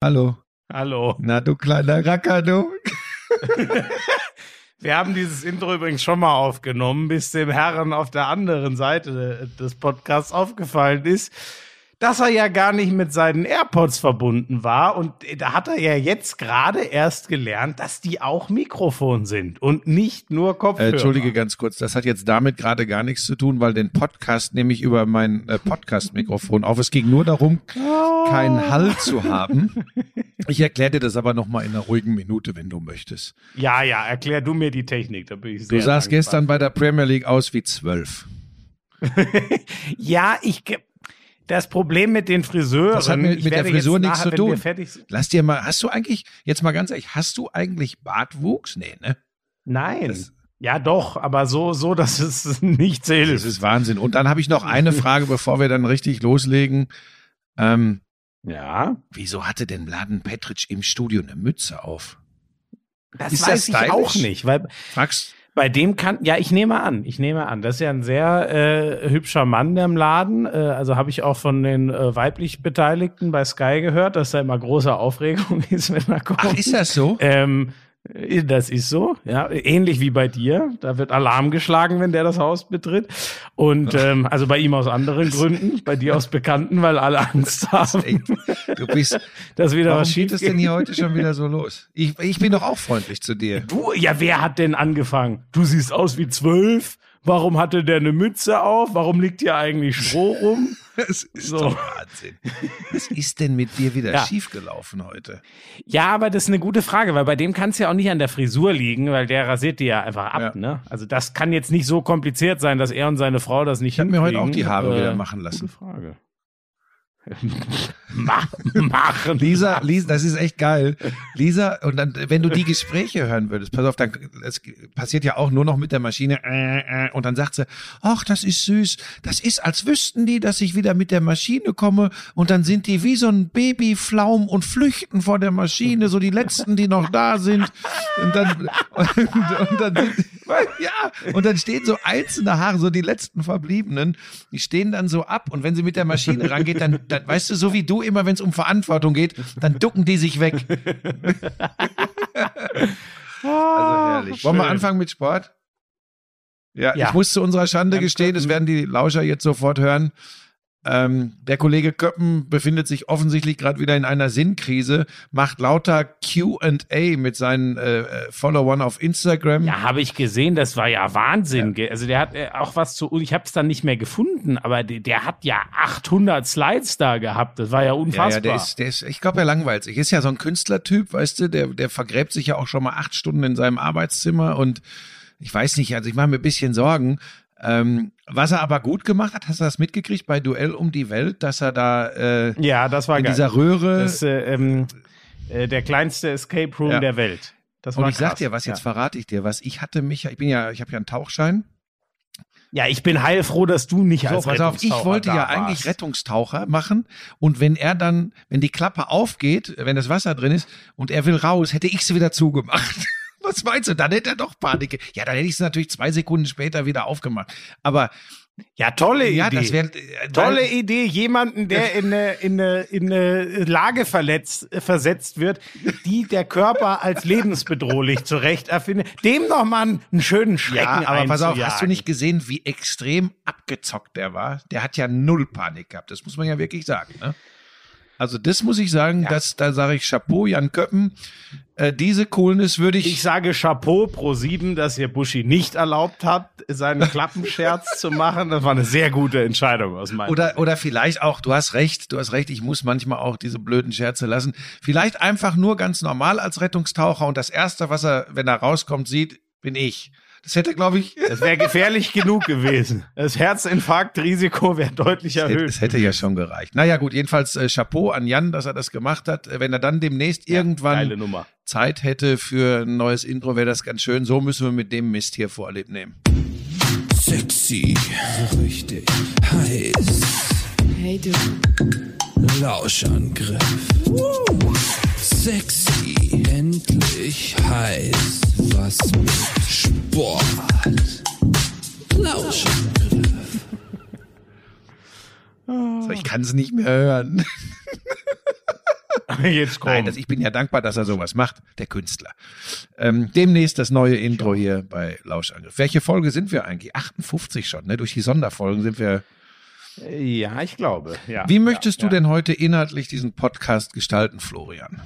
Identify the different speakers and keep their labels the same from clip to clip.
Speaker 1: Hallo.
Speaker 2: Hallo.
Speaker 1: Na, du kleiner Racker, du.
Speaker 2: Wir haben dieses Intro übrigens schon mal aufgenommen, bis dem Herren auf der anderen Seite des Podcasts aufgefallen ist, dass er ja gar nicht mit seinen AirPods verbunden war. Und da hat er ja jetzt gerade erst gelernt, dass die auch Mikrofon sind und nicht nur Kopfhörer.
Speaker 1: Äh, Entschuldige ganz kurz, das hat jetzt damit gerade gar nichts zu tun, weil den Podcast nehme ich über mein äh, Podcast-Mikrofon auf. Es ging nur darum, keinen Hall zu haben. Ich erkläre dir das aber nochmal in einer ruhigen Minute, wenn du möchtest.
Speaker 2: Ja, ja, erklär du mir die Technik, da bin ich
Speaker 1: Du
Speaker 2: sehr
Speaker 1: sahst
Speaker 2: dankbar.
Speaker 1: gestern bei der Premier League aus wie zwölf.
Speaker 2: ja, ich das Problem mit den Friseuren.
Speaker 1: Das hat mit- mit der Frisur nichts zu tun. Lass dir mal, hast du eigentlich, jetzt mal ganz ehrlich, hast du eigentlich Bartwuchs? Nee, ne?
Speaker 2: Nein.
Speaker 1: Das-
Speaker 2: ja, doch, aber so, so, dass es nicht zählt.
Speaker 1: Das ist Wahnsinn. Und dann habe ich noch eine Frage, bevor wir dann richtig loslegen. Ähm,
Speaker 2: Ja.
Speaker 1: wieso hatte denn Laden Petric im Studio eine Mütze auf?
Speaker 2: Das
Speaker 1: Ist
Speaker 2: weiß
Speaker 1: das
Speaker 2: ich auch nicht, weil
Speaker 1: Fragst
Speaker 2: bei dem kann, ja, ich nehme an, ich nehme an, das ist ja ein sehr äh, hübscher Mann im Laden. Äh, also habe ich auch von den äh, weiblich Beteiligten bei Sky gehört, dass da immer große Aufregung ist, wenn er kommt.
Speaker 1: Ach, ist das so?
Speaker 2: Ähm, äh, das ist so, ja, ähnlich wie bei dir. Da wird Alarm geschlagen, wenn der das Haus betritt. Und ähm, also bei ihm aus anderen Gründen, bei dir aus Bekannten, weil alle Angst haben,
Speaker 1: Ey, du bist,
Speaker 2: dass wieder
Speaker 1: warum
Speaker 2: was schief
Speaker 1: geht es denn hier heute schon wieder so los? Ich, ich bin doch auch freundlich zu dir.
Speaker 2: Du, ja, wer hat denn angefangen? Du siehst aus wie zwölf. Warum hatte der eine Mütze auf? Warum liegt hier eigentlich Stroh rum?
Speaker 1: Das ist
Speaker 2: So.
Speaker 1: doch Wahnsinn. Was ist denn mit dir wieder
Speaker 2: Ja.
Speaker 1: schiefgelaufen heute?
Speaker 2: Ja, aber das ist eine gute Frage, weil bei dem kann es ja auch nicht an der Frisur liegen, weil der rasiert die ja einfach ab,
Speaker 1: Ja.
Speaker 2: ne? Also das kann jetzt nicht so kompliziert sein, dass er und seine Frau das nicht
Speaker 1: Ich habe mir heute auch die Haare
Speaker 2: Äh,
Speaker 1: wieder machen lassen.
Speaker 2: Gute Frage. Ma machen.
Speaker 1: Lisa, Lisa, das ist echt geil. Lisa, und dann, wenn du die Gespräche hören würdest, pass auf, dann, das passiert ja auch nur noch mit der Maschine, äh, äh, und dann sagt sie, ach, das ist süß, das ist, als wüssten die, dass ich wieder mit der Maschine komme, und dann sind die wie so ein Babyflaum und flüchten vor der Maschine, so die letzten, die noch da sind, und dann, und, und dann, ja, und dann stehen so einzelne Haare, so die letzten Verbliebenen, die stehen dann so ab, und wenn sie mit der Maschine rangeht, dann, dann weißt du, so wie du immer, wenn es um Verantwortung geht, dann ducken die sich weg. Also herrlich. Wollen wir anfangen mit Sport? Ja,
Speaker 2: Ja.
Speaker 1: ich muss zu unserer Schande
Speaker 2: Dann
Speaker 1: gestehen, das werden die Lauscher jetzt sofort hören. Ähm, der Kollege Köppen befindet sich offensichtlich gerade wieder in einer Sinnkrise, macht lauter Q&A mit seinen äh, äh, Followern auf Instagram.
Speaker 2: Ja, habe ich gesehen, das war ja Wahnsinn. gell? Also der hat äh, auch was zu, ich habe es dann nicht mehr gefunden, aber der, der hat ja 800 Slides da gehabt. Das war ja
Speaker 1: Ja,
Speaker 2: unfassbar.
Speaker 1: ja, der ist, der ist, ich glaube, er langweilt sich. Ist ja so ein Künstlertyp, weißt du, der, der vergräbt sich ja auch schon mal acht Stunden in seinem Arbeitszimmer und ich weiß nicht, also ich mache mir ein bisschen Sorgen. Ähm, was er aber gut gemacht hat, hast du das mitgekriegt bei Duell um die Welt, dass er da äh,
Speaker 2: ja, das war
Speaker 1: in
Speaker 2: geil.
Speaker 1: dieser Röhre
Speaker 2: das, äh, ähm, äh, der kleinste Escape Room
Speaker 1: Ja.
Speaker 2: der Welt. Das
Speaker 1: und
Speaker 2: war
Speaker 1: ich sag
Speaker 2: krass.
Speaker 1: dir was, jetzt
Speaker 2: Ja.
Speaker 1: verrate ich dir was. Ich hatte mich, ja- ich bin ja, ich habe ja einen Tauchschein.
Speaker 2: ja, ich bin heilfroh, dass du nicht
Speaker 1: So,
Speaker 2: als
Speaker 1: pass auf, ich wollte ja eigentlich. Rettungstaucher machen und wenn er dann, wenn die Klappe aufgeht, wenn das Wasser drin ist und er will raus, hätte ich sie wieder zugemacht. Was meinst du? Dann hätte er doch Panik. Ja, dann hätte ich es natürlich zwei Sekunden später wieder aufgemacht. Aber
Speaker 2: Ja, tolle
Speaker 1: ja,
Speaker 2: Idee.
Speaker 1: das wäre äh,
Speaker 2: Tolle
Speaker 1: weil-
Speaker 2: Idee, jemanden, der in eine, in eine, in eine Lage verletzt, versetzt wird, die der Körper als lebensbedrohlich zurecht erfindet, dem noch mal einen, schönen Schrecken
Speaker 1: Ja, aber pass auf, hast du nicht gesehen, wie extrem abgezockt der war? Der hat ja null Panik gehabt. Das muss man ja wirklich sagen. Ne? Also das muss ich sagen, dass, da sage ich Chapeau, Jan Köppen. Äh, diese Coolness würde ich,
Speaker 2: Ich sage Chapeau pro sieben, dass ihr Buschi nicht erlaubt habt, seinen Klappenscherz zu machen. Das war eine sehr gute Entscheidung aus meiner
Speaker 1: oder, oder vielleicht auch, du hast recht, du hast recht, ich muss manchmal auch diese blöden Scherze lassen. Vielleicht einfach nur ganz normal als Rettungstaucher und das Erste, was er, wenn er rauskommt, sieht, bin ich. Das hätte, glaube ich,
Speaker 2: Das wäre gefährlich genug gewesen. Das Herzinfarktrisiko wäre deutlich
Speaker 1: Es hätte,
Speaker 2: erhöht.
Speaker 1: es hätte ja schon gereicht. Naja, gut, jedenfalls äh, Chapeau an Jan, dass er das gemacht hat. Äh, Wenn er dann demnächst
Speaker 2: Geile
Speaker 1: irgendwann
Speaker 2: Nummer.
Speaker 1: Zeit hätte für ein neues Intro, wäre das ganz schön. So müssen wir mit dem Mist hier vorlieb nehmen.
Speaker 3: Sexy, richtig heiß.
Speaker 4: Hey du,
Speaker 3: Lauschangriff. Sexy, endlich heiß. Was mit Sport. Lauschangriff.
Speaker 1: So, ich kann es nicht mehr hören.
Speaker 2: Jetzt komm.
Speaker 1: Nein, das, ich bin ja dankbar, dass er sowas macht, der Künstler. Ähm, demnächst das neue Intro hier bei Lauschangriff. Welche Folge sind wir eigentlich? 58 schon, ne? Durch die Sonderfolgen sind wir.
Speaker 2: Ja, ich glaube. Ja,
Speaker 1: Wie möchtest
Speaker 2: ja,
Speaker 1: du
Speaker 2: ja.
Speaker 1: denn heute inhaltlich diesen Podcast gestalten, Florian?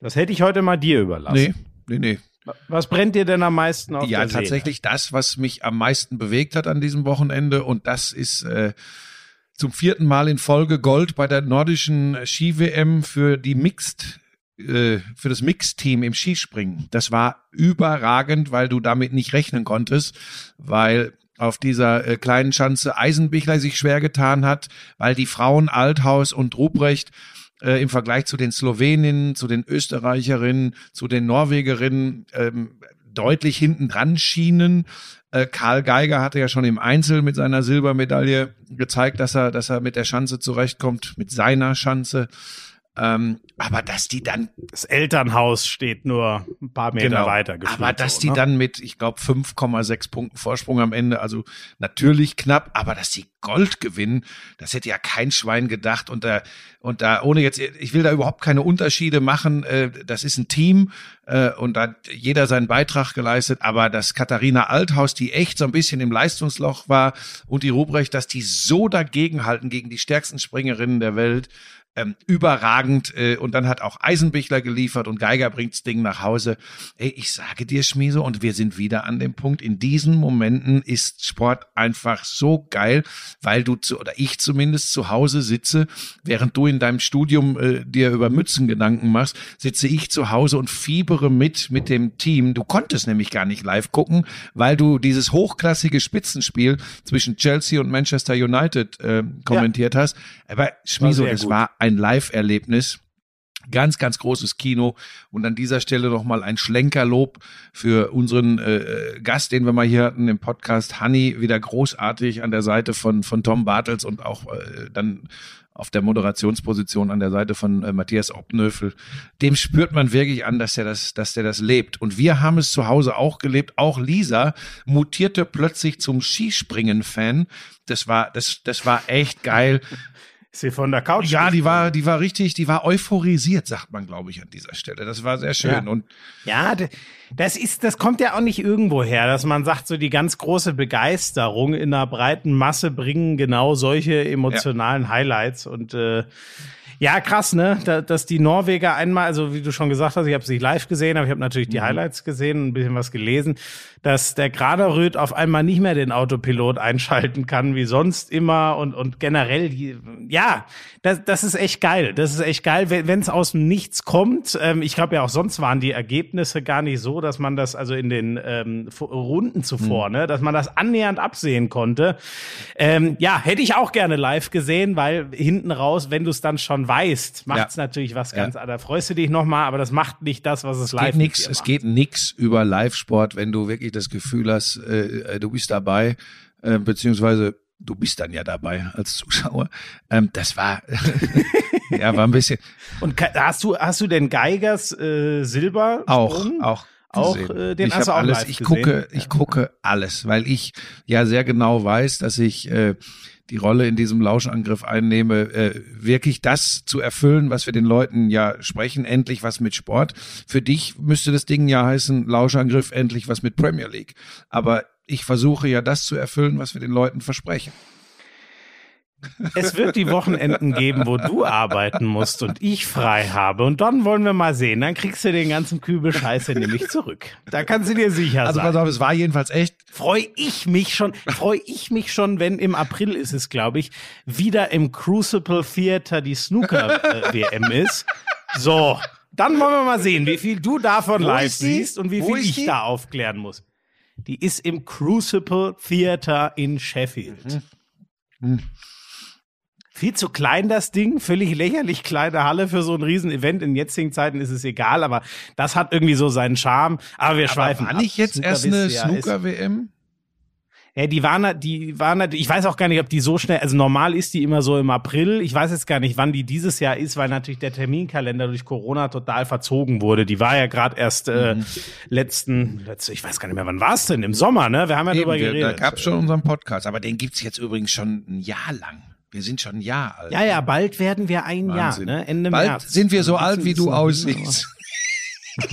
Speaker 2: Das hätte ich heute mal dir überlassen.
Speaker 1: Nee, nee, nee.
Speaker 2: Was brennt dir denn am meisten auf
Speaker 1: Ja,
Speaker 2: der Seele?
Speaker 1: tatsächlich das, was mich am meisten bewegt hat an diesem Wochenende. Und das ist äh, zum vierten Mal in Folge Gold bei der nordischen Ski-WM für die Mixed äh, für das Mixteam im Skispringen. Das war überragend, weil du damit nicht rechnen konntest, weil auf dieser äh, kleinen Schanze Eisenbichler sich schwer getan hat, weil die Frauen Althaus und Ruprecht äh, im Vergleich zu den Sloweninnen, zu den Österreicherinnen, zu den Norwegerinnen ähm, deutlich hinten dran schienen. Äh, Karl Geiger hatte ja schon im Einzel mit seiner Silbermedaille gezeigt, dass er, dass er mit der Schanze zurechtkommt, mit seiner Schanze. Ähm, aber dass die dann
Speaker 2: Das Elternhaus steht nur ein paar Meter weiter.
Speaker 1: Genau. aber dass
Speaker 2: so,
Speaker 1: die
Speaker 2: ne?
Speaker 1: dann mit, ich glaube, 5,6 Punkten Vorsprung am Ende, also natürlich knapp, aber dass die Gold gewinnen, das hätte ja kein Schwein gedacht. Und da, und da, ohne jetzt, ich will da überhaupt keine Unterschiede machen. Äh, das ist ein Team äh, und da hat jeder seinen Beitrag geleistet. Aber dass Katharina Althaus, die echt so ein bisschen im Leistungsloch war, und die Ruprecht, dass die so dagegenhalten gegen die stärksten Springerinnen der Welt, ähm, überragend äh, und dann hat auch Eisenbichler geliefert und Geiger bringt's Ding nach Hause. Ey, ich sage dir, Schmieso, und wir sind wieder an dem Punkt. In diesen Momenten ist Sport einfach so geil, weil du zu, oder ich zumindest zu Hause sitze, während du in deinem Studium äh, dir über Mützen Gedanken machst, sitze ich zu Hause und fiebere mit mit dem Team. Du konntest nämlich gar nicht live gucken, weil du dieses hochklassige Spitzenspiel zwischen Chelsea und Manchester United äh, kommentiert hast. Aber Schmieso, das
Speaker 2: gut.
Speaker 1: war ein Live-Erlebnis. Ganz, ganz großes Kino. Und an dieser Stelle nochmal ein Schlenkerlob für unseren äh, Gast, den wir mal hier hatten im Podcast, Hanni, wieder großartig an der Seite von, von Tom Bartels und auch äh, dann auf der Moderationsposition an der Seite von äh, Matthias Obnöfel. Dem spürt man wirklich an, dass der das, dass der das lebt. Und wir haben es zu Hause auch gelebt. Auch Lisa mutierte plötzlich zum Skispringen-Fan. Das war, das, das war echt geil.
Speaker 2: Ist sie von der Couch?
Speaker 1: Ja, die war, die war richtig, die war euphorisiert, sagt man, glaube ich, an dieser Stelle. Das war sehr schön.
Speaker 2: Ja.
Speaker 1: Und
Speaker 2: Ja, das ist, das kommt ja auch nicht irgendwo her, dass man sagt, so die ganz große Begeisterung in einer breiten Masse bringen genau solche emotionalen Highlights und äh, ja, krass, ne? Da, dass die Norweger einmal, also wie du schon gesagt hast, ich habe sie live gesehen, aber ich habe natürlich die Highlights gesehen, ein bisschen was gelesen, dass der Graneröd auf einmal nicht mehr den Autopilot einschalten kann wie sonst immer und und generell, ja, das, das ist echt geil. Das ist echt geil, wenn es aus dem Nichts kommt. Ähm, ich glaube ja auch sonst waren die Ergebnisse gar nicht so, dass man das also in den ähm, Runden zuvor, ne, dass man das annähernd absehen konnte. Ähm, ja, hätte ich auch gerne live gesehen, weil hinten raus, wenn du es dann schon weißt, macht es
Speaker 1: Ja.
Speaker 2: natürlich was
Speaker 1: Ja.
Speaker 2: ganz anderes. Freust du dich nochmal, aber das macht nicht das, was es live
Speaker 1: geht nix, es geht nix über Live-Sport, wenn du wirklich das Gefühl hast, äh, äh, du bist dabei, äh, beziehungsweise du bist dann ja dabei als Zuschauer. Ähm, das war, ja, war ein bisschen,
Speaker 2: Und hast du hast du denn Geigers äh, Silber
Speaker 1: auch, auch.
Speaker 2: Auch, äh, den
Speaker 1: ich
Speaker 2: hast du
Speaker 1: hab
Speaker 2: auch
Speaker 1: alles, ich
Speaker 2: gesehen?
Speaker 1: gucke, ich gucke alles, weil ich ja sehr genau weiß, dass ich äh, die Rolle in diesem Lauschangriff einnehme, äh, wirklich das zu erfüllen, was wir den Leuten ja sprechen, endlich was mit Sport. Für dich müsste das Ding ja heißen, Lauschangriff, endlich was mit Premier League. Aber ich versuche ja das zu erfüllen, was wir den Leuten versprechen.
Speaker 2: Es wird die Wochenenden geben, wo du arbeiten musst und ich frei habe. Und dann wollen wir mal sehen. Dann kriegst du den ganzen Kübel Scheiße nämlich zurück. Da kannst du dir sicher
Speaker 1: Also
Speaker 2: sein.
Speaker 1: pass auf, es war jedenfalls echt
Speaker 2: freue ich mich schon, freue ich mich schon, wenn im April ist es, glaube ich, wieder im Crucible Theater die Snooker-WM ist. So, dann wollen wir mal sehen, wie viel du davon
Speaker 1: Wo
Speaker 2: live siehst und wie
Speaker 1: Wo
Speaker 2: viel ich
Speaker 1: die?
Speaker 2: da aufklären muss. Die ist im Crucible Theater in Sheffield.
Speaker 1: Hm.
Speaker 2: Viel zu klein das Ding, völlig lächerlich kleine Halle für so ein Riesen-Event. In jetzigen Zeiten ist es egal, aber das hat irgendwie so seinen Charme. Aber wir schweifen
Speaker 1: war nicht jetzt erst eine Snooker-WM?
Speaker 2: ja, die waren, die waren, ich weiß auch gar nicht, ob die so schnell, also normal ist die immer so im April. Ich weiß jetzt gar nicht, wann die dieses Jahr ist, weil natürlich der Terminkalender durch Corona total verzogen wurde. Die war ja gerade erst äh,
Speaker 1: Mhm.
Speaker 2: letzten, letzte, ich weiß gar nicht mehr, wann war es denn? Im Sommer, ne? Wir haben ja drüber
Speaker 1: Eben, wir-
Speaker 2: geredet.
Speaker 1: Da gab's schon unseren Podcast, aber den gibt's jetzt übrigens schon ein Jahr lang. Wir sind schon ein Jahr alt.
Speaker 2: Ja, ja, bald werden wir ein
Speaker 1: Wahnsinn.
Speaker 2: Jahr, ne? Ende
Speaker 1: Bald
Speaker 2: März.
Speaker 1: sind wir so
Speaker 2: Ein
Speaker 1: alt, wie du aussiehst.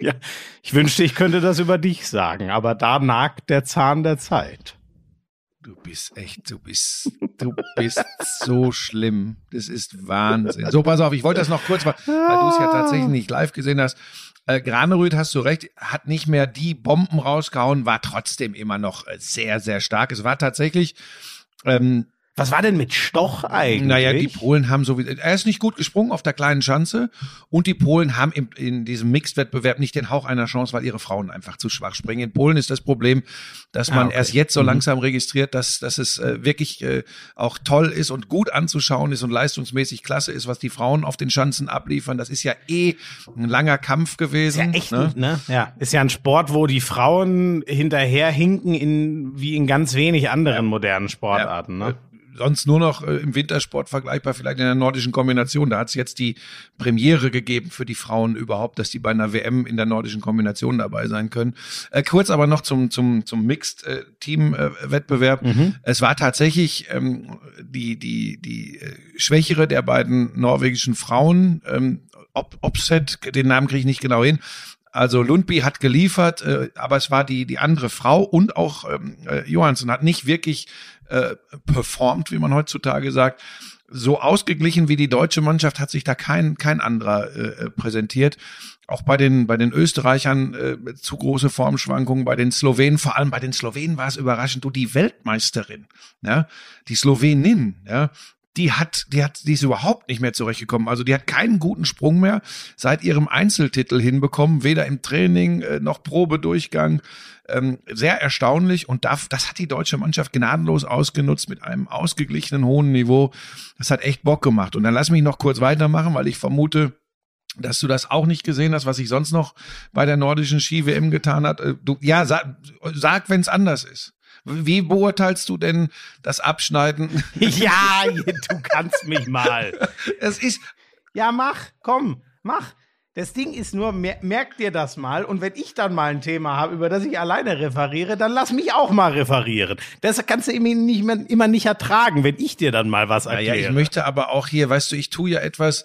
Speaker 2: Ja, ich wünschte, ich könnte das über dich sagen, aber da nagt der Zahn der Zeit.
Speaker 1: Du bist echt, du bist, du bist so schlimm. Das ist Wahnsinn. So, pass auf, ich wollte das noch kurz, weil, weil du es ja tatsächlich nicht live gesehen hast. Äh, Granerüth, hast du recht, hat nicht mehr die Bomben rausgehauen, war trotzdem immer noch äh, sehr, sehr stark. Es war tatsächlich, ähm,
Speaker 2: Was war denn mit Stoch eigentlich?
Speaker 1: naja, die Polen haben so, er ist nicht gut gesprungen auf der kleinen Schanze und die Polen haben im, in diesem Mixed-Wettbewerb nicht den Hauch einer Chance, weil ihre Frauen einfach zu schwach springen. In Polen ist das Problem, dass
Speaker 2: Ah,
Speaker 1: man
Speaker 2: okay.
Speaker 1: erst jetzt so
Speaker 2: Mhm.
Speaker 1: langsam registriert, dass, dass es äh, wirklich äh, auch toll ist und gut anzuschauen ist und leistungsmäßig klasse ist, was die Frauen auf den Schanzen abliefern. Das ist ja eh ein langer Kampf
Speaker 2: Ist
Speaker 1: gewesen.
Speaker 2: ja echt,
Speaker 1: ne?
Speaker 2: ne? Ja, ist ja ein Sport, wo die Frauen hinterherhinken in wie in ganz wenig anderen modernen Sportarten,
Speaker 1: Ja,
Speaker 2: ne?
Speaker 1: Äh, Sonst nur noch äh, im Wintersport vergleichbar, vielleicht in der nordischen Kombination. Da hat es jetzt die Premiere gegeben für die Frauen überhaupt, dass die bei einer WM in der nordischen Kombination dabei sein können. Äh, kurz aber noch zum, zum, zum Mixed-Team-Wettbewerb.
Speaker 2: Mhm.
Speaker 1: Es war tatsächlich ähm, die, die, die äh, schwächere der beiden norwegischen Frauen, ähm, Op Opset, den Namen kriege ich nicht genau hin, also Lundby hat geliefert, äh, aber es war die die andere Frau und auch ähm, äh, Johansson hat nicht wirklich äh, performt, wie man heutzutage sagt. So ausgeglichen wie die deutsche Mannschaft hat sich da kein kein anderer äh, präsentiert. Auch bei den bei den Österreichern äh, zu große Formschwankungen, bei den Slowenen, vor allem bei den Slowenen war es überraschend, du die Weltmeisterin, ja, die Slowenin, ja, die hat, die hat, die ist überhaupt nicht mehr zurechtgekommen. Also die hat keinen guten Sprung mehr seit ihrem Einzeltitel hinbekommen, weder im Training äh, noch Probedurchgang. Ähm, sehr erstaunlich und das, das hat die deutsche Mannschaft gnadenlos ausgenutzt mit einem ausgeglichenen hohen Niveau. Das hat echt Bock gemacht. Und dann lass mich noch kurz weitermachen, weil ich vermute, dass du das auch nicht gesehen hast, was sich sonst noch bei der nordischen Ski-WM getan hat. Äh, Du, ja, sag, sag wenn es anders ist. Wie beurteilst du denn das Abschneiden?
Speaker 2: Ja, du kannst mich mal.
Speaker 1: Es ist,
Speaker 2: Ja, mach, komm, mach. Das Ding ist nur, mer merk dir das mal. Und wenn ich dann mal ein Thema habe, über das ich alleine referiere, dann lass mich auch mal referieren. Das kannst du immer nicht, mehr, immer nicht ertragen, wenn ich dir dann mal was erkläre.
Speaker 1: Naja, ich möchte aber auch hier, weißt du, ich tue ja etwas,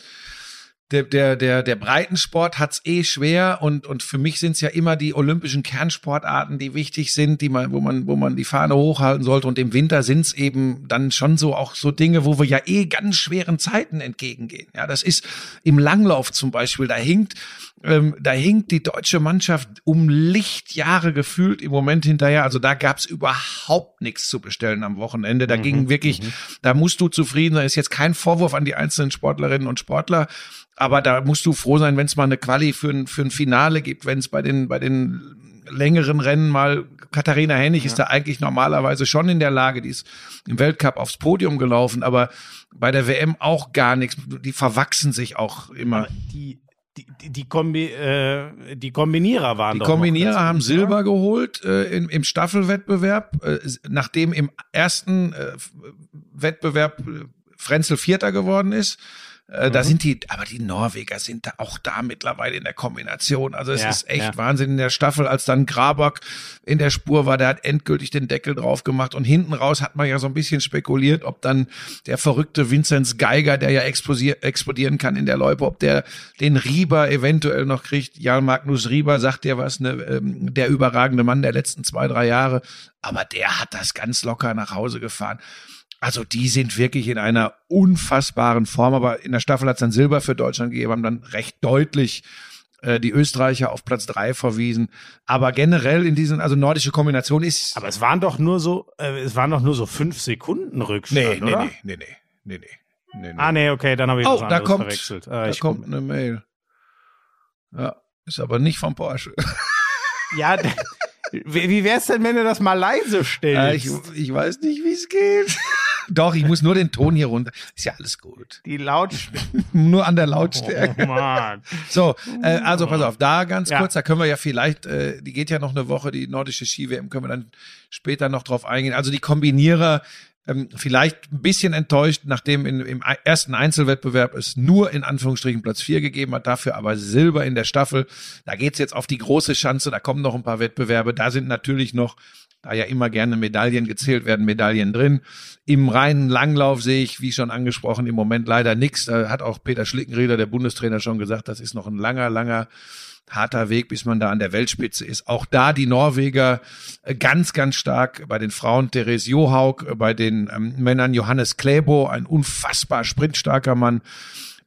Speaker 1: der, der, der, der Breitensport hat's eh schwer und, und für mich sind's ja immer die olympischen Kernsportarten, die wichtig sind, die man, wo man, wo man die Fahne hochhalten sollte. Und im Winter sind's eben dann schon so auch so Dinge, wo wir ja eh ganz schweren Zeiten entgegengehen. Ja, das ist im Langlauf zum Beispiel, da hinkt, ähm, da hinkt die deutsche Mannschaft um Lichtjahre gefühlt im Moment hinterher. Also da gab's überhaupt nichts zu bestellen am Wochenende. Da ging wirklich, da musst du zufrieden sein. Ist jetzt kein Vorwurf an die einzelnen Sportlerinnen und Sportler, aber da musst du froh sein, wenn es mal eine Quali für ein, für ein Finale gibt, wenn es bei den, bei den längeren Rennen mal, Katharina Hennig ist da eigentlich normalerweise schon in der Lage, die ist im Weltcup aufs Podium gelaufen, aber bei der WM auch gar nichts. Die verwachsen sich auch immer.
Speaker 2: die, die, die, Kombi, äh, die Kombinierer waren
Speaker 1: Die
Speaker 2: doch noch
Speaker 1: Kombinierer
Speaker 2: ganz
Speaker 1: haben
Speaker 2: gut,
Speaker 1: Silber geholt äh, im, im Staffelwettbewerb, äh, nachdem im ersten äh, Wettbewerb äh, Frenzel Vierter geworden ist. Äh,
Speaker 2: Mhm.
Speaker 1: Da sind die, aber die Norweger sind da auch da mittlerweile in der Kombination. Also es
Speaker 2: Ja,
Speaker 1: ist echt
Speaker 2: ja.
Speaker 1: Wahnsinn in der Staffel, als dann Grabock in der Spur war, der hat endgültig den Deckel drauf gemacht und hinten raus hat man ja so ein bisschen spekuliert, ob dann der verrückte Vinzenz Geiger, der ja explodieren kann in der Loipe, ob der den Rieber eventuell noch kriegt. Jan Magnus Rieber sagt ja was, ne, ähm, der überragende Mann der letzten zwei, drei Jahre. Aber der hat das ganz locker nach Hause gefahren. Also die sind wirklich in einer unfassbaren Form, aber in der Staffel hat es dann Silber für Deutschland gegeben, haben dann recht deutlich äh, die Österreicher auf Platz drei verwiesen. Aber generell in diesen, also nordische Kombination ist.
Speaker 2: Aber es waren doch nur so, äh, es waren doch nur so fünf Sekunden Rückstand,
Speaker 1: nee, nee,
Speaker 2: oder?
Speaker 1: nee, nee, nee, nee, nee, nee, nee.
Speaker 2: Ah, nee, okay, dann habe ich
Speaker 1: Oh, da kommt,
Speaker 2: verwechselt. Äh,
Speaker 1: da kommt eine Mail. Ja, ist aber nicht vom Porsche.
Speaker 2: Ja, wie, wär's denn, wenn du das mal leise
Speaker 1: Äh,
Speaker 2: stellst?
Speaker 1: ich, ich weiß nicht, wie es geht. Doch, ich muss nur den Ton hier runter. Ist ja alles gut.
Speaker 2: die Lautstärke.
Speaker 1: Nur an der Lautstärke.
Speaker 2: Oh, Mann.
Speaker 1: So, äh, also pass auf, da ganz
Speaker 2: Ja.
Speaker 1: kurz, da können wir ja vielleicht, äh, die geht ja noch eine Woche, die nordische Ski-WM, können wir dann später noch drauf eingehen. Also die Kombinierer, ähm, vielleicht ein bisschen enttäuscht, nachdem in, im ersten Einzelwettbewerb es nur in Anführungsstrichen Platz vier gegeben hat, dafür aber Silber in der Staffel. Da geht's jetzt auf die große Schanze, da kommen noch ein paar Wettbewerbe, da sind natürlich noch da ja immer gerne Medaillen gezählt werden, Medaillen drin. Im reinen Langlauf sehe ich, wie schon angesprochen, im Moment leider nichts. Da hat auch Peter Schlickenrieder, der Bundestrainer, schon gesagt, das ist noch ein langer, langer harter Weg, bis man da an der Weltspitze ist. Auch da die Norweger äh, ganz, ganz stark bei den Frauen Therese Johaug, äh, bei den ähm, Männern Johannes Klebo, ein unfassbar sprintstarker Mann.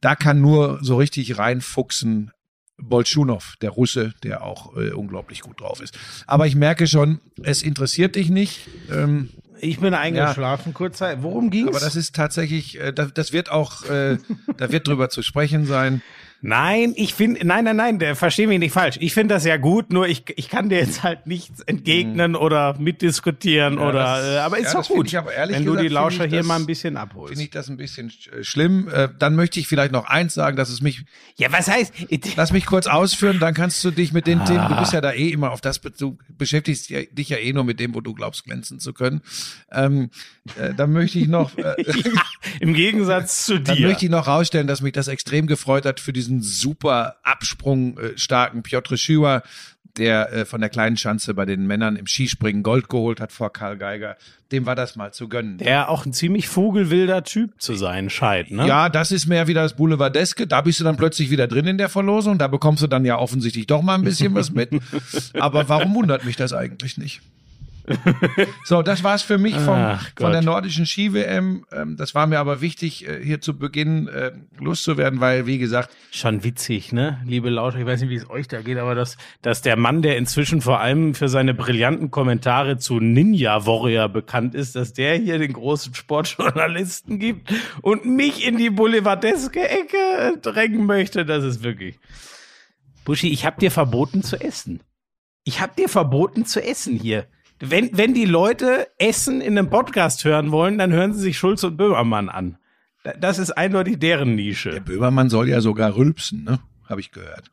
Speaker 1: Da kann nur so richtig reinfuchsen Bolschunow, der Russe, der auch äh, unglaublich gut drauf ist. Aber ich merke schon, es interessiert dich nicht. Ähm,
Speaker 2: Ich bin eingeschlafen, ja. kurzzeit. Worum ging's?
Speaker 1: Aber das ist tatsächlich, äh, das, das wird auch, äh, da wird drüber zu sprechen sein.
Speaker 2: Nein, ich finde, nein, nein, nein, der versteh mich nicht falsch. Ich finde das ja gut, nur ich, ich kann dir jetzt halt nichts entgegnen mhm. oder mitdiskutieren ja, oder, das, äh, aber ist ja, doch gut, wenn
Speaker 1: gesagt,
Speaker 2: du die Lauscher hier das, mal ein bisschen abholst.
Speaker 1: Finde ich das ein bisschen äh, schlimm. Äh, dann möchte ich vielleicht noch eins sagen, dass es mich.
Speaker 2: Ja, was heißt?
Speaker 1: Lass mich kurz ausführen, dann kannst du dich mit den ah. Themen, du bist ja da eh immer auf das, du beschäftigst dich ja eh nur mit dem, wo du glaubst, glänzen zu können. Ähm, äh, dann möchte ich noch. Äh, ja,
Speaker 2: Im Gegensatz zu dir.
Speaker 1: Dann möchte ich noch rausstellen, dass mich das extrem gefreut hat für diesen super Absprung äh, starken Piotr Schüwer, der äh, von der kleinen Schanze bei den Männern im Skispringen Gold geholt hat vor Karl Geiger. Dem war das mal zu gönnen.
Speaker 2: Der auch ein ziemlich vogelwilder Typ zu sein scheint, ne?
Speaker 1: Ja, das ist mehr wie das Boulevardeske. Da bist du dann plötzlich wieder drin in der Verlosung. Da bekommst du dann ja offensichtlich doch mal ein bisschen was mit. Aber warum wundert mich das eigentlich nicht? so, das war's für mich vom, von der nordischen Ski-WM. Ähm, das war mir aber wichtig, äh, hier zu Beginn äh, loszuwerden, weil, wie gesagt.
Speaker 2: Schon witzig, ne? Liebe Lauter, ich weiß nicht, wie es euch da geht, aber dass, dass der Mann, der inzwischen vor allem für seine brillanten Kommentare zu Ninja Warrior bekannt ist, dass der hier den großen Sportjournalisten gibt und mich in die boulevardeske Ecke drängen möchte, das ist wirklich. Buschi, ich hab dir verboten zu essen. Ich hab dir verboten zu essen hier wenn, wenn die Leute Essen in einem Podcast hören wollen, dann hören sie sich Schulz und Böhmermann an. Das ist eindeutig deren Nische.
Speaker 1: Der Böhmermann soll ja sogar rülpsen, ne? Habe ich gehört.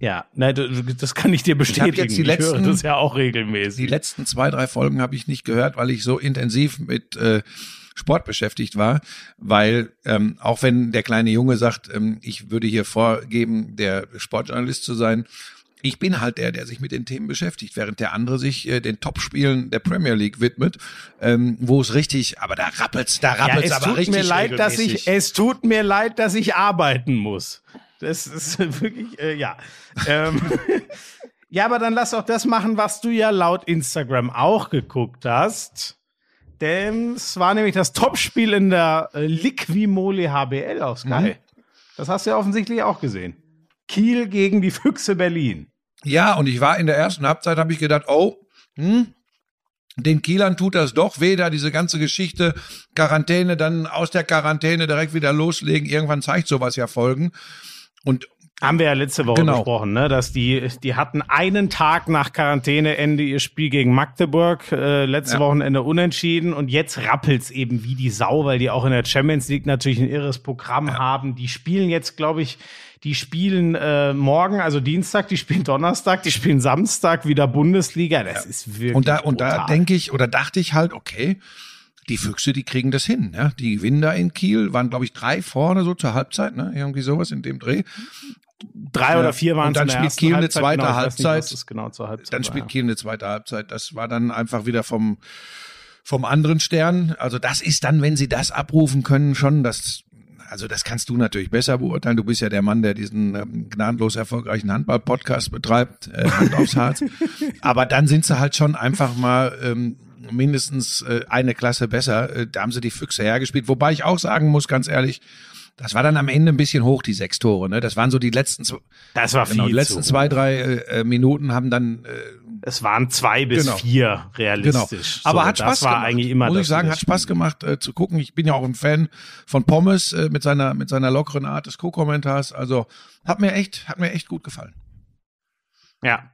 Speaker 2: Ja, nein, das kann ich dir bestätigen. Ich,
Speaker 1: jetzt die letzten,
Speaker 2: ich höre das ja auch regelmäßig.
Speaker 1: Die letzten zwei, drei Folgen habe ich nicht gehört, weil ich so intensiv mit äh, Sport beschäftigt war, weil ähm, auch wenn der kleine Junge sagt, ähm, ich würde hier vorgeben, der Sportjournalist zu sein, ich bin halt der, der sich mit den Themen beschäftigt, während der andere sich äh, den Topspielen der Premier League widmet, ähm, wo es richtig, aber da rappelt's, da rappelt's
Speaker 2: ja,
Speaker 1: aber richtig.
Speaker 2: Mir leid, dass ich, es tut mir leid, dass ich arbeiten muss. Das ist wirklich, äh, ja. ähm, ja, aber dann lass auch das machen, was du ja laut Instagram auch geguckt hast. Denn es war nämlich das Topspiel in der äh, Liquimole HBL aus Sky. Mhm. Das hast du ja offensichtlich auch gesehen. Kiel gegen die Füchse Berlin.
Speaker 1: Ja, und ich war in der ersten Halbzeit, habe ich gedacht, oh, hm, den Kielern tut das doch weh, da diese ganze Geschichte, Quarantäne, dann aus der Quarantäne direkt wieder loslegen. Irgendwann zeigt sowas ja Folgen. Und
Speaker 2: haben wir ja letzte Woche genau. besprochen, ne? dass die, die hatten einen Tag nach Quarantäneende ihr Spiel gegen Magdeburg, äh, letzte ja. Wochenende unentschieden und jetzt rappelt's eben wie die Sau, weil die auch in der Champions League natürlich ein irres Programm ja. haben. Die spielen jetzt, glaube ich, die spielen äh, morgen, also Dienstag, die spielen Donnerstag, die spielen Samstag wieder Bundesliga. Das ja. ist wirklich.
Speaker 1: Und da, und da denke ich, oder dachte ich halt, okay, die Füchse, die kriegen das hin. Ja? Die gewinnen da in Kiel, waren, glaube ich, drei vorne so zur Halbzeit, ne? Irgendwie sowas in dem Dreh.
Speaker 2: Drei ja. oder vier waren
Speaker 1: Und dann spielt Kiel eine zweite genau, Halbzeit.
Speaker 2: Nicht, genau Halbzeit.
Speaker 1: Dann spielt Kiel eine zweite Halbzeit. Das war dann einfach wieder vom vom anderen Stern. Also das ist dann, wenn sie das abrufen können, schon das also das kannst du natürlich besser beurteilen. Du bist ja der Mann, der diesen ähm, gnadenlos erfolgreichen Handball-Podcast betreibt, äh, Hand aufs Harz. Aber dann sind sie halt schon einfach mal ähm, mindestens äh, eine Klasse besser. Äh, da haben sie die Füchse hergespielt. Wobei ich auch sagen muss, ganz ehrlich, das war dann am Ende ein bisschen hoch, die sechs Tore. Ne? Das waren so die letzten,
Speaker 2: das war genau,
Speaker 1: die letzten zwei, drei äh, Minuten haben dann äh,
Speaker 2: es waren zwei bis genau. vier realistisch.
Speaker 1: Genau. Aber so, hat Spaß
Speaker 2: war
Speaker 1: gemacht.
Speaker 2: eigentlich immer.
Speaker 1: Muss ich sagen, hat Spaß gemacht äh, zu gucken. Ich bin ja auch ein Fan von Pommes äh, mit seiner mit seiner lockeren Art des Co-Kommentars. Also hat mir echt hat mir echt gut gefallen.
Speaker 2: Ja.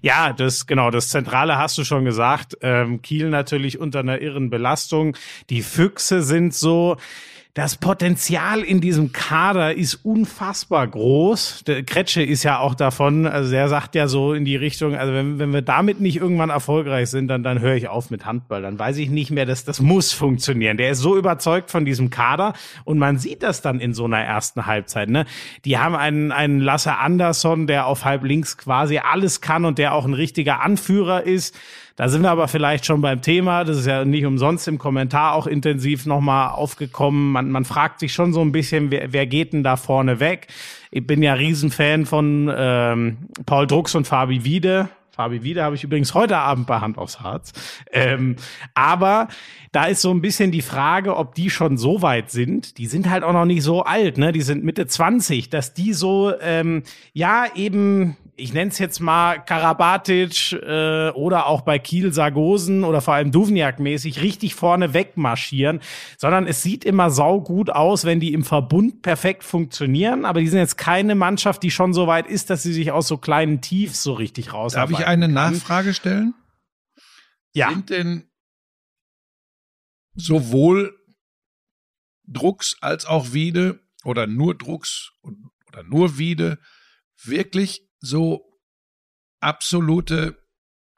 Speaker 2: Ja, das genau, das Zentrale hast du schon gesagt. Ähm, Kiel natürlich unter einer irren Belastung. Die Füchse sind so, das Potenzial in diesem Kader ist unfassbar groß. Der Kretsche ist ja auch davon, also der sagt ja so in die Richtung, also wenn, wenn wir damit nicht irgendwann erfolgreich sind, dann, dann höre ich auf mit Handball. Dann weiß ich nicht mehr, dass das muss funktionieren. Der ist so überzeugt von diesem Kader und man sieht das dann in so einer ersten Halbzeit. Ne? Die haben einen, einen Lasse Andersson, der auf halb links quasi alles kann und der auch ein richtiger Anführer ist. Da sind wir aber vielleicht schon beim Thema. Das ist ja nicht umsonst im Kommentar auch intensiv nochmal aufgekommen. Man, man fragt sich schon so ein bisschen, wer, wer geht denn da vorne weg? Ich bin ja Riesenfan von ähm, Paul Drucks und Fabi Wiede. Fabi Wiede habe ich übrigens heute Abend bei Hand aufs Harz. Ähm, aber da ist so ein bisschen die Frage, ob die schon so weit sind. Die sind halt auch noch nicht so alt, ne? Die sind Mitte 20, dass die so, ähm, ja, eben ich nenne es jetzt mal Karabatic äh, oder auch bei Kiel Sargosen oder vor allem Duvniak-mäßig richtig vorne wegmarschieren, sondern es sieht immer saugut aus, wenn die im Verbund perfekt funktionieren, aber die sind jetzt keine Mannschaft, die schon so weit ist, dass sie sich aus so kleinen Tiefs so richtig raus.
Speaker 1: Darf ich eine
Speaker 2: kann.
Speaker 1: Nachfrage stellen?
Speaker 2: Ja.
Speaker 1: Sind denn sowohl Drucks als auch Wiede oder nur Drucks oder nur Wiede wirklich so absolute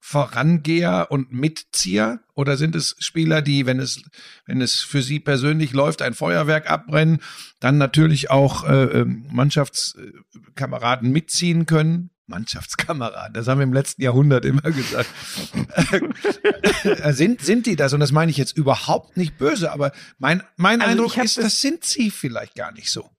Speaker 1: Vorangeher und Mitzieher? Oder sind es Spieler, die, wenn es, wenn es für sie persönlich läuft, ein Feuerwerk abbrennen, dann natürlich auch äh, ähm, Mannschaftskameraden mitziehen können? Mannschaftskameraden, das haben wir im letzten Jahrhundert immer gesagt. sind, sind die das? Und das meine ich jetzt überhaupt nicht böse, aber mein, mein
Speaker 2: Also
Speaker 1: Eindruck ist,
Speaker 2: das-
Speaker 1: das sind sie vielleicht gar nicht so.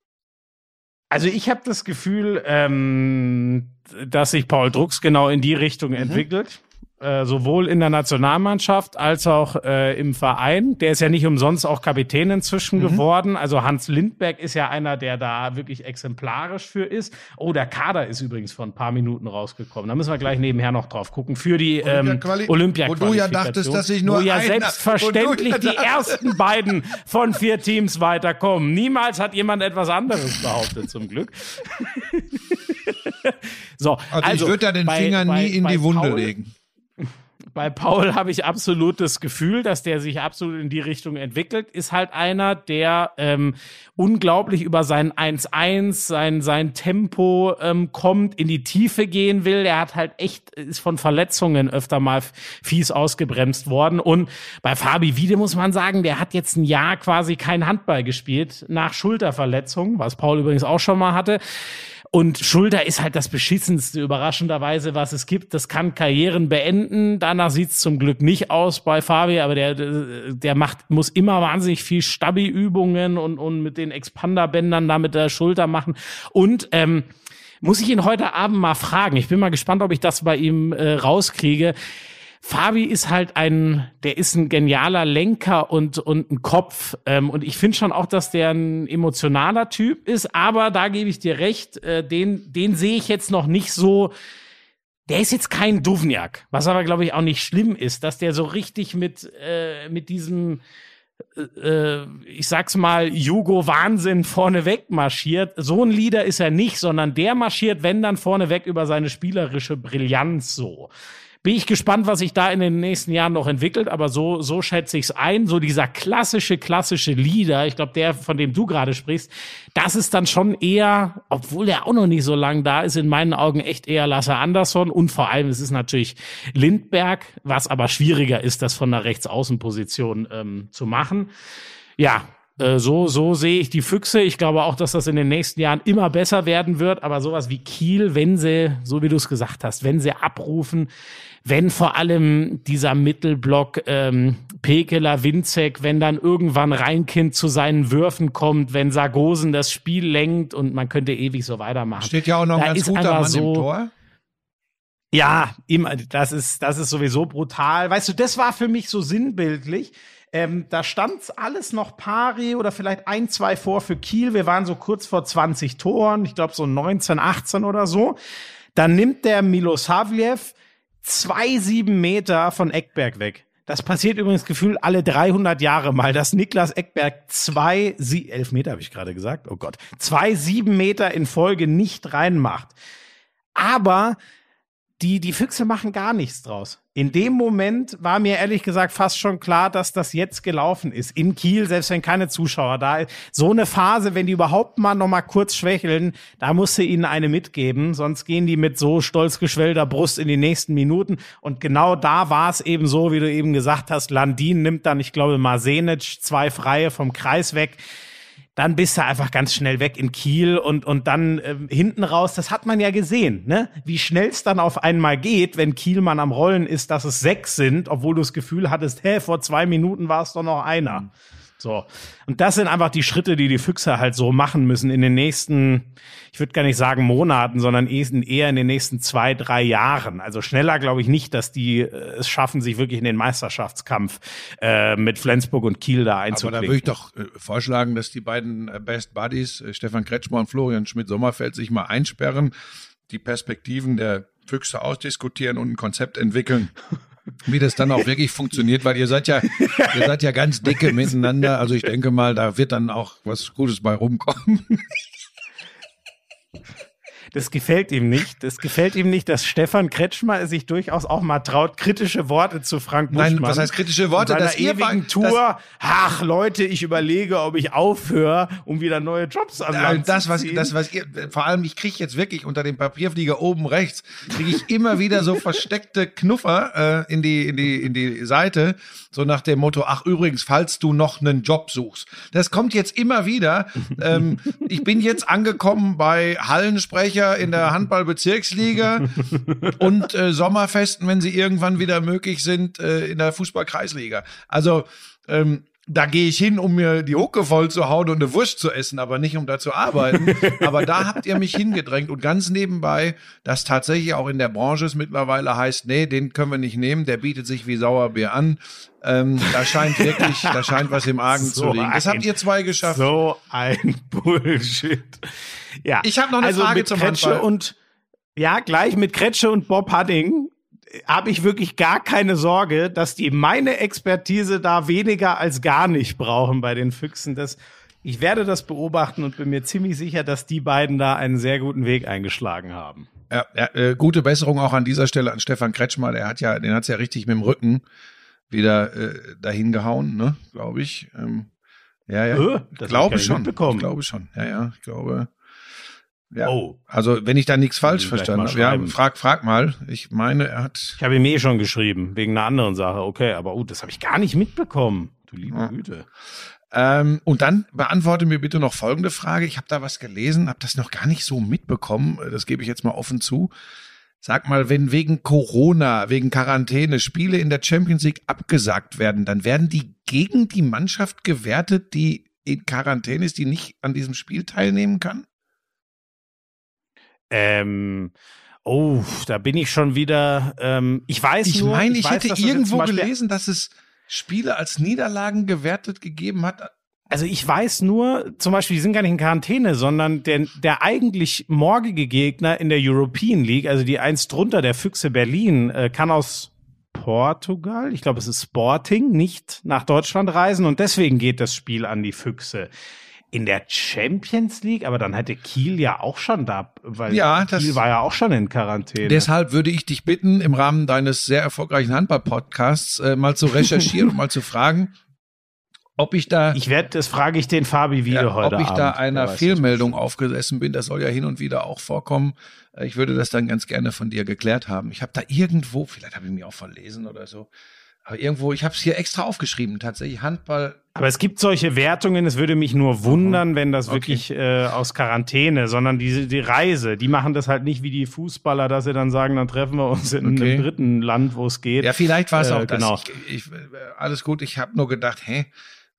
Speaker 2: Also ich habe das Gefühl, ähm, dass sich Paul Drucks genau in die Richtung entwickelt. Äh, sowohl in der Nationalmannschaft als auch äh, im Verein. Der ist ja nicht umsonst auch Kapitän inzwischen geworden. Also Hans Lindberg ist ja einer, der da wirklich exemplarisch für ist. Oh, der Kader ist übrigens vor ein paar Minuten rausgekommen. Da müssen wir gleich nebenher noch drauf gucken. Für die ähm, olympia
Speaker 1: wo du ja dachtest, dass sich nur
Speaker 2: Wo ja selbstverständlich die ersten beiden von vier Teams weiterkommen. Niemals hat jemand etwas anderes behauptet, zum Glück. so,
Speaker 1: Also, ich würde da den
Speaker 2: bei-
Speaker 1: Finger
Speaker 2: bei-
Speaker 1: nie in die Wunde
Speaker 2: Paul,
Speaker 1: legen.
Speaker 2: Bei Paul habe ich absolut das Gefühl, dass der sich absolut in die Richtung entwickelt. Ist halt einer, der ähm, unglaublich über sein 1-1, sein, sein Tempo ähm, kommt, in die Tiefe gehen will. Der hat halt echt, ist von Verletzungen öfter mal fies ausgebremst worden. Und bei Fabi Wiede muss man sagen, der hat jetzt ein Jahr quasi kein Handball gespielt nach Schulterverletzung, was Paul übrigens auch schon mal hatte. Und Schulter ist halt das beschissenste, überraschenderweise, was es gibt. Das kann Karrieren beenden. Danach sieht's zum Glück nicht aus bei Fabi, aber der, der macht, muss immer wahnsinnig viel Stabi-Übungen und, und mit den Expanderbändern da mit der Schulter machen. Und ähm, muss ich ihn heute Abend mal fragen. Ich bin mal gespannt, ob ich das bei ihm äh, rauskriege. Fabi ist halt ein, der ist ein genialer Lenker und, und ein Kopf. Ähm, und ich finde schon auch, dass der ein emotionaler Typ ist, aber da gebe ich dir recht, äh, den, den sehe ich jetzt noch nicht so. Der ist jetzt kein Duvniak, was aber, glaube ich, auch nicht schlimm ist, dass der so richtig mit, äh, mit diesem, äh, ich sag's mal, Jugo-Wahnsinn vorneweg marschiert. So ein Leader ist er nicht, sondern der marschiert, wenn dann vorneweg über seine spielerische Brillanz so. Bin ich gespannt, was sich da in den nächsten Jahren noch entwickelt, aber so, so schätze ich es ein. So dieser klassische, klassische Leader, ich glaube, der, von dem du gerade sprichst, das ist dann schon eher, obwohl der auch noch nicht so lang da ist, in meinen Augen echt eher Lasse Andersson und vor allem es ist natürlich Lindberg, was aber schwieriger ist, das von der Rechtsaußenposition ähm, zu machen. Ja, äh, so, so sehe ich die Füchse. Ich glaube auch, dass das in den nächsten Jahren immer besser werden wird. Aber sowas wie Kiel, wenn sie, so wie du es gesagt hast, wenn sie abrufen, wenn vor allem dieser Mittelblock ähm, Pekeler, Winzek, wenn dann irgendwann Reinkind zu seinen Würfen kommt, wenn Sargosen das Spiel lenkt und man könnte ewig so weitermachen.
Speaker 1: Steht ja auch noch ein
Speaker 2: Da
Speaker 1: ganz guter Mann
Speaker 2: so-
Speaker 1: im Tor.
Speaker 2: Ja, immer, das ist, das ist sowieso brutal. Weißt du, das war für mich so sinnbildlich. Ähm, da stand alles noch pari oder vielleicht ein, zwei vor für Kiel. Wir waren so kurz vor 20 Toren, ich glaube so 19, 18 oder so. Dann nimmt der Milosavljev zwei, sieben Meter von Eckberg weg. Das passiert übrigens gefühlt alle 300 Jahre mal, dass Niklas Eckberg zwei, sie, elf Meter habe ich gerade gesagt, oh Gott, zwei, sieben Meter in Folge nicht reinmacht. Aber die, die Füchse machen gar nichts draus. In dem Moment war mir ehrlich gesagt fast schon klar, dass das jetzt gelaufen ist. In Kiel, selbst wenn keine Zuschauer da ist. So eine Phase, wenn die überhaupt mal noch mal kurz schwächeln, da musst du ihnen eine mitgeben. Sonst gehen die mit so stolz geschwellter Brust in die nächsten Minuten. Und genau da war es eben so, wie du eben gesagt hast. Landin nimmt dann, ich glaube, Marsenic zwei Freie vom Kreis weg dann bist du einfach ganz schnell weg in Kiel und, und dann äh, hinten raus, das hat man ja gesehen, ne? Wie schnell es dann auf einmal geht, wenn Kielmann am Rollen ist, dass es sechs sind, obwohl du das Gefühl hattest, hä, vor zwei Minuten war es doch noch einer. Mhm. So. Und das sind einfach die Schritte, die die Füchse halt so machen müssen in den nächsten, ich würde gar nicht sagen Monaten, sondern eher in den nächsten zwei, drei Jahren. Also schneller glaube ich nicht, dass die äh, es schaffen, sich wirklich in den Meisterschaftskampf äh, mit Flensburg und Kiel da einzuklicken.
Speaker 1: Aber da würde ich doch äh, vorschlagen, dass die beiden äh, Best Buddies, äh, Stefan Kretschmer und Florian Schmidt-Sommerfeld, sich mal einsperren, die Perspektiven der Füchse ausdiskutieren und ein Konzept entwickeln wie das dann auch wirklich funktioniert, weil ihr seid ja, ihr seid ja ganz dicke miteinander. Also ich denke mal, da wird dann auch was Gutes bei rumkommen.
Speaker 2: Das gefällt ihm nicht. Das gefällt ihm nicht, dass Stefan Kretschmer sich durchaus auch mal traut, kritische Worte zu Frank Buschmann. Nein,
Speaker 1: was heißt kritische Worte?
Speaker 2: Das ewigen Tour. Ach Leute, ich überlege, ob ich aufhöre, um wieder neue Jobs an Land
Speaker 1: das, was, das, was ihr, vor allem, ich kriege jetzt wirklich unter dem Papierflieger oben rechts, kriege ich immer wieder so versteckte Knuffer äh, in die in die in die Seite, so nach dem Motto: Ach übrigens, falls du noch einen Job suchst. Das kommt jetzt immer wieder. ähm, ich bin jetzt angekommen bei Hallensprecher Sprecher in der Handball-Bezirksliga und äh, Sommerfesten, wenn sie irgendwann wieder möglich sind, äh, in der Fußball-Kreisliga. Also ähm, da gehe ich hin, um mir die Hucke voll zu hauen und eine Wurst zu essen, aber nicht um da zu arbeiten. aber da habt ihr mich hingedrängt und ganz nebenbei, dass tatsächlich auch in der Branche es mittlerweile heißt, nee, den können wir nicht nehmen, der bietet sich wie Sauerbier an. Ähm, da scheint wirklich, da scheint was im Argen so zu liegen. Das habt ihr zwei geschafft.
Speaker 2: So ein Bullshit. Ja.
Speaker 1: Ich habe noch eine also Frage zum
Speaker 2: Kretsche Handball. und ja, gleich mit Kretsche und Bob Hudding habe ich wirklich gar keine Sorge, dass die meine Expertise da weniger als gar nicht brauchen bei den Füchsen. Das, ich werde das beobachten und bin mir ziemlich sicher, dass die beiden da einen sehr guten Weg eingeschlagen haben.
Speaker 1: Ja, ja äh, gute Besserung auch an dieser Stelle an Stefan Kretschmer. Der hat ja, den hat's ja richtig mit dem Rücken wieder äh, dahin gehauen, ne, glaube ich. Ähm, ja, ja. Äh, glaube schon. Ich glaube schon. Ja, ja. Ich glaube. Ja. Oh. Also, wenn ich da nichts falsch verstanden habe, ja, frag, frag mal. Ich meine, er hat.
Speaker 2: Ich habe ihm eh schon geschrieben, wegen einer anderen Sache. Okay, aber uh, das habe ich gar nicht mitbekommen. Du liebe ja. Güte.
Speaker 1: Ähm, und dann beantworte mir bitte noch folgende Frage. Ich habe da was gelesen, habe das noch gar nicht so mitbekommen. Das gebe ich jetzt mal offen zu. Sag mal, wenn wegen Corona, wegen Quarantäne Spiele in der Champions League abgesagt werden, dann werden die gegen die Mannschaft gewertet, die in Quarantäne ist, die nicht an diesem Spiel teilnehmen kann?
Speaker 2: Ähm, oh, da bin ich schon wieder. Ähm, ich weiß
Speaker 1: ich
Speaker 2: nur.
Speaker 1: Meine, ich, ich weiß, hätte irgendwo gelesen, dass es Spiele als Niederlagen gewertet gegeben hat.
Speaker 2: Also ich weiß nur, zum Beispiel, die sind gar nicht in Quarantäne, sondern der, der eigentlich morgige Gegner in der European League, also die eins drunter, der Füchse Berlin, äh, kann aus Portugal, ich glaube es ist Sporting, nicht nach Deutschland reisen und deswegen geht das Spiel an die Füchse in der Champions League, aber dann hätte Kiel ja auch schon da, weil ja, Kiel war ja auch schon in Quarantäne.
Speaker 1: Deshalb würde ich dich bitten, im Rahmen deines sehr erfolgreichen Handball-Podcasts äh, mal zu recherchieren und mal zu fragen, ob ich da.
Speaker 2: Ich werde, das frage ich den Fabi wieder ja, heute.
Speaker 1: Ob ich
Speaker 2: Abend.
Speaker 1: da einer Fehlmeldung aufgesessen bin, das soll ja hin und wieder auch vorkommen. Äh, ich würde das dann ganz gerne von dir geklärt haben. Ich habe da irgendwo, vielleicht habe ich mich auch verlesen oder so, aber irgendwo, ich habe es hier extra aufgeschrieben, tatsächlich Handball.
Speaker 2: Aber es gibt solche Wertungen, es würde mich nur wundern, wenn das okay. wirklich äh, aus Quarantäne, sondern die, die Reise, die machen das halt nicht wie die Fußballer, dass sie dann sagen, dann treffen wir uns in okay. einem dritten Land, wo es geht.
Speaker 1: Ja, vielleicht war es äh, auch genau. das. Ich, ich, alles gut, ich habe nur gedacht, hä,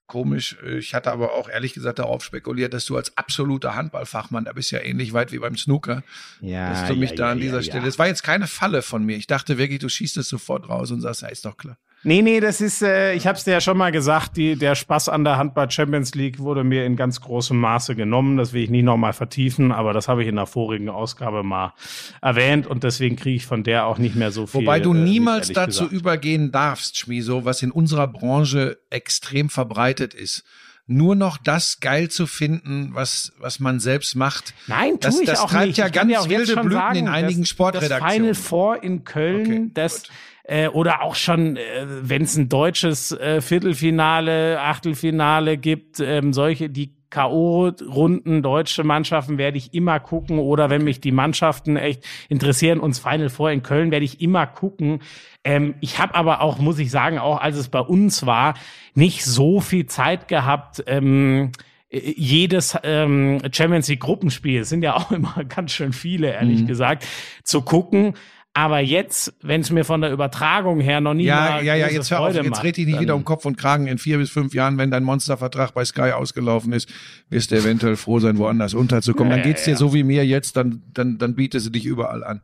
Speaker 1: komisch. Ich hatte aber auch ehrlich gesagt darauf spekuliert, dass du als absoluter Handballfachmann, da bist ja ähnlich weit wie beim Snooker, ja, dass du mich ja, da an ja, dieser Stelle. Es war jetzt keine Falle von mir. Ich dachte wirklich, du schießt es sofort raus und sagst, ja, ist doch klar.
Speaker 2: Nee, nee, das ist, äh, ich habe es dir ja schon mal gesagt, die, der Spaß an der Handball Champions League wurde mir in ganz großem Maße genommen. Das will ich nicht nochmal vertiefen, aber das habe ich in der vorigen Ausgabe mal erwähnt und deswegen kriege ich von der auch nicht mehr so viel.
Speaker 1: Wobei du äh, niemals dazu gesagt. übergehen darfst, Schmiso, was in unserer Branche extrem verbreitet ist nur noch das geil zu finden, was, was man selbst macht.
Speaker 2: Nein, tu
Speaker 1: das,
Speaker 2: ich
Speaker 1: das
Speaker 2: auch
Speaker 1: treibt
Speaker 2: nicht.
Speaker 1: ja
Speaker 2: Ich kann
Speaker 1: ganz
Speaker 2: jetzt
Speaker 1: wilde Blüten
Speaker 2: sagen,
Speaker 1: in einigen
Speaker 2: das,
Speaker 1: Sportredaktionen.
Speaker 2: Das Final Four in Köln,
Speaker 1: Okay,
Speaker 2: das
Speaker 1: gut.
Speaker 2: Äh, oder auch schon, äh, wenn es ein deutsches äh, Viertelfinale, Achtelfinale gibt, ähm, solche die K.O.-Runden, deutsche Mannschaften werde ich immer gucken oder wenn mich die Mannschaften echt interessieren, uns Final Four in Köln werde ich immer gucken. Ähm, ich habe aber auch, muss ich sagen, auch als es bei uns war, nicht so viel Zeit gehabt, ähm, äh, jedes ähm, Champions League Gruppenspiel, es sind ja auch immer ganz schön viele, ehrlich
Speaker 1: Mhm.
Speaker 2: gesagt, zu gucken. Aber jetzt, wenn es mir von der Übertragung her noch nie
Speaker 1: Ja, ja, ja, jetzt hör auf, jetzt red dich nicht wieder um Kopf und Kragen. In vier bis fünf Jahren, wenn dein Monstervertrag bei Sky ausgelaufen ist, wirst du eventuell froh sein, woanders unterzukommen.
Speaker 2: Ja,
Speaker 1: dann geht's
Speaker 2: ja,
Speaker 1: dir
Speaker 2: ja.
Speaker 1: so wie mir jetzt, dann, dann, dann bietet sie dich überall an.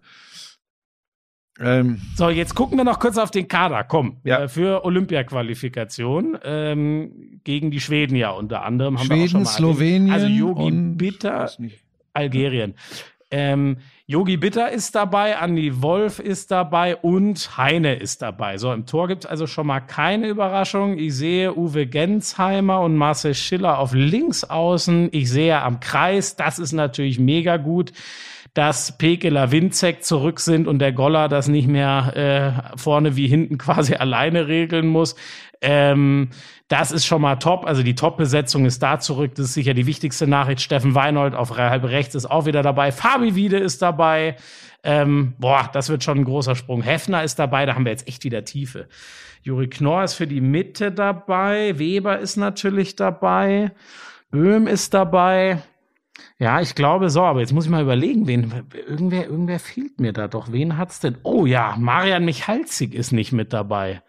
Speaker 1: Ähm,
Speaker 2: So, jetzt gucken wir noch kurz auf den Kader. Komm,
Speaker 1: Ja.
Speaker 2: äh, für Olympia-Qualifikation ähm, gegen die Schweden ja unter anderem.
Speaker 1: Schweden,
Speaker 2: erwähnt.
Speaker 1: Slowenien
Speaker 2: Also Yogi Bitter. Algerien. Ähm, Yogi Bitter ist dabei, Andi Wolf ist dabei und Heine ist dabei. So, im Tor gibt's also schon mal keine Überraschung. Ich sehe Uwe Gensheimer und Marcel Schiller auf links außen. Ich sehe am Kreis, das ist natürlich mega gut, dass Pekela Winzek zurück sind und der Goller das nicht mehr äh, vorne wie hinten quasi alleine regeln muss. Ähm, das ist schon mal top. Also die Top-Besetzung ist da zurück. Das ist sicher die wichtigste Nachricht. Steffen Weinhold auf halb rechts ist auch wieder dabei. Fabi Wiede ist dabei. Ähm, boah, das wird schon ein großer Sprung. Hefner ist dabei. Da haben wir jetzt echt wieder Tiefe. Juri Knorr ist für die Mitte dabei. Weber ist natürlich dabei. Böhm ist dabei. Ja, ich glaube so, aber jetzt muss ich mal überlegen, wen, irgendwer, irgendwer fehlt mir da doch. Wen hat's denn? Oh ja, Marian Michalzig ist nicht mit dabei.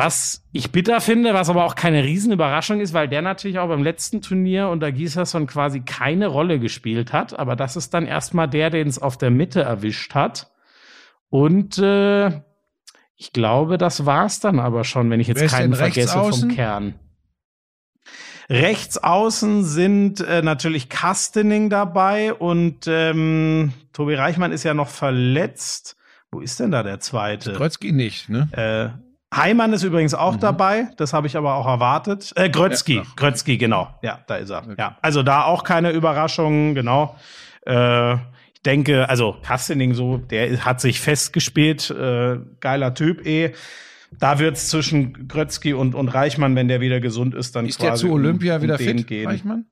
Speaker 2: Was ich bitter finde, was aber auch keine Riesenüberraschung ist, weil der natürlich auch beim letzten Turnier unter Gislason quasi keine Rolle gespielt hat. Aber das ist dann erstmal der, den es auf der Mitte erwischt hat. Und äh, ich glaube, das war's dann aber schon, wenn ich jetzt keinen vergesse vom? Kern. Rechts außen sind äh, natürlich Kastening dabei und ähm, Tobi Reichmann ist ja noch verletzt. Wo ist denn da der zweite?
Speaker 1: Kreuzki nicht, ne?
Speaker 2: Äh, Heimann ist übrigens auch dabei, das habe ich aber auch erwartet. Äh, Grötzky,
Speaker 1: Ja.
Speaker 2: Grötzky, genau. Ja, da ist er. Ja, also da auch keine Überraschungen, genau. Äh, ich denke, also Kastening so, der hat sich festgespielt, äh, geiler Typ eh. Da wird's zwischen Grötzky und, und Reichmann, wenn der wieder gesund ist, dann
Speaker 1: Ist der
Speaker 2: quasi
Speaker 1: zu Olympia
Speaker 2: um, um
Speaker 1: wieder fit,
Speaker 2: gehen.
Speaker 1: Reichmann?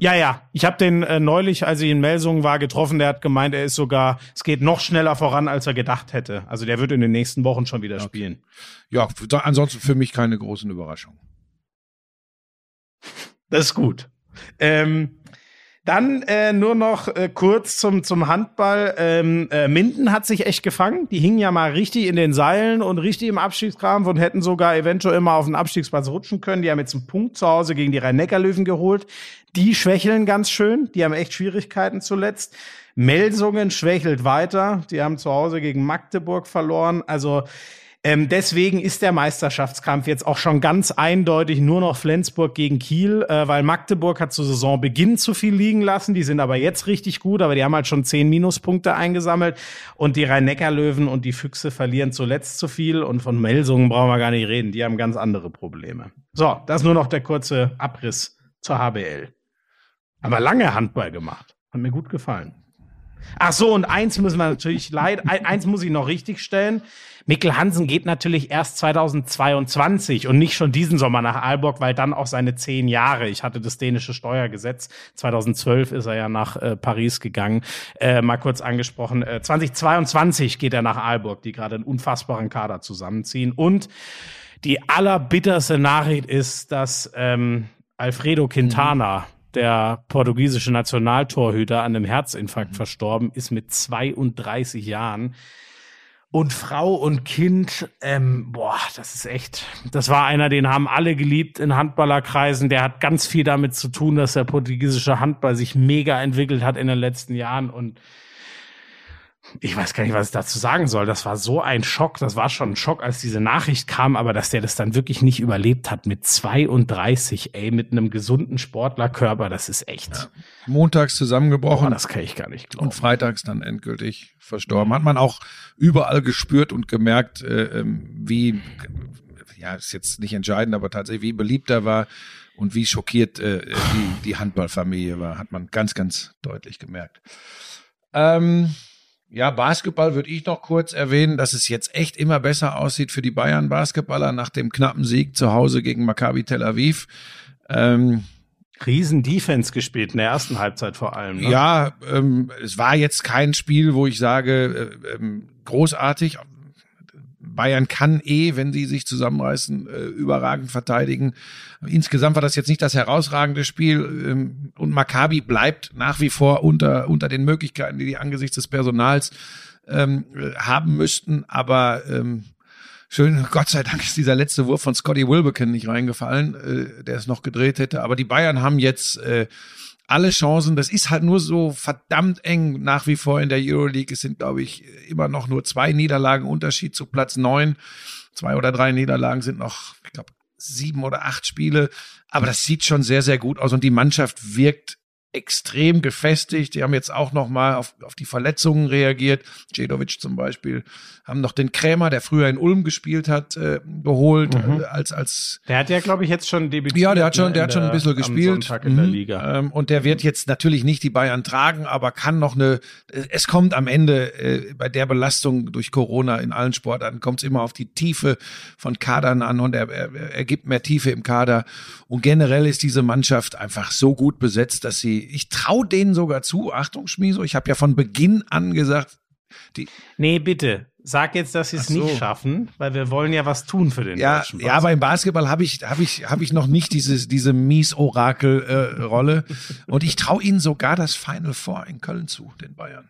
Speaker 2: Ja, ja. Ich habe den äh, neulich, als ich in Melsungen war, getroffen. Der hat gemeint, er ist sogar, es geht noch schneller voran, als er gedacht hätte. Also der wird in den nächsten Wochen schon wieder spielen.
Speaker 1: Ja, ansonsten für mich keine großen Überraschungen.
Speaker 2: Das ist gut. Ähm, dann äh, nur noch äh, kurz zum, zum Handball. Ähm, äh, Minden hat sich echt gefangen. Die hingen ja mal richtig in den Seilen und richtig im Abstiegskampf und hätten sogar eventuell mal auf den Abstiegsplatz rutschen können. Die haben jetzt einen Punkt zu Hause gegen die Rhein-Neckar-Löwen geholt. Die schwächeln ganz schön. Die haben echt Schwierigkeiten zuletzt. Melsungen schwächelt weiter. Die haben zu Hause gegen Magdeburg verloren. Also ähm, deswegen ist der Meisterschaftskampf jetzt auch schon ganz eindeutig nur noch Flensburg gegen Kiel, äh, weil Magdeburg hat zu Saisonbeginn zu viel liegen lassen. Die sind aber jetzt richtig gut, aber die haben halt schon zehn Minuspunkte eingesammelt. Und die Rhein-Neckar-Löwen und die Füchse verlieren zuletzt zu viel. Und von Melsungen brauchen wir gar nicht reden. Die haben ganz andere Probleme. So, das nur noch der kurze Abriss zur HBL. Aber lange Handball gemacht. Hat mir gut gefallen. Ach so, und eins müssen wir natürlich leid, ein- eins muss ich noch richtig stellen. Mikkel Hansen geht natürlich erst 2022 und nicht schon diesen Sommer nach Aalborg, weil dann auch seine zehn Jahre. Ich hatte das dänische Steuergesetz. 2012 ist er ja nach äh, Paris gegangen. Äh, mal kurz angesprochen. Äh, 2022 geht er nach Aalborg, die gerade einen unfassbaren Kader zusammenziehen. Und die allerbitterste Nachricht ist, dass ähm, Alfredo Quintana, der portugiesische Nationaltorhüter, an einem Herzinfarkt verstorben ist mit 32 Jahren. Und Frau und Kind, ähm, boah, das ist echt, das war einer, den haben alle geliebt in Handballerkreisen. Der hat ganz viel damit zu tun, dass der portugiesische Handball sich mega entwickelt hat in den letzten Jahren. Und ich weiß gar nicht, was ich dazu sagen soll. Das war so ein Schock. Das war schon ein Schock, als diese Nachricht kam, aber dass der das dann wirklich nicht überlebt hat mit 32, ey, mit einem gesunden Sportlerkörper, das ist echt.
Speaker 1: Montags
Speaker 2: Boah,
Speaker 1: zusammengebrochen
Speaker 2: das kann ich gar nicht glauben.
Speaker 1: und freitags dann endgültig verstorben. Hat man auch überall gespürt und gemerkt, äh, ähm, wie ja, ist jetzt nicht entscheidend, aber tatsächlich, wie beliebt er war und wie schockiert äh, die, die Handballfamilie war, hat man ganz, ganz deutlich gemerkt. Ähm, ja, Basketball würde ich noch kurz erwähnen, dass es jetzt echt immer besser aussieht für die Bayern Basketballer nach dem knappen Sieg zu Hause gegen Maccabi Tel Aviv. Ähm,
Speaker 2: Riesen Defense gespielt in der ersten Halbzeit vor allem. Ne?
Speaker 1: Ja, ähm, es war jetzt kein Spiel, wo ich sage, äh, ähm, großartig. Bayern kann eh, wenn sie sich zusammenreißen, äh, überragend verteidigen. Insgesamt war das jetzt nicht das herausragende Spiel ähm, und Maccabi bleibt nach wie vor unter, unter den Möglichkeiten, die die angesichts des Personals ähm, haben müssten. Aber ähm, schön, Gott sei Dank ist dieser letzte Wurf von Scotty Wilbekin nicht reingefallen, äh, der es noch gedreht hätte. Aber die Bayern haben jetzt äh, alle Chancen. Das ist halt nur so verdammt eng nach wie vor in der Euroleague. Es sind, glaube ich, immer noch nur zwei Niederlagen Unterschied zu Platz neun. Zwei oder drei Niederlagen sind noch, ich glaube, sieben oder acht Spiele. Aber das sieht schon sehr, sehr gut aus und die Mannschaft wirkt extrem gefestigt. Die haben jetzt auch noch mal auf, auf die Verletzungen reagiert. Jedovic zum Beispiel haben noch den Krämer, der früher in Ulm gespielt hat, äh, geholt
Speaker 2: Mhm.
Speaker 1: äh, als als
Speaker 2: Der hat ja, glaube ich, jetzt schon debütiert.
Speaker 1: ja, der hat schon,
Speaker 2: ne,
Speaker 1: der hat schon ein
Speaker 2: der-
Speaker 1: bisschen
Speaker 2: am
Speaker 1: gespielt.
Speaker 2: Der
Speaker 1: Mhm. Ähm, und der wird jetzt natürlich nicht die Bayern tragen, aber kann noch eine, es kommt am Ende äh, bei der Belastung durch Corona in allen Sportarten, kommt es immer auf die Tiefe von Kadern an und er, er, er gibt mehr Tiefe im Kader. Und generell ist diese Mannschaft einfach so gut besetzt, dass sie, ich traue denen sogar zu, Achtung Schmieso, ich habe ja von Beginn an gesagt, die,
Speaker 2: Nee, bitte. Sag jetzt, dass sie es
Speaker 1: so.
Speaker 2: nicht schaffen, weil wir wollen ja was tun für den
Speaker 1: Ja,
Speaker 2: deutschen
Speaker 1: ja, aber im Basketball habe ich, habe ich, habe ich noch nicht dieses, diese Mies-Orakel-Rolle. und ich traue ihnen sogar das Final Four in Köln zu, den Bayern.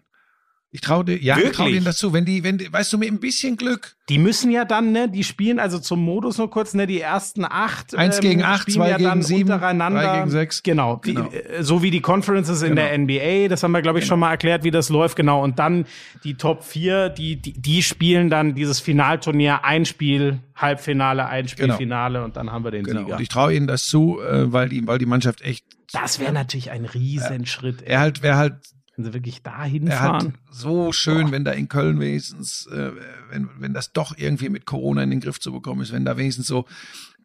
Speaker 1: Ich traue dir, ja, ich traue denen das zu. Wenn die, wenn die, weißt du, mit ein bisschen Glück.
Speaker 2: Die müssen ja dann, ne, die spielen also zum Modus nur kurz, ne, die ersten acht. ähm,
Speaker 1: Eins gegen acht, zwei
Speaker 2: ja
Speaker 1: gegen sieben, drei gegen sechs.
Speaker 2: Genau,
Speaker 1: Genau.
Speaker 2: äh, so wie die Conferences in
Speaker 1: Genau.
Speaker 2: der NBA, das haben wir, glaube ich, schon mal erklärt, wie das läuft, genau. Und dann die Top vier, die, die, die spielen dann dieses Finalturnier, ein Spiel, Halbfinale, ein Spiel,
Speaker 1: Genau.
Speaker 2: Finale und dann haben wir den
Speaker 1: Genau.
Speaker 2: Sieger.
Speaker 1: Und ich traue ihnen das zu, äh, weil die, weil die Mannschaft echt,
Speaker 2: das wäre natürlich ein Riesenschritt, ey,
Speaker 1: er halt, wäre halt
Speaker 2: wenn sie wirklich dahin
Speaker 1: Er hat
Speaker 2: fahren.
Speaker 1: so schön, wenn da in Köln wenigstens, äh, wenn, wenn das doch irgendwie mit Corona in den Griff zu bekommen ist, wenn da wenigstens so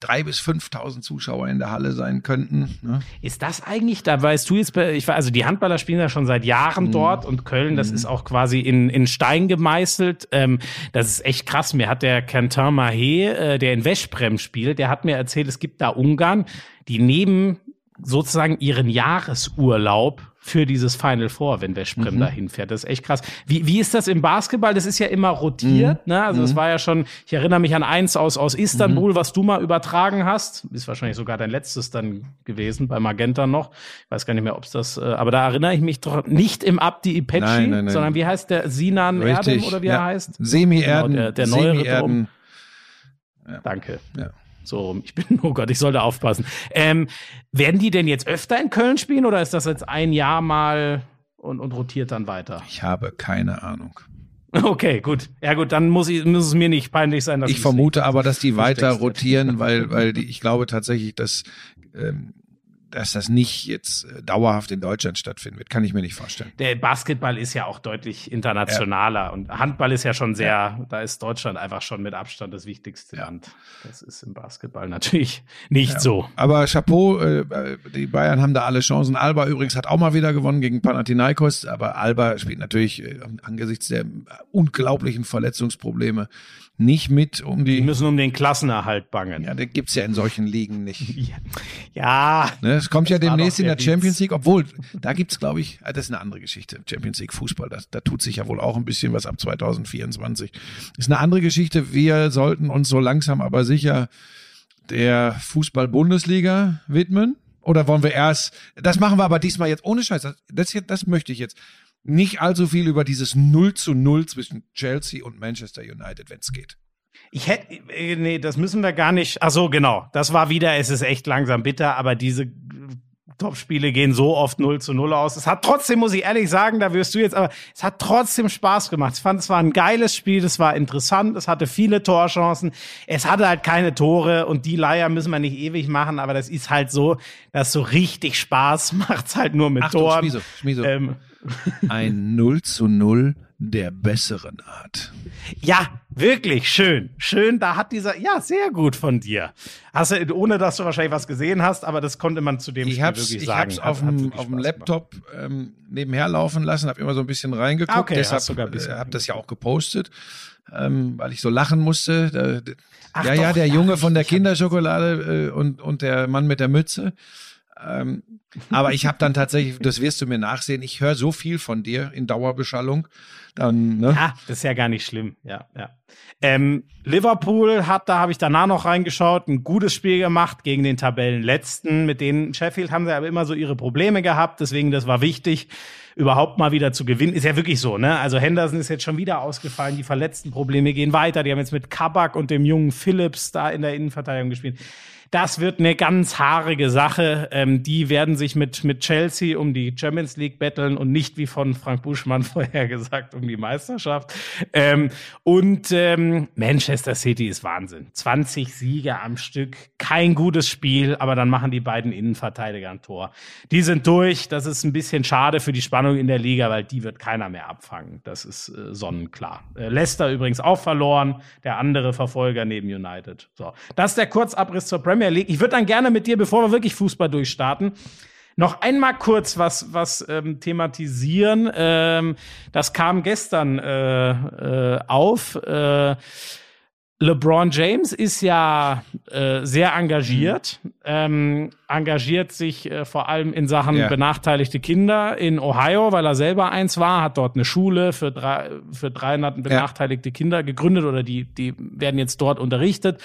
Speaker 1: drei bis 5.000 Zuschauer in der Halle sein könnten. Ne?
Speaker 2: Ist das eigentlich, da weißt du jetzt, ich war, also die Handballer spielen ja schon seit Jahren
Speaker 1: Mhm.
Speaker 2: dort und Köln, das ist auch quasi in, in Stein gemeißelt. Ähm, das ist echt krass. Mir hat der Quentin Mahé, äh, der in Veszprem spielt, der hat mir erzählt, es gibt da Ungarn, die nehmen sozusagen ihren Jahresurlaub für dieses Final Four, wenn Veszprem
Speaker 1: Mhm.
Speaker 2: da hinfährt. Das ist echt krass. Wie, wie ist das im Basketball? Das ist ja immer rotiert.
Speaker 1: Mhm.
Speaker 2: Ne? Also es war ja schon, ich erinnere mich an eins aus, aus Istanbul, was du mal übertragen hast. Ist wahrscheinlich sogar dein letztes dann gewesen, bei Magenta noch. Ich weiß gar nicht mehr, ob es das, äh, aber da erinnere ich mich doch nicht im Abdi Ipechi,
Speaker 1: Nein, nein, nein.
Speaker 2: sondern wie heißt der? Sinan Erdem oder wie er heißt?
Speaker 1: Semi-Erden.
Speaker 2: Genau, der- der neuere
Speaker 1: Semi-Erden.
Speaker 2: Danke.
Speaker 1: Ja.
Speaker 2: So. Ich bin, oh Gott, ich sollte aufpassen. Ähm, werden die denn jetzt öfter in Köln spielen oder ist das jetzt ein Jahr mal und, und rotiert dann weiter?
Speaker 1: Ich habe keine Ahnung.
Speaker 2: Okay, gut. Ja gut, dann muss, ich, muss es mir nicht peinlich sein, dass
Speaker 1: Ich vermute aber, dass die weiter rotieren, weil, weil die, ich glaube tatsächlich, dass, ähm, dass das nicht jetzt äh, dauerhaft in Deutschland stattfinden wird. Kann ich mir nicht vorstellen.
Speaker 2: Der Basketball ist ja auch deutlich internationaler und Handball ist ja schon sehr, da ist Deutschland einfach schon mit Abstand das wichtigste
Speaker 1: Ja.
Speaker 2: Land. Das ist im Basketball natürlich nicht so.
Speaker 1: Aber Chapeau, äh, die Bayern haben da alle Chancen. Alba übrigens hat auch mal wieder gewonnen gegen Panathinaikos, aber Alba spielt natürlich äh, angesichts der unglaublichen Verletzungsprobleme nicht mit um
Speaker 2: Die
Speaker 1: die.
Speaker 2: müssen um den Klassenerhalt bangen.
Speaker 1: Ja, den gibt's ja in solchen Ligen nicht.
Speaker 2: Ja.
Speaker 1: Ne, es kommt ja
Speaker 2: Das
Speaker 1: demnächst in
Speaker 2: der
Speaker 1: der Champions
Speaker 2: Witz.
Speaker 1: League, obwohl, da gibt's glaube ich, ah, das ist eine andere Geschichte, Champions League Fußball, da, da tut sich ja wohl auch ein bisschen was ab 2024. Ist eine andere Geschichte, wir sollten uns so langsam aber sicher der Fußball-Bundesliga widmen. Oder wollen wir erst, das machen wir aber diesmal jetzt ohne Scheiß, das, das, das möchte ich jetzt. Nicht allzu viel über dieses 0 zu 0 zwischen Chelsea und Manchester United, wenn es geht.
Speaker 2: Ich hätte, äh, nee, das müssen wir gar nicht. Ach so, genau. Das war wieder, es ist echt langsam bitter, aber diese Topspiele gehen so oft 0 zu 0 aus. Es hat trotzdem, muss ich ehrlich sagen, da wirst du jetzt, aber es hat trotzdem Spaß gemacht. Ich fand, es war ein geiles Spiel, es war interessant, es hatte viele Torchancen, es hatte halt keine Tore und die Leier müssen wir nicht ewig machen, aber das ist halt so, dass so richtig Spaß macht's halt nur mit
Speaker 1: Achtung,
Speaker 2: Toren.
Speaker 1: Schmieso, Schmieso.
Speaker 2: Ähm,
Speaker 1: Ein 0 zu 0 der besseren Art.
Speaker 2: Ja, wirklich schön. Schön, da hat dieser, ja, sehr gut von dir. Hast du, ohne dass du wahrscheinlich was gesehen hast, aber das konnte man zu dem
Speaker 1: ich
Speaker 2: Spiel
Speaker 1: hab's,
Speaker 2: wirklich
Speaker 1: ich
Speaker 2: sagen. hat
Speaker 1: dem,
Speaker 2: wirklich
Speaker 1: auf dem Laptop ähm, nebenher laufen lassen, habe immer so ein bisschen reingeguckt,
Speaker 2: Ah, okay,
Speaker 1: deshalb äh, habe das ja auch gepostet, ähm, weil ich so lachen musste. Da,
Speaker 2: Ach
Speaker 1: ja, ja,
Speaker 2: doch,
Speaker 1: der
Speaker 2: ja,
Speaker 1: Junge von der Kinderschokolade äh, und, und der Mann mit der Mütze. Ähm, aber ich habe dann tatsächlich, das wirst du mir nachsehen, ich höre so viel von dir in Dauerbeschallung. Dann, ne?
Speaker 2: Ah, das ist ja gar nicht schlimm. Ja, ja. Ähm, Liverpool hat, da habe ich danach noch reingeschaut, ein gutes Spiel gemacht gegen den Tabellenletzten. Mit denen Sheffield haben sie aber immer so ihre Probleme gehabt, deswegen das war wichtig, überhaupt mal wieder zu gewinnen. Ist ja wirklich so, ne? Also Henderson ist jetzt schon wieder ausgefallen, die verletzten Probleme gehen weiter. Die haben jetzt mit Kabak und dem jungen Phillips da in der Innenverteidigung gespielt. Das wird eine ganz haarige Sache. Ähm, die werden sich mit, mit Chelsea um die Champions League betteln und nicht wie von Frank Buschmann vorher gesagt um die Meisterschaft. Ähm, und ähm, Manchester City ist Wahnsinn. 20 Siege am Stück, kein gutes Spiel, aber dann machen die beiden Innenverteidiger ein Tor. Die sind durch. Das ist ein bisschen schade für die Spannung in der Liga, weil die wird keiner mehr abfangen. Das ist äh, sonnenklar. Äh, Leicester übrigens auch verloren, der andere Verfolger neben United. So, das ist der Kurzabriss zur Premier League. Ich würde dann gerne mit dir, bevor wir wirklich Fußball durchstarten, noch einmal kurz was, was ähm, thematisieren. Ähm, das kam gestern äh, äh, auf. Äh, LeBron James ist ja äh, sehr engagiert, ähm, engagiert sich äh, vor allem in Sachen
Speaker 1: Ja.
Speaker 2: benachteiligte Kinder in Ohio, weil er selber eins war, hat dort eine Schule für, drei, für 300 benachteiligte Kinder gegründet oder die, die werden jetzt dort unterrichtet.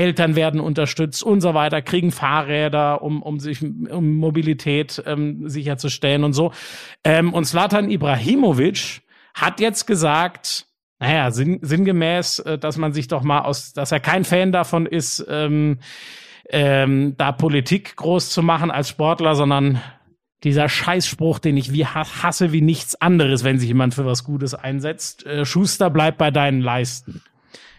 Speaker 2: Eltern werden unterstützt und so weiter, kriegen Fahrräder, um, um sich um Mobilität ähm, sicherzustellen und so. Ähm, und Slatan Ibrahimovic hat jetzt gesagt, naja, sinn, sinngemäß, äh, dass man sich doch mal aus, dass er kein Fan davon ist, ähm, ähm, da Politik groß zu machen als Sportler, sondern dieser Scheißspruch, den ich wie ha- hasse wie nichts anderes, wenn sich jemand für was Gutes einsetzt. Äh, Schuster, bleib bei deinen Leisten.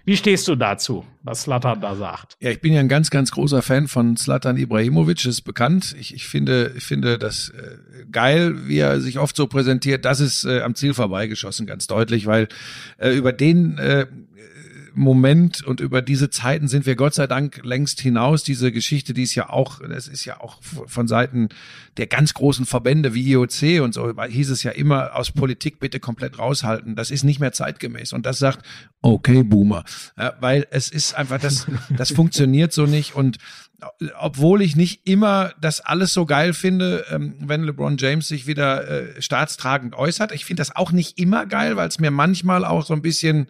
Speaker 2: Wie stehst du dazu, was Slatter da sagt?
Speaker 1: Ja, ich bin ja ein ganz, ganz großer Fan von Zlatan Ibrahimovic, ist bekannt. Ich, ich finde, ich finde das äh, geil, wie er sich oft so präsentiert. Das ist äh, am Ziel vorbeigeschossen, ganz deutlich, weil äh, über den äh, Moment und über diese Zeiten sind wir Gott sei Dank längst hinaus. Diese Geschichte, die ist ja auch, das ist ja auch von Seiten der ganz großen Verbände wie IOC und so, hieß es ja immer, aus Politik bitte komplett raushalten. Das ist nicht mehr zeitgemäß. Und das sagt, okay, Boomer. Ja, weil es ist einfach, das, das funktioniert so nicht. Und obwohl ich nicht immer das alles so geil finde, ähm, wenn LeBron James sich wieder äh, staatstragend äußert. Ich finde das auch nicht immer geil, weil es mir manchmal auch so ein bisschen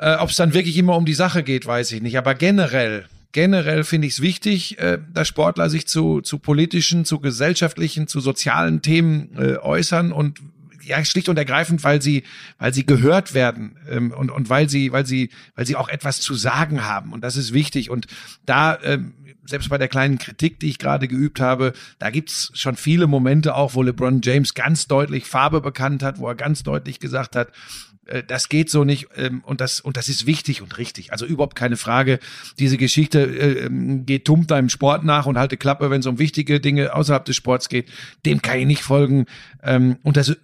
Speaker 1: äh, Ob es dann wirklich immer um die Sache geht, weiß ich nicht. Aber generell, generell finde ich es wichtig, äh, dass Sportler sich zu, zu politischen, zu gesellschaftlichen, zu sozialen Themen äh, äußern und ja, schlicht und ergreifend, weil sie, weil sie gehört werden ähm, und, und weil sie, weil sie, weil sie auch etwas zu sagen haben. Und das ist wichtig. Und da, ähm, selbst bei der kleinen Kritik, die ich gerade geübt habe, da gibt's schon viele Momente auch, wo LeBron James ganz deutlich Farbe bekannt hat, wo er ganz deutlich gesagt hat, äh, das geht so nicht ähm, und das und das ist wichtig und richtig. Also überhaupt keine Frage. Diese Geschichte äh, ähm, geht dumm deinem Sport nach und halte Klappe, wenn es um wichtige Dinge außerhalb des Sports geht. Dem kann ich nicht folgen. Ähm, und das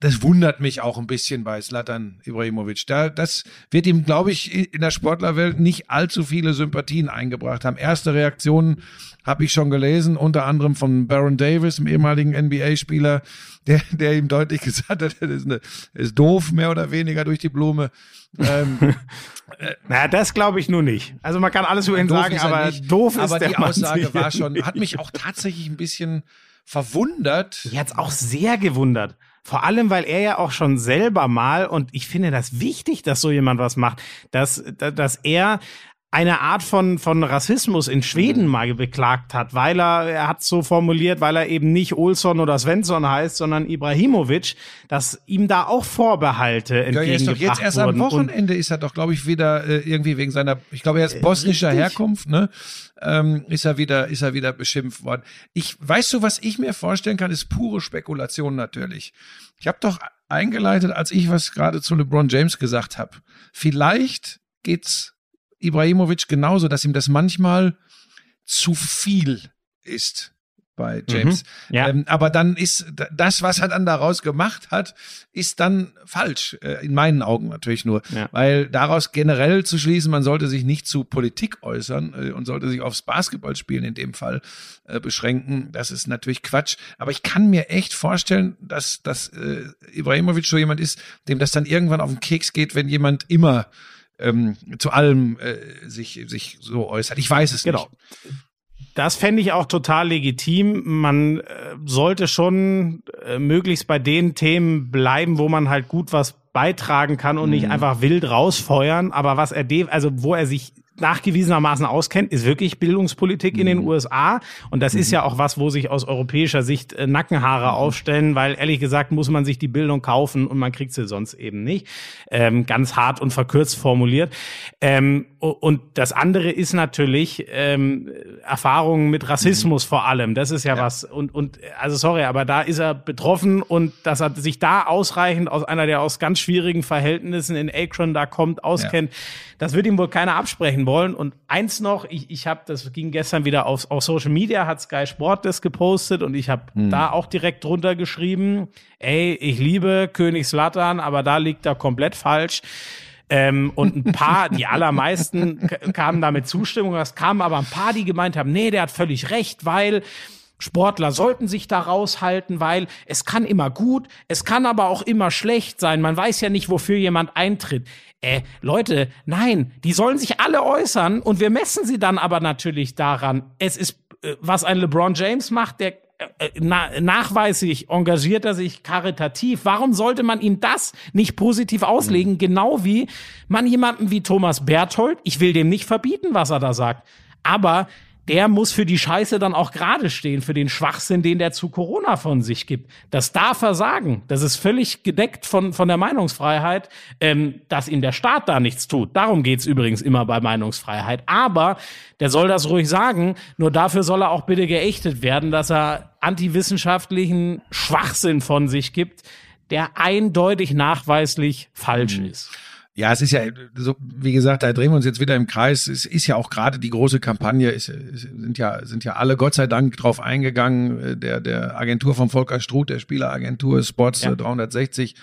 Speaker 1: das wundert mich auch ein bisschen bei Slatan Ibrahimovic. Da, das wird ihm, glaube ich, in der Sportlerwelt nicht allzu viele Sympathien eingebracht haben. Erste Reaktionen habe ich schon gelesen, unter anderem von Baron Davis, dem ehemaligen NBA-Spieler, der, der ihm deutlich gesagt hat, das ist, eine, ist doof, mehr oder weniger durch die Blume. Ähm,
Speaker 2: naja, das glaube ich nur nicht. Also man kann alles über ihn sagen,
Speaker 1: er
Speaker 2: aber
Speaker 1: nicht.
Speaker 2: doof ist
Speaker 1: aber
Speaker 2: der
Speaker 1: die
Speaker 2: Mann
Speaker 1: Aussage war schon, hat mich auch tatsächlich ein bisschen verwundert.
Speaker 2: Mich hat's auch sehr gewundert. Vor allem, weil er ja auch schon selber mal, und ich finde das wichtig, dass so jemand was macht, dass, dass er eine Art von, von Rassismus in Schweden
Speaker 1: Mhm.
Speaker 2: mal beklagt hat, weil er, er hat so formuliert, weil er eben nicht Olsson oder Svensson heißt, sondern Ibrahimovic, dass ihm da auch Vorbehalte
Speaker 1: Ja, er ist doch
Speaker 2: entgegengebracht
Speaker 1: jetzt erst
Speaker 2: wurden.
Speaker 1: am Wochenende ist er doch, glaube ich, wieder äh, irgendwie wegen seiner, ich glaube, er ist bosnischer
Speaker 2: richtig.
Speaker 1: Herkunft, ne? Ähm, ist er wieder, ist er wieder beschimpft worden. Ich, weißt du, was ich mir vorstellen kann, ist pure Spekulation natürlich. Ich habe doch eingeleitet, als ich was gerade zu LeBron James gesagt habe. Vielleicht geht's Ibrahimovic genauso, dass ihm das manchmal zu viel ist. bei James.
Speaker 2: Mhm, ja.
Speaker 1: ähm, aber dann ist das, was er dann daraus gemacht hat, ist dann falsch, äh, in meinen Augen natürlich nur.
Speaker 2: Ja.
Speaker 1: Weil daraus generell zu schließen, man sollte sich nicht zu Politik äußern äh, und sollte sich aufs Basketballspielen in dem Fall äh, beschränken, das ist natürlich Quatsch. Aber ich kann mir echt vorstellen, dass, dass äh, Ibrahimovic so jemand ist, dem das dann irgendwann auf den Keks geht, wenn jemand immer ähm, zu allem äh, sich, sich so äußert. Ich weiß es
Speaker 2: Genau.
Speaker 1: nicht.
Speaker 2: Das fände ich auch total legitim. Man äh, sollte schon äh, möglichst bei den Themen bleiben, wo man halt gut was beitragen kann und nicht einfach wild rausfeuern. Aber was er, de also wo er sich nachgewiesenermaßen auskennt, ist wirklich Bildungspolitik in den USA. Und das ist ja auch was, wo sich aus europäischer Sicht äh, Nackenhaare aufstellen, weil ehrlich gesagt muss man sich die Bildung kaufen und man kriegt sie sonst eben nicht. Ähm, ganz hart und verkürzt formuliert. Ähm, und das andere ist natürlich ähm, Erfahrungen mit Rassismus vor allem. Das ist ja, was. Und, und also sorry, aber da ist er betroffen und dass er sich da ausreichend aus einer, der aus ganz schwierigen Verhältnissen in Akron da kommt, auskennt, das wird ihm wohl keiner absprechen wollen. Und eins noch, ich, ich habe, das ging gestern wieder auf, auf Social Media, hat Sky Sport das gepostet und ich habe da auch direkt drunter geschrieben, ey, ich liebe König Slatan, aber da liegt er komplett falsch. Ähm, und ein paar, die allermeisten kamen da mit Zustimmung. Es kamen aber ein paar, die gemeint haben, nee, der hat völlig recht, weil Sportler sollten sich da raushalten, weil es kann immer gut, es kann aber auch immer schlecht sein. Man weiß ja nicht, wofür jemand eintritt. Äh, Leute, nein, die sollen sich alle äußern und wir messen sie dann aber natürlich daran. Es ist, äh, was ein LeBron James macht, der äh, na, nachweislich engagiert er sich karitativ. Warum sollte man ihm das nicht positiv auslegen? Genau wie man jemanden wie Thomas Berthold, ich will dem nicht verbieten, was er da sagt, aber der muss für die Scheiße dann auch gerade stehen, für den Schwachsinn, den der zu Corona von sich gibt. Das darf er sagen. Das ist völlig gedeckt von, von der Meinungsfreiheit, ähm, dass ihm der Staat da nichts tut. Darum geht's übrigens immer bei Meinungsfreiheit. Aber der soll das ruhig sagen, nur dafür soll er auch bitte geächtet werden, dass er antiwissenschaftlichen Schwachsinn von sich gibt, der eindeutig nachweislich falsch ist.
Speaker 1: Ja, es ist ja so, wie gesagt, da drehen wir uns jetzt wieder im Kreis. Es ist ja auch gerade die große Kampagne, es, sind ja sind ja alle Gott sei Dank drauf eingegangen. äh, Der der Agentur von Volker Struth, der Spieleragentur Sports
Speaker 2: Ja.
Speaker 1: äh, 360,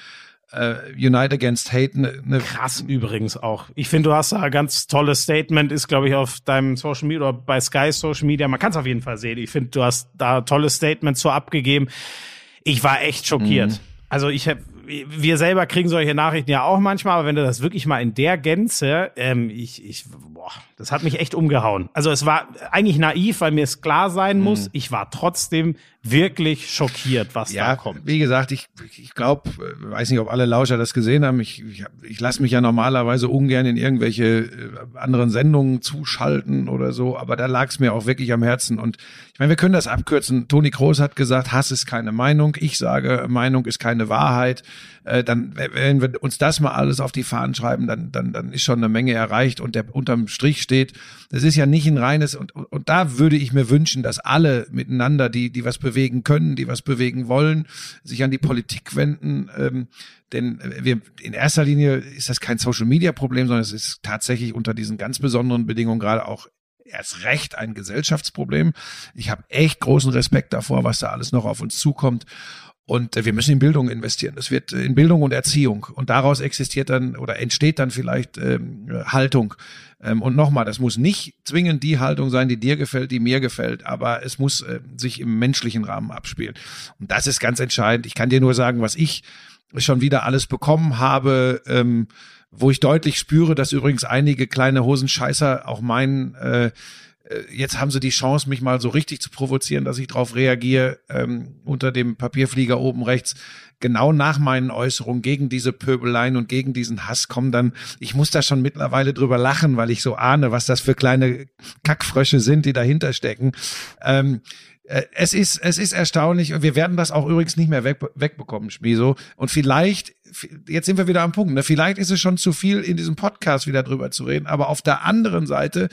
Speaker 1: äh, Unite Against Hate, ne, ne,
Speaker 2: Krass übrigens auch. Ich finde, du hast da ein ganz tolles Statement, ist, glaube ich, auf deinem Social Media oder bei Sky Social Media. Man kann es auf jeden Fall sehen. Ich finde, du hast da tolles Statement so abgegeben. Ich war echt schockiert. Also ich habe wir selber kriegen solche Nachrichten ja auch manchmal, aber wenn du das wirklich mal in der Gänze, ähm, ich, ich, boah, das hat mich echt umgehauen. Also es war eigentlich naiv, weil mir es klar sein muss. Ich war trotzdem wirklich schockiert, was da
Speaker 1: ja,
Speaker 2: kommt.
Speaker 1: wie gesagt, ich, ich glaube, weiß nicht, ob alle Lauscher das gesehen haben. Ich, ich, ich lasse mich ja normalerweise ungern in irgendwelche äh, anderen Sendungen zuschalten oder so, aber da lag es mir auch wirklich am Herzen. Und ich meine, wir können das abkürzen. Toni Kroos hat gesagt, Hass ist keine Meinung. Ich sage, Meinung ist keine Wahrheit. Äh, dann, wenn wir uns das mal alles auf die Fahnen schreiben, dann, dann, dann ist schon eine Menge erreicht und der unterm Strich steht. Das ist ja nicht ein reines und, und, und da würde ich mir wünschen, dass alle miteinander, die, die was bewegen können, die was bewegen wollen, sich an die Politik wenden. Ähm, denn wir, in erster Linie ist das kein Social Media Problem, sondern es ist tatsächlich unter diesen ganz besonderen Bedingungen gerade auch erst recht ein Gesellschaftsproblem. Ich habe echt großen Respekt davor, was da alles noch auf uns zukommt. Und äh, wir müssen in Bildung investieren. Das wird äh, in Bildung und Erziehung. Und daraus existiert dann oder entsteht dann vielleicht ähm, Haltung. Ähm, und nochmal, das muss nicht zwingend die Haltung sein, die dir gefällt, die mir gefällt, aber es muss äh, sich im menschlichen Rahmen abspielen. Und das ist ganz entscheidend. Ich kann dir nur sagen, was ich schon wieder alles bekommen habe, ähm, wo ich deutlich spüre, dass übrigens einige kleine Hosenscheißer auch meinen, äh, jetzt haben sie die Chance, mich mal so richtig zu provozieren, dass ich darauf reagiere, ähm, unter dem Papierflieger oben rechts. Genau nach meinen Äußerungen gegen diese Pöbeleien und gegen diesen Hass kommen dann, ich muss da schon mittlerweile drüber lachen, weil ich so ahne, was das für kleine Kackfrösche sind, die dahinter stecken. Ähm, es ist, es ist erstaunlich und wir werden das auch übrigens nicht mehr weg, wegbekommen, Schmiso. Und vielleicht, jetzt sind wir wieder am Punkt, ne? vielleicht ist es schon zu viel in diesem Podcast wieder drüber zu reden, aber auf der anderen Seite,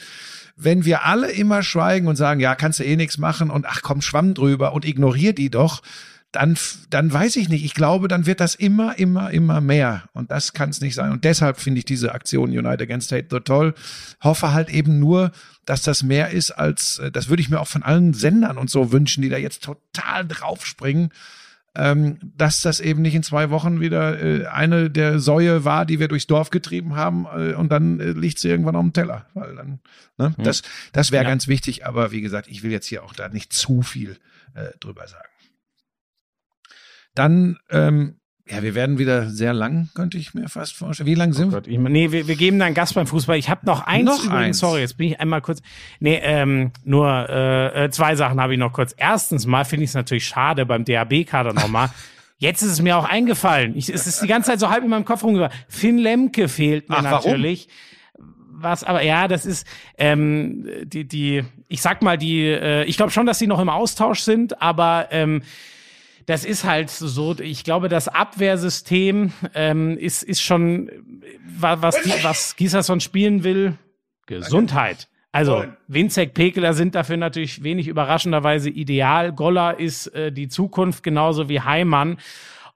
Speaker 1: wenn wir alle immer schweigen und sagen, ja, kannst du eh nichts machen und ach komm, schwamm drüber und ignorier die doch, dann, dann weiß ich nicht. Ich glaube, dann wird das immer, immer, immer mehr. Und das kann es nicht sein. Und deshalb finde ich diese Aktion United Against Hate so toll. Hoffe halt eben nur, dass das mehr ist als, äh, das würde ich mir auch von allen Sendern und so wünschen, die da jetzt total draufspringen. Ähm, dass das eben nicht in zwei Wochen wieder äh, eine der Säue war, die wir durchs Dorf getrieben haben äh, und dann äh, liegt sie irgendwann auf dem Teller. Weil dann, ne?
Speaker 2: Hm.
Speaker 1: Das, das wäre
Speaker 2: Ja.
Speaker 1: ganz wichtig, aber wie gesagt, ich will jetzt hier auch da nicht zu viel äh, drüber sagen. Dann, ähm, ja, wir werden wieder sehr lang, könnte ich mir fast vorstellen. Wie lang sind wir?
Speaker 2: Gott, ich, nee, wir, wir geben dann Gast beim Fußball. Ich habe noch eins.
Speaker 1: Noch
Speaker 2: übrigens,
Speaker 1: eins.
Speaker 2: Sorry, jetzt bin ich einmal kurz. Nee, ähm, nur äh, äh, zwei Sachen habe ich noch kurz. Erstens mal finde ich es natürlich schade beim DAB-Kader nochmal. Jetzt ist es mir auch eingefallen. Ich, es ist die ganze Zeit so halb in meinem Kopf rumgegangen. Finn Lemke fehlt mir
Speaker 1: Ach, warum?
Speaker 2: natürlich. Was, aber ja, das ist ähm, die, die, ich sag mal, die, äh, ich glaube schon, dass sie noch im Austausch sind, aber ähm, das ist halt so, ich glaube, das Abwehrsystem ähm, ist, ist schon, äh, wa- was, was Gislason spielen will, Gesundheit. Also, Winzek, Pekeler sind dafür natürlich wenig überraschenderweise ideal. Goller ist äh, die Zukunft, genauso wie Heimann.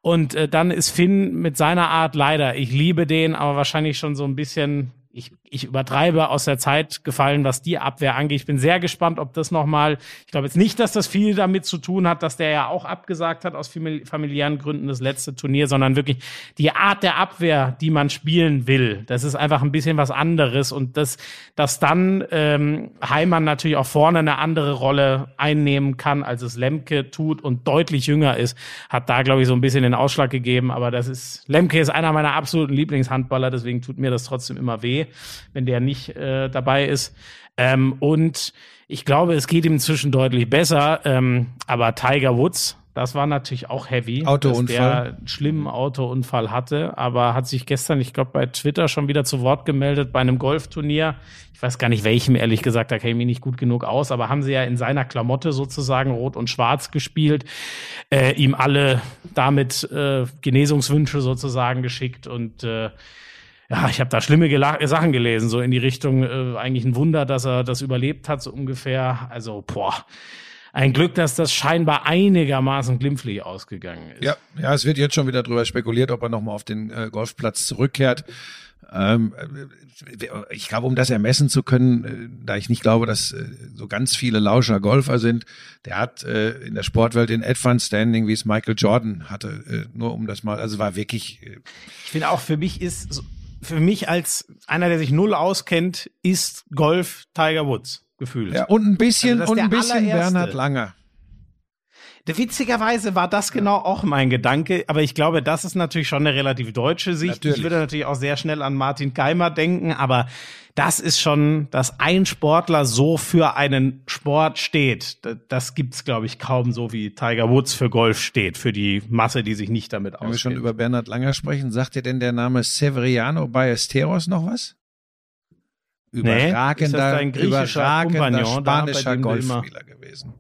Speaker 2: Und äh, dann ist Finn mit seiner Art leider, ich liebe den, aber wahrscheinlich schon so ein bisschen, ich, ich übertreibe, aus der Zeit gefallen, was die Abwehr angeht. Ich bin sehr gespannt, ob das nochmal, ich glaube jetzt nicht, dass das viel damit zu tun hat, dass der ja auch abgesagt hat aus famili- familiären Gründen das letzte Turnier, sondern wirklich die Art der Abwehr, die man spielen will. Das ist einfach ein bisschen was anderes und das, dass dann ähm, Heimann natürlich auch vorne eine andere Rolle einnehmen kann, als es Lemke tut und deutlich jünger ist, hat da, glaube ich, so ein bisschen den Ausschlag gegeben. Aber das ist, Lemke ist einer meiner absoluten Lieblingshandballer, deswegen tut mir das trotzdem immer weh, wenn der nicht äh, dabei ist. Ähm, und ich glaube, es geht ihm inzwischen deutlich besser. Ähm, aber Tiger Woods, das war natürlich auch heavy,
Speaker 1: Autounfall.
Speaker 2: dass der einen schlimmen Autounfall hatte, aber hat sich gestern, ich glaube, bei Twitter schon wieder zu Wort gemeldet bei einem Golfturnier. Ich weiß gar nicht welchem, ehrlich gesagt, da kenne ich mich nicht gut genug aus, aber haben sie ja in seiner Klamotte sozusagen rot und schwarz gespielt, äh, ihm alle damit äh, Genesungswünsche sozusagen geschickt und äh, ja, ich habe da schlimme Gela Sachen gelesen, so in die Richtung, äh, eigentlich ein Wunder, dass er das überlebt hat, so ungefähr. Also, boah, ein Glück, dass das scheinbar einigermaßen glimpflich ausgegangen ist.
Speaker 1: Ja, ja, es wird jetzt schon wieder drüber spekuliert, ob er nochmal auf den äh, Golfplatz zurückkehrt. Ähm, äh, ich glaube, um das ermessen zu können, äh, da ich nicht glaube, dass äh, so ganz viele Lauscher Golfer sind, der hat äh, in der Sportwelt in Advanced Standing, wie es Michael Jordan hatte, äh, nur um das mal, also war wirklich, äh,
Speaker 2: Ich finde auch für mich ist, für mich als einer, der sich null auskennt, ist Golf Tiger Woods gefühlt.
Speaker 1: ja, und ein bisschen,
Speaker 2: Also
Speaker 1: und ein bisschen. Bernhard Langer.
Speaker 2: Witzigerweise war das genau auch mein Gedanke, aber ich glaube, das ist natürlich schon eine relativ deutsche Sicht.
Speaker 1: Natürlich.
Speaker 2: Ich würde natürlich auch sehr schnell an Martin Keimer denken, aber das ist schon, dass ein Sportler so für einen Sport steht. Das gibt's, glaube ich, kaum so wie Tiger Woods für Golf steht, für die Masse, die sich nicht damit
Speaker 1: Wenn wir schon
Speaker 2: auskennt.
Speaker 1: über Bernhard Langer sprechen, sagt dir denn der Name Severiano Ballesteros noch was?
Speaker 2: Nee, ist das
Speaker 1: Überragender,
Speaker 2: dein griechischer
Speaker 1: überragender spanischer Golfspieler gewesen.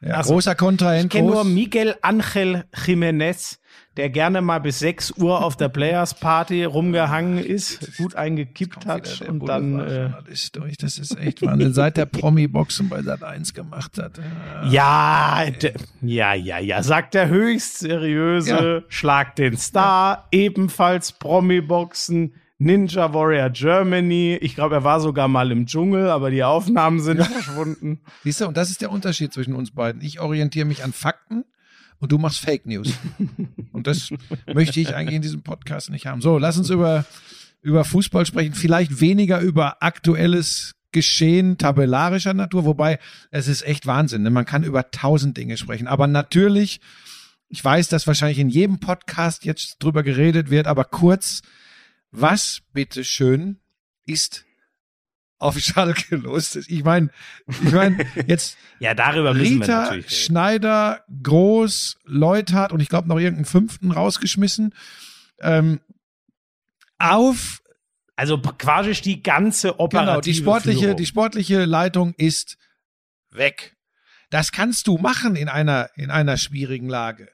Speaker 1: Ja,
Speaker 2: Also,
Speaker 1: großer Kontrahent.
Speaker 2: Ich kenne nur. Miguel Angel Jiménez, der gerne mal bis 6 Uhr auf der Players Party rumgehangen ist, gut eingekippt hat und dann äh,
Speaker 1: durch. Das ist echt Wahnsinn. Seit der Promi-Boxen bei Sat 1 gemacht hat. Ja.
Speaker 2: ja, ja, ja, ja, sagt der höchst seriöse,
Speaker 1: Ja.
Speaker 2: Schlag den Star, ebenfalls Promi-Boxen, Ninja Warrior Germany. Ich glaube, er war sogar mal im Dschungel, aber die Aufnahmen sind verschwunden.
Speaker 1: Siehst du, und das ist der Unterschied zwischen uns beiden. Ich orientiere mich an Fakten und du machst Fake News. und das möchte ich eigentlich in diesem Podcast nicht haben. So, lass uns über, über Fußball sprechen. Vielleicht weniger über aktuelles Geschehen tabellarischer Natur, wobei es ist echt Wahnsinn. Ne? Man kann über tausend Dinge sprechen. Aber natürlich, ich weiß, dass wahrscheinlich in jedem Podcast jetzt drüber geredet wird, aber kurz, was bitteschön ist auf Schalke los? Ich meine, ich meine, jetzt
Speaker 2: Ja, darüber
Speaker 1: Rita. Schneider, Groß, Leuthard und ich glaube noch irgendeinen fünften rausgeschmissen. Ähm, auf
Speaker 2: Also quasi die ganze operative
Speaker 1: genau, die sportliche,
Speaker 2: Führung.
Speaker 1: die sportliche Leitung ist weg. Das kannst du machen in einer, in einer schwierigen Lage.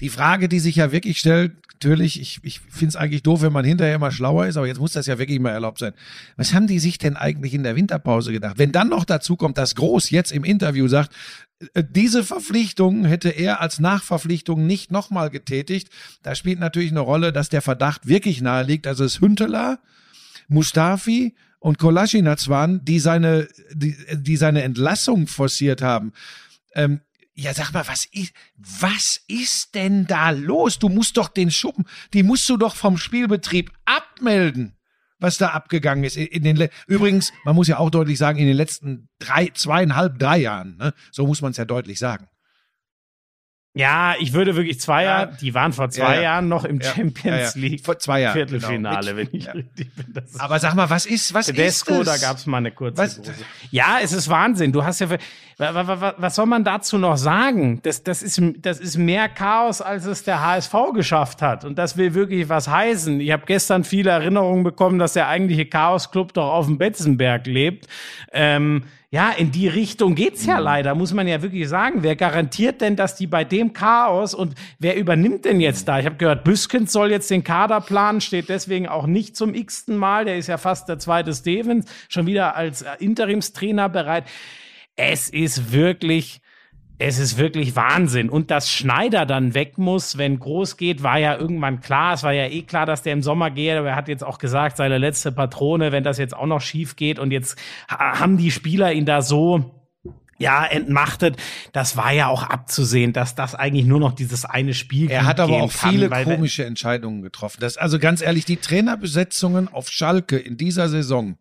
Speaker 1: Die Frage, die sich ja wirklich stellt, natürlich, ich, ich finde es eigentlich doof, wenn man hinterher immer schlauer ist, aber jetzt muss das ja wirklich mal erlaubt sein. Was haben die sich denn eigentlich in der Winterpause gedacht? Wenn dann noch dazu kommt, dass Groß jetzt im Interview sagt, äh, diese Verpflichtung hätte er als Nachverpflichtung nicht nochmal getätigt. Da spielt natürlich eine Rolle, dass der Verdacht wirklich nahe liegt. Also es Hünteler, Mustafi und Kolasinac waren, die seine, die, die seine Entlassung forciert haben. Ähm, ja, sag mal, was ist, was ist denn da los? Du musst doch den Schuppen, die musst du doch vom Spielbetrieb abmelden, was da abgegangen ist. In den, übrigens, man muss ja auch deutlich sagen, in den letzten drei, zweieinhalb, drei Jahren, ne? so muss man es ja deutlich sagen.
Speaker 2: Ja, ich würde wirklich zwei
Speaker 1: Ja.
Speaker 2: Jahre, die waren vor zwei
Speaker 1: Ja, ja.
Speaker 2: Jahren noch im
Speaker 1: Ja,
Speaker 2: Champions. League
Speaker 1: Vor zwei Jahren,
Speaker 2: Viertelfinale,
Speaker 1: genau.
Speaker 2: wenn ich richtig bin.
Speaker 1: Aber sag mal, was ist, was
Speaker 2: Tedesco,
Speaker 1: ist
Speaker 2: da
Speaker 1: das?
Speaker 2: gab's mal eine kurze
Speaker 1: Was-
Speaker 2: Pause. Ja, es ist Wahnsinn. Du hast ja, was soll man dazu noch sagen? Das, das ist, das ist mehr Chaos, als es der HSV geschafft hat. Und das will wirklich was heißen. Ich habe gestern viele Erinnerungen bekommen, dass der eigentliche Chaos-Club doch auf dem Betzenberg lebt. Ähm, ja, in die Richtung geht's ja leider, muss man ja wirklich sagen. Wer garantiert denn, dass die bei dem Chaos und wer übernimmt denn jetzt da? Ich habe gehört, Büskens soll jetzt den Kader planen, steht deswegen auch nicht zum x-ten Mal. Der ist ja fast der zweite Stevens, schon wieder als Interimstrainer bereit. Es ist wirklich, es ist wirklich Wahnsinn. Und dass Schneider dann weg muss, wenn groß geht, war ja irgendwann klar. Es war ja eh klar, dass der im Sommer geht, aber er hat jetzt auch gesagt, seine letzte Patrone, wenn das jetzt auch noch schief geht und jetzt ha- haben die Spieler ihn da so ja, entmachtet. Das war ja auch abzusehen, dass das eigentlich nur noch dieses eine Spiel
Speaker 1: Er hat aber auch
Speaker 2: kann,
Speaker 1: viele komische Entscheidungen getroffen. Das, also ganz ehrlich, die Trainerbesetzungen auf Schalke in dieser Saison,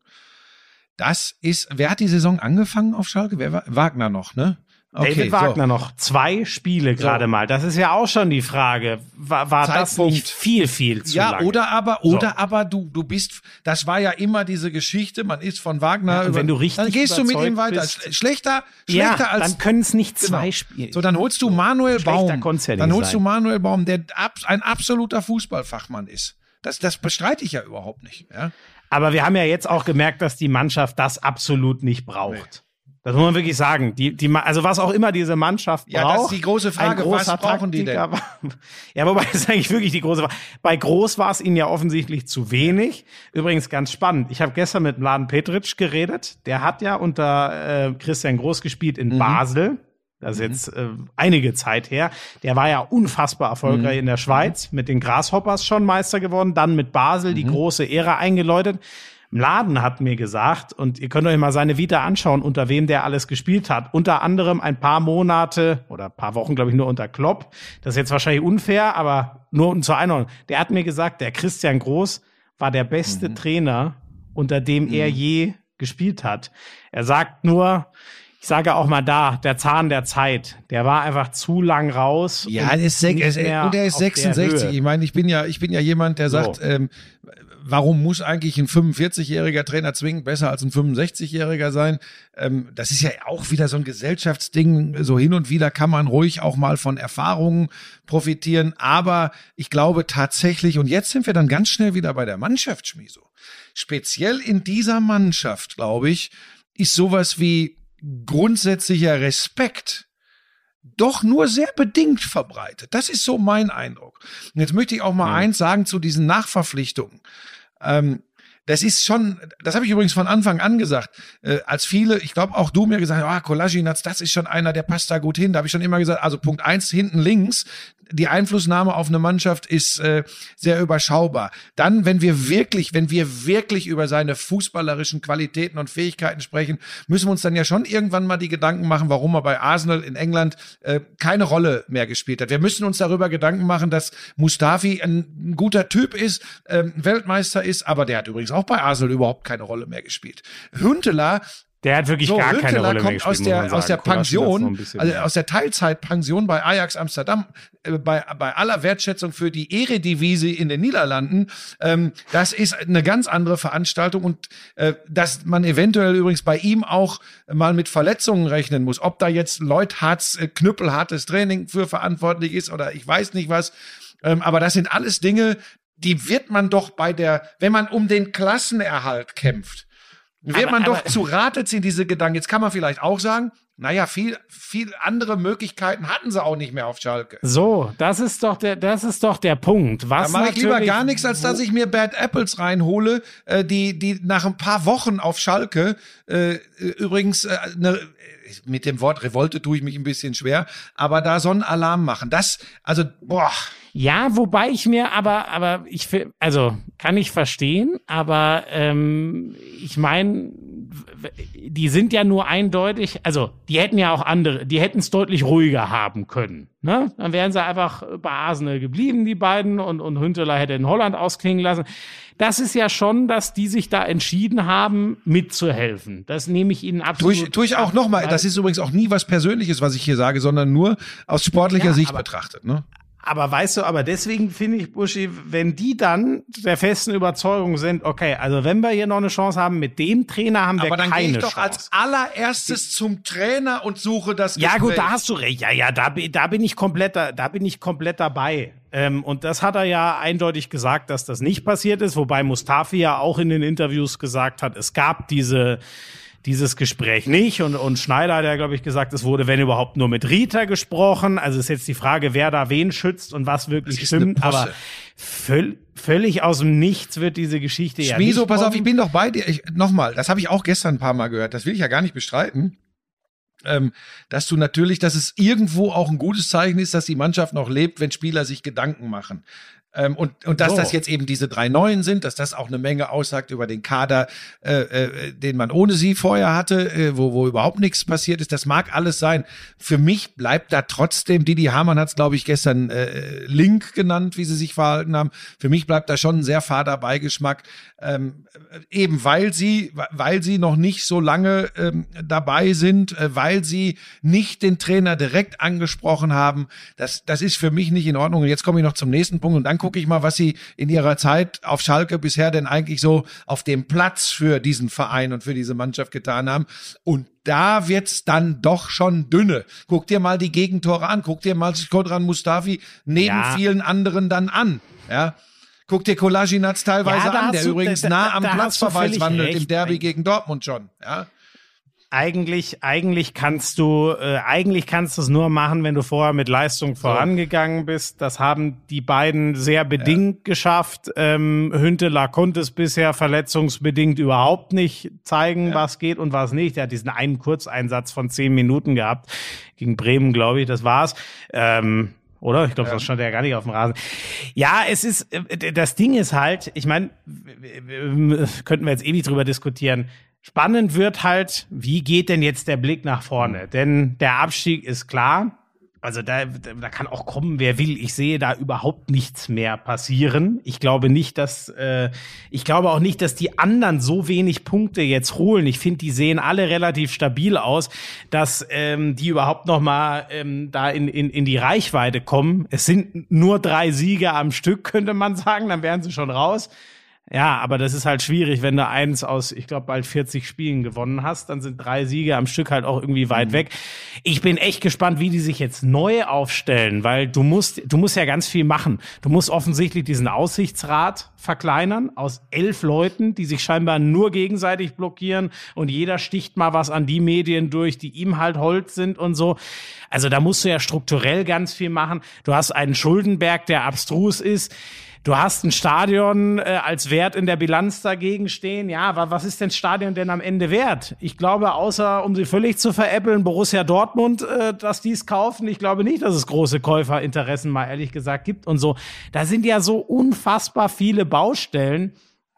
Speaker 1: das ist, wer hat die Saison angefangen auf Schalke? Wer war? Wagner noch, ne?
Speaker 2: David Wagner noch zwei Spiele gerade mal. Das ist ja auch schon die Frage. War, war das nicht viel, viel zu
Speaker 1: Ja,
Speaker 2: lange?
Speaker 1: oder aber,
Speaker 2: So.
Speaker 1: oder aber du, du bist, das war ja immer diese Geschichte, man ist von Wagner
Speaker 2: Ja, und
Speaker 1: über,
Speaker 2: wenn du richtig
Speaker 1: dann gehst du mit ihm weiter.
Speaker 2: bist-
Speaker 1: Sch- Schlechter,
Speaker 2: ja,
Speaker 1: schlechter als,
Speaker 2: dann können es nicht zwei
Speaker 1: Genau.
Speaker 2: Spiele.
Speaker 1: So, dann holst du Manuel
Speaker 2: Schlechter
Speaker 1: Baum.
Speaker 2: ja
Speaker 1: Dann holst
Speaker 2: sein.
Speaker 1: du Manuel Baum, der ein absoluter Fußballfachmann ist. Das, das bestreite ich ja überhaupt nicht. Ja?
Speaker 2: Aber wir haben ja jetzt auch gemerkt, dass die Mannschaft das absolut nicht braucht. Das muss man wirklich sagen. Die, die, also was auch immer diese Mannschaft
Speaker 1: Ja,
Speaker 2: braucht.
Speaker 1: das ist die große Frage. Was brauchen die denn?
Speaker 2: Taktiker war- Ja, wobei das ist eigentlich wirklich die große Frage. Bei Groß war es ihnen ja offensichtlich zu wenig. Übrigens ganz spannend. Ich habe gestern mit Mladen Petric geredet. Der hat ja unter äh, Christian Groß gespielt
Speaker 1: Mhm.
Speaker 2: in Basel. Das ist jetzt äh, einige Zeit her. Der war ja unfassbar erfolgreich
Speaker 1: Mhm.
Speaker 2: in der Schweiz, mit den Grasshoppers schon Meister geworden, dann mit Basel
Speaker 1: Mhm.
Speaker 2: die große Ära eingeläutet. Mladen hat mir gesagt, und ihr könnt euch mal seine Vita anschauen, unter wem der alles gespielt hat. Unter anderem ein paar Monate oder ein paar Wochen, glaube ich, nur unter Klopp. Das ist jetzt wahrscheinlich unfair, aber nur um zur Einordnung. Der hat mir gesagt, der Christian Groß war der beste
Speaker 1: Mhm.
Speaker 2: Trainer, unter dem er je gespielt hat. Er sagt nur, ich sage auch mal da, der Zahn der Zeit, der war einfach zu lang raus.
Speaker 1: Ja,
Speaker 2: und
Speaker 1: ist, ist, und er ist
Speaker 2: auf der
Speaker 1: 66.
Speaker 2: Höhe.
Speaker 1: Ich meine, ich bin ja, ich bin ja jemand, der
Speaker 2: So.
Speaker 1: sagt, ähm, warum muss eigentlich ein 45-jähriger Trainer zwingend besser als ein 65-jähriger sein? Ähm, das ist ja auch wieder so ein Gesellschaftsding. So hin und wieder kann man ruhig auch mal von Erfahrungen profitieren. Aber ich glaube tatsächlich, und jetzt sind wir dann ganz schnell wieder bei der Mannschaft, Schmiso. Speziell in dieser Mannschaft, glaube ich, ist sowas wie grundsätzlicher Respekt doch nur sehr bedingt verbreitet. Das ist so mein Eindruck. Und jetzt möchte ich auch mal eins sagen zu diesen Nachverpflichtungen. Ähm, das ist schon, das habe ich übrigens von Anfang an gesagt, äh, als viele, ich glaube auch du mir gesagt hast, ah, Kolasinac, das ist schon einer, der passt da gut hin. Da habe ich schon immer gesagt, also Punkt eins hinten links, die Einflussnahme auf eine Mannschaft ist äh, sehr überschaubar. Dann, wenn wir wirklich, wenn wir wirklich über seine fußballerischen Qualitäten und Fähigkeiten sprechen, müssen wir uns dann ja schon irgendwann mal die Gedanken machen, warum er bei Arsenal in England äh, keine Rolle mehr gespielt hat. Wir müssen uns darüber Gedanken machen, dass Mustafi ein, ein guter Typ ist, ähm, Weltmeister ist, aber der hat übrigens auch bei Arsenal überhaupt keine Rolle mehr gespielt. Hünteler
Speaker 2: Der hat wirklich
Speaker 1: so,
Speaker 2: gar keine
Speaker 1: Hünteler
Speaker 2: Rolle mehr
Speaker 1: kommt
Speaker 2: gespielt,
Speaker 1: aus der, aus der Pension, also
Speaker 2: mehr.
Speaker 1: aus der Teilzeitpension bei Ajax Amsterdam, äh, bei, bei aller Wertschätzung für die Eredivisie in den Niederlanden. Ähm, das ist eine ganz andere Veranstaltung und äh, dass man eventuell übrigens bei ihm auch mal mit Verletzungen rechnen muss. Ob da jetzt Leuthards äh, knüppelhartes Training für verantwortlich ist oder ich weiß nicht was. Ähm, aber das sind alles Dinge, die wird man doch bei der, wenn man um den Klassenerhalt kämpft, wird
Speaker 2: Aber-
Speaker 1: man doch
Speaker 2: aber-
Speaker 1: zu Rate ziehen, diese Gedanken. Jetzt kann man vielleicht auch sagen, naja, viel, viel andere Möglichkeiten hatten sie auch nicht mehr auf Schalke.
Speaker 2: So, das ist doch der, das ist doch der Punkt.
Speaker 1: Da
Speaker 2: Was
Speaker 1: mache ich lieber gar nichts, als dass ich mir Bad Apples reinhole, äh, die, die nach ein paar Wochen auf Schalke, äh, übrigens, äh, ne, mit dem Wort Revolte tue ich mich ein bisschen schwer, aber da so einen Alarm machen. Das, also, boah,
Speaker 2: Ja, wobei ich mir aber, aber ich, also kann ich verstehen, aber ähm, ich meine, die sind ja nur eindeutig, also die hätten ja auch andere, die hätten es deutlich ruhiger haben können. Ne? Dann wären sie einfach bei Arsenal geblieben, die beiden, und, und Hünteler hätte in Holland ausklingen lassen. Das ist ja schon, dass die sich da entschieden haben, mitzuhelfen. Das nehme ich ihnen
Speaker 1: tue
Speaker 2: absolut.
Speaker 1: ich, tue ich auch nochmal. Das ist übrigens auch nie was Persönliches, was ich hier sage, sondern nur aus sportlicher
Speaker 2: Ja,
Speaker 1: Sicht
Speaker 2: aber-
Speaker 1: betrachtet. Ne?
Speaker 2: Aber weißt du, aber deswegen finde ich, Buschi, wenn die dann der festen Überzeugung sind, okay, also wenn wir hier noch eine Chance haben, mit dem Trainer haben wir
Speaker 1: Aber dann gehe
Speaker 2: keine
Speaker 1: ich doch
Speaker 2: Chance.
Speaker 1: als allererstes zum Trainer und suche das
Speaker 2: ja, gut,
Speaker 1: Gespräch.
Speaker 2: da hast du recht. Ja, ja, da, bin- da bin ich komplett, da, da bin ich komplett dabei. Ähm, und das hat er ja eindeutig gesagt, dass das nicht passiert ist, wobei Mustafi ja auch in den Interviews gesagt hat, es gab diese, dieses Gespräch nicht. Und, und Schneider hat ja, glaube ich, gesagt, es wurde, wenn überhaupt, nur mit Rita gesprochen. Also ist jetzt die Frage, wer da wen schützt und was wirklich stimmt. Aber völ völlig aus dem Nichts wird diese Geschichte ja
Speaker 1: Schmieso,
Speaker 2: nicht
Speaker 1: pass auf, ich bin doch bei dir. Nochmal, das habe ich auch gestern ein paar Mal gehört. Das will ich ja gar nicht bestreiten. Ähm, dass du natürlich, dass es irgendwo auch ein gutes Zeichen ist, dass die Mannschaft noch lebt, wenn Spieler sich Gedanken machen. Ähm, und, und dass
Speaker 2: So.
Speaker 1: das jetzt eben diese drei Neuen sind, dass das auch eine Menge aussagt über den Kader, äh, äh, den man ohne sie vorher hatte, äh, wo, wo überhaupt nichts passiert ist. Das mag alles sein. Für mich bleibt da trotzdem, Didi Hamann hat es, glaube ich, gestern äh, Link genannt, wie sie sich verhalten haben. Für mich bleibt da schon ein sehr fader Beigeschmack, ähm, eben weil sie, weil sie noch nicht so lange ähm, dabei sind, äh, weil sie nicht den Trainer direkt angesprochen haben. Das, das ist für mich nicht in Ordnung. Und jetzt komme ich noch zum nächsten Punkt und dann gucke ich mal, was sie in ihrer Zeit auf Schalke bisher denn eigentlich so auf dem Platz für diesen Verein und für diese Mannschaft getan haben. Und da wird's dann doch schon dünne. Guck dir mal die Gegentore an. Guck dir mal Skodran Mustafi neben
Speaker 2: Ja.
Speaker 1: vielen anderen dann an. Ja. Guck dir Kolasinac teilweise
Speaker 2: Ja,
Speaker 1: an, der
Speaker 2: du-
Speaker 1: übrigens
Speaker 2: da-
Speaker 1: nah am
Speaker 2: da
Speaker 1: Platzverweis wandelt im
Speaker 2: recht.
Speaker 1: Derby gegen Dortmund schon. Ja.
Speaker 2: Eigentlich, eigentlich kannst du, äh, eigentlich kannst du es nur machen, wenn du vorher mit Leistung vorangegangen bist. Das haben die beiden sehr bedingt geschafft. Ähm, Hünteler konnte es bisher verletzungsbedingt überhaupt nicht zeigen, was geht und was nicht. Er hat diesen einen Kurzeinsatz von zehn Minuten gehabt gegen Bremen, glaube ich. Das war's. Ähm, oder? Ich glaube, das stand ja gar nicht auf dem Rasen. Ja, es ist, äh, das Ding ist halt, ich meine, könnten wir jetzt ewig drüber diskutieren. Spannend wird halt, wie geht denn jetzt der Blick nach vorne? Denn der Abstieg ist klar. Also da, da kann auch kommen, wer will. Ich sehe da überhaupt nichts mehr passieren. Ich glaube nicht, dass äh, ich glaube auch nicht, dass die anderen so wenig Punkte jetzt holen. Ich finde, die sehen alle relativ stabil aus, dass ähm, die überhaupt noch mal ähm, da in, in, in die Reichweite kommen. Es sind nur drei Siege am Stück, könnte man sagen. Dann wären sie schon raus. Ja, aber das ist halt schwierig, wenn du eins aus, ich glaube, bald 40 Spielen gewonnen hast, dann sind drei Siege am Stück halt auch irgendwie weit weg. Ich bin echt gespannt, wie die sich jetzt neu aufstellen, weil du musst, du musst ja ganz viel machen. Du musst offensichtlich diesen Aussichtsrat verkleinern aus elf Leuten, die sich scheinbar nur gegenseitig blockieren und jeder sticht mal was an die Medien durch, die ihm halt Holz sind und so. Also da musst du ja strukturell ganz viel machen. Du hast einen Schuldenberg, der abstrus ist. Du hast ein Stadion äh, als Wert in der Bilanz dagegen stehen. Ja, aber was ist denn Stadion denn am Ende wert? Ich glaube, außer um sie völlig zu veräppeln, Borussia Dortmund, äh, dass die es kaufen. Ich glaube nicht, dass es große Käuferinteressen mal ehrlich gesagt gibt und so. Da sind ja so unfassbar viele Baustellen.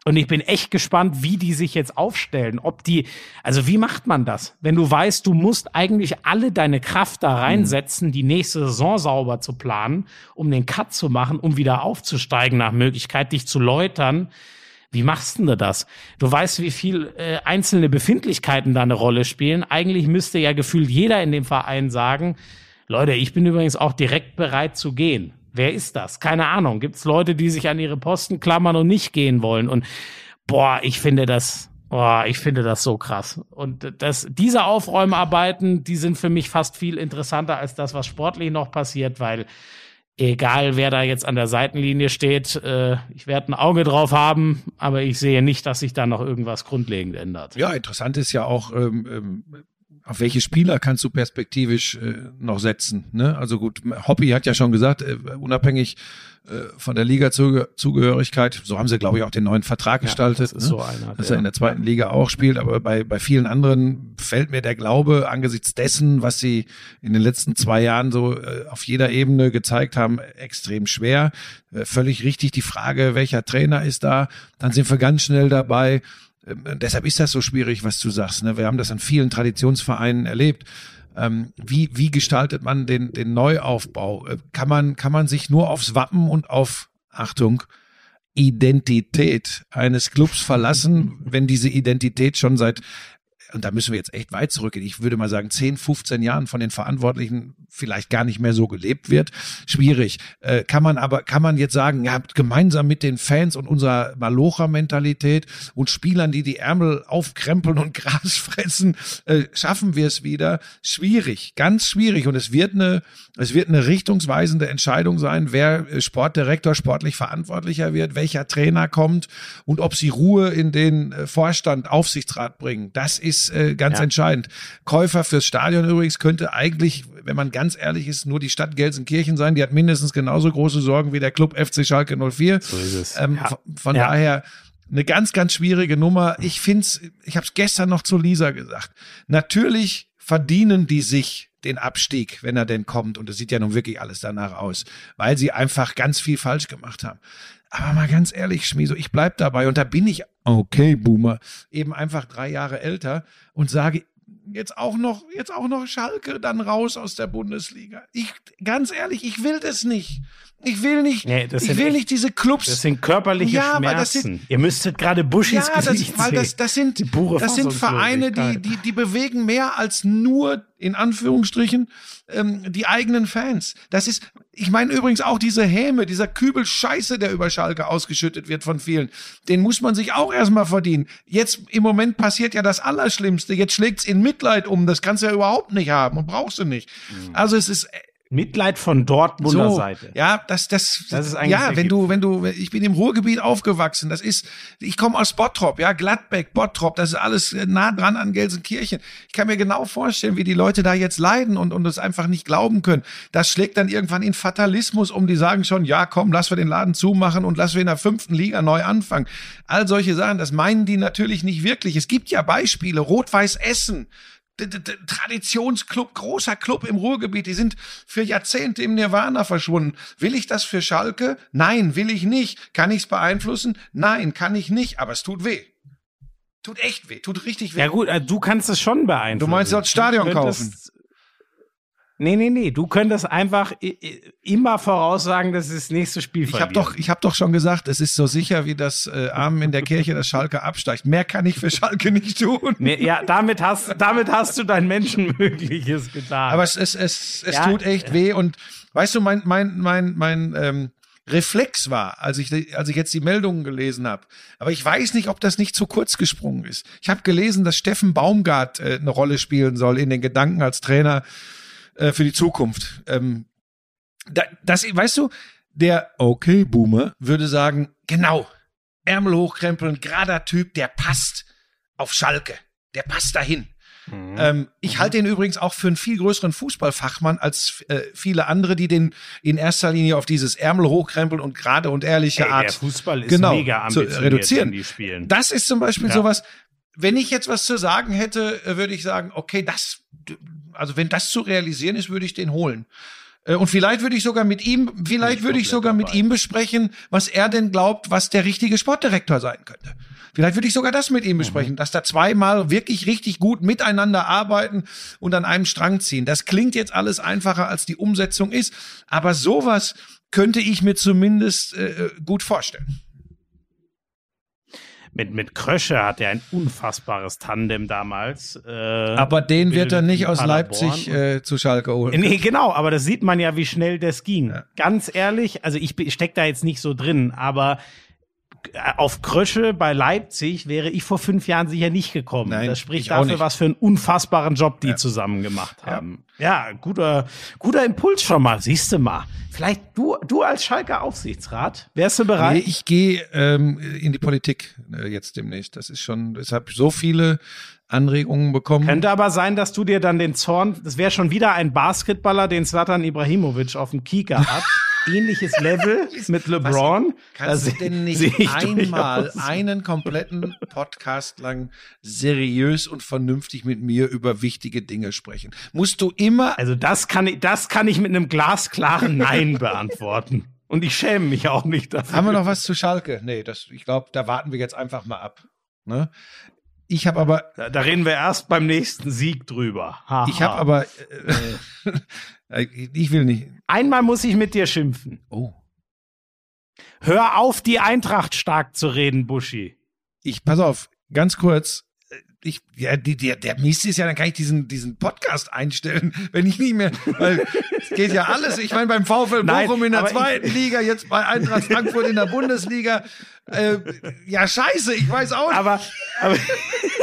Speaker 2: Und ich bin echt gespannt, wie die sich jetzt aufstellen. Ob die, also wie macht man das? Wenn du weißt, du musst eigentlich alle deine Kraft da reinsetzen, die nächste Saison sauber zu planen, um den Cut zu machen, um wieder aufzusteigen nach Möglichkeit, dich zu läutern. Wie machst denn du das? Du weißt, wie viel äh, einzelne Befindlichkeiten da eine Rolle spielen. Eigentlich müsste ja gefühlt jeder in dem Verein sagen, Leute, ich bin übrigens auch direkt bereit zu gehen. Wer ist das? Keine Ahnung. Gibt es Leute, die sich an ihre Posten klammern und nicht gehen wollen? Und boah, ich finde das, boah, ich finde das so krass. Und das, diese Aufräumarbeiten, die sind für mich fast viel interessanter als das, was sportlich noch passiert, weil egal wer da jetzt an der Seitenlinie steht, äh, ich werde ein Auge drauf haben, aber ich sehe nicht, dass sich da noch irgendwas grundlegend ändert.
Speaker 1: Ja, interessant ist ja auch, ähm, ähm, auf welche Spieler kannst du perspektivisch äh, noch setzen? Ne? Also gut, Hoppy hat ja schon gesagt, äh, unabhängig äh, von der Liga-Zugehörigkeit, so haben sie, glaube ich, auch den neuen Vertrag ja, gestaltet, das
Speaker 2: ne? so einer,
Speaker 1: dass er in der zweiten Liga auch spielt. Aber bei, bei vielen anderen fällt mir der Glaube angesichts dessen, was sie in den letzten zwei Jahren so äh, auf jeder Ebene gezeigt haben, extrem schwer. Äh, völlig richtig die Frage, welcher Trainer ist da? Dann sind wir ganz schnell dabei deshalb ist das so schwierig, was du sagst. Ne? Wir haben das an vielen Traditionsvereinen erlebt. Ähm, wie, wie gestaltet man den, den Neuaufbau? Äh, kann man, kann man sich nur aufs Wappen und auf, Achtung, Identität eines Clubs verlassen, wenn diese Identität schon seit und da müssen wir jetzt echt weit zurückgehen, ich würde mal sagen, 10, 15 Jahren von den Verantwortlichen vielleicht gar nicht mehr so gelebt wird. Schwierig. Äh, kann man aber, kann man jetzt sagen, ja, gemeinsam mit den Fans und unserer Malocher-Mentalität und Spielern, die die Ärmel aufkrempeln und Gras fressen, äh, schaffen wir es wieder. Schwierig, ganz schwierig. Und es wird eine, es wird eine richtungsweisende Entscheidung sein, wer äh, Sportdirektor sportlich verantwortlicher wird, welcher Trainer kommt und ob sie Ruhe in den äh, Vorstand, Aufsichtsrat bringen. Das ist ist äh, ganz ja. entscheidend. Käufer fürs Stadion übrigens könnte eigentlich, wenn man ganz ehrlich ist, nur die Stadt Gelsenkirchen sein. Die hat mindestens genauso große Sorgen wie der Club FC Schalke 04. So ist es. Ähm, ja. Von ja. daher eine ganz, ganz schwierige Nummer. Ich find's, ich habe es gestern noch zu Lisa gesagt. Natürlich verdienen die sich den Abstieg, wenn er denn kommt. Und es sieht ja nun wirklich alles danach aus, weil sie einfach ganz viel falsch gemacht haben. Aber mal ganz ehrlich, Schmieso, ich bleib dabei und da bin ich, okay, Boomer, eben einfach drei Jahre älter und sage, jetzt auch noch, jetzt auch noch Schalke dann raus aus der Bundesliga. Ich, ganz ehrlich, ich will das nicht. Ich will nicht, nee, ich will echt, nicht diese Clubs.
Speaker 2: Das sind körperliche ja, Schmerzen. Sind, Ihr müsstet gerade Buschis ja,
Speaker 1: das, weil das, das sind, das sind Vereine, die, die, die bewegen mehr als nur, in Anführungsstrichen, ähm, die eigenen Fans. Das ist, ich meine übrigens auch diese Häme, dieser Kübel Scheiße, der über Schalke ausgeschüttet wird von vielen. Den muss man sich auch erstmal verdienen. Jetzt im Moment passiert ja das Allerschlimmste. Jetzt schlägt's in Mitleid um. Das kannst du ja überhaupt nicht haben und brauchst du nicht. Mhm. Also es ist
Speaker 2: Mitleid von Dortmunder so, Seite.
Speaker 1: Ja, das, das, das ist eigentlich ja, wenn du, wenn du, ich bin im Ruhrgebiet aufgewachsen. Das ist, ich komme aus Bottrop, ja, Gladbeck, Bottrop, das ist alles nah dran an Gelsenkirchen. Ich kann mir genau vorstellen, wie die Leute da jetzt leiden und und es einfach nicht glauben können. Das schlägt dann irgendwann in Fatalismus um. Die sagen schon, ja, komm, lass wir den Laden zumachen und lass wir in der fünften Liga neu anfangen. All solche Sachen, das meinen die natürlich nicht wirklich. Es gibt ja Beispiele, Rot-Weiß Essen Traditionsclub, großer Club im Ruhrgebiet, die sind für Jahrzehnte im Nirvana verschwunden. Will ich das für Schalke? Nein, will ich nicht. Kann ich es beeinflussen? Nein, kann ich nicht, aber es tut weh. Tut echt weh, tut richtig weh.
Speaker 2: Ja gut, äh, du kannst es schon beeinflussen.
Speaker 1: Du meinst, du sollst Stadion kaufen.
Speaker 2: Nee, nee, nee. Du könntest einfach immer voraussagen, dass das nächste Spiel
Speaker 1: Ich habe doch, ich hab doch schon gesagt, es ist so sicher wie das äh, Armen in der Kirche, dass Schalke absteigt. Mehr kann ich für Schalke nicht tun.
Speaker 2: Nee, ja, damit hast, damit hast du dein Menschenmögliches getan.
Speaker 1: Aber es, es, es, es ja. tut echt weh. Und weißt du, mein, mein, mein, mein ähm, Reflex war, als ich, als ich jetzt die Meldungen gelesen habe. Aber ich weiß nicht, ob das nicht zu kurz gesprungen ist. Ich habe gelesen, dass Steffen Baumgart äh, eine Rolle spielen soll in den Gedanken als Trainer äh, für die Zukunft. Ähm, da, das, weißt du, der Okay-Boomer würde sagen, genau, Ärmel hochkrempeln, gerader Typ, der passt auf Schalke, der passt dahin. Mhm. Ähm, ich mhm. halte ihn übrigens auch für einen viel größeren Fußballfachmann als äh, viele andere, die den in erster Linie auf dieses Ärmel hochkrempeln und gerade und ehrliche Ey, Art
Speaker 2: Fußball ist
Speaker 1: genau,
Speaker 2: mega
Speaker 1: zu reduzieren. Die spielen. Das ist zum Beispiel ja. sowas. Wenn ich jetzt was zu sagen hätte, äh, würde ich sagen, okay, das also wenn das zu realisieren ist, würde ich den holen. Äh, und vielleicht würde ich sogar mit ihm, vielleicht würde ich sogar mit ihm besprechen, was er denn glaubt, was der richtige Sportdirektor sein könnte. Vielleicht würde ich sogar das mit ihm besprechen, mhm. dass da zweimal wirklich richtig gut miteinander arbeiten und an einem Strang ziehen. Das klingt jetzt alles einfacher, als die Umsetzung ist, aber sowas könnte ich mir zumindest äh, gut vorstellen
Speaker 2: mit, mit Krösche hat er ein unfassbares Tandem damals.
Speaker 1: Äh, aber den wird er nicht aus Leipzig äh, zu Schalke holen.
Speaker 2: Nee, genau, aber das sieht man ja, wie schnell das ging. Ja. Ganz ehrlich, also ich steck da jetzt nicht so drin, aber auf Krösche bei Leipzig wäre ich vor fünf Jahren sicher nicht gekommen.
Speaker 1: Nein,
Speaker 2: das spricht dafür, was für einen unfassbaren Job die zusammen gemacht haben. Ja, guter, guter Impuls schon mal. Siehst du mal. Vielleicht du, du als Schalker Aufsichtsrat, wärst du bereit?
Speaker 1: Nee, ich gehe ähm, in die Politik äh, jetzt demnächst. Das ist schon, ich habe so viele Anregungen bekommen.
Speaker 2: Könnte aber sein, dass du dir dann den Zorn, das wäre schon wieder ein Basketballer, den Slatan Ibrahimovic auf dem Kieker hat. Ähnliches Level mit LeBron.
Speaker 1: Kannst
Speaker 2: Da
Speaker 1: du denn nicht
Speaker 2: ich
Speaker 1: einmal einen kompletten Podcast lang seriös und vernünftig mit mir über wichtige Dinge sprechen? Musst du immer
Speaker 2: Also das kann ich, das kann ich mit einem glasklaren Nein beantworten. Und ich schäme mich auch nicht dafür.
Speaker 1: Haben wir noch was zu Schalke? Nee, das, ich glaube, da warten wir jetzt einfach mal ab. Ne? Ich habe aber,
Speaker 2: Da, da reden wir erst beim nächsten Sieg drüber. Haha.
Speaker 1: ich habe aber, äh, ich will nicht.
Speaker 2: Einmal muss ich mit dir schimpfen.
Speaker 1: Oh,
Speaker 2: Hör auf, die Eintracht stark zu reden, Buschi.
Speaker 1: ich pass auf, ganz kurz. Ich, ja, die, der, der Mist ist ja, dann kann ich diesen, diesen Podcast einstellen, wenn ich nicht mehr, weil es geht ja alles. Ich meine, beim VfL
Speaker 2: Nein,
Speaker 1: Bochum in der
Speaker 2: aber ich-
Speaker 1: zweiten Liga, jetzt bei Eintracht Frankfurt in der Bundesliga. Äh, ja, scheiße, ich weiß auch nicht.
Speaker 2: Aber, aber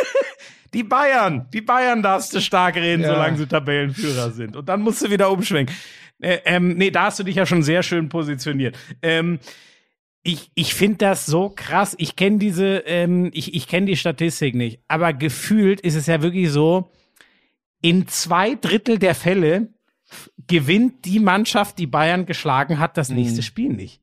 Speaker 2: die Bayern, die Bayern darfst du stark reden,
Speaker 1: Ja.
Speaker 2: solange sie Tabellenführer sind. Und dann musst du wieder umschwenken. Äh, ähm, nee, da hast du dich ja schon sehr schön positioniert. Ähm, ich, ich finde das so krass. Ich kenne diese, ähm, ich, ich kenne die Statistik nicht, aber gefühlt ist es ja wirklich so, in zwei Drittel der Fälle gewinnt die Mannschaft, die Bayern geschlagen hat, das nächste
Speaker 1: Mhm.
Speaker 2: Spiel nicht.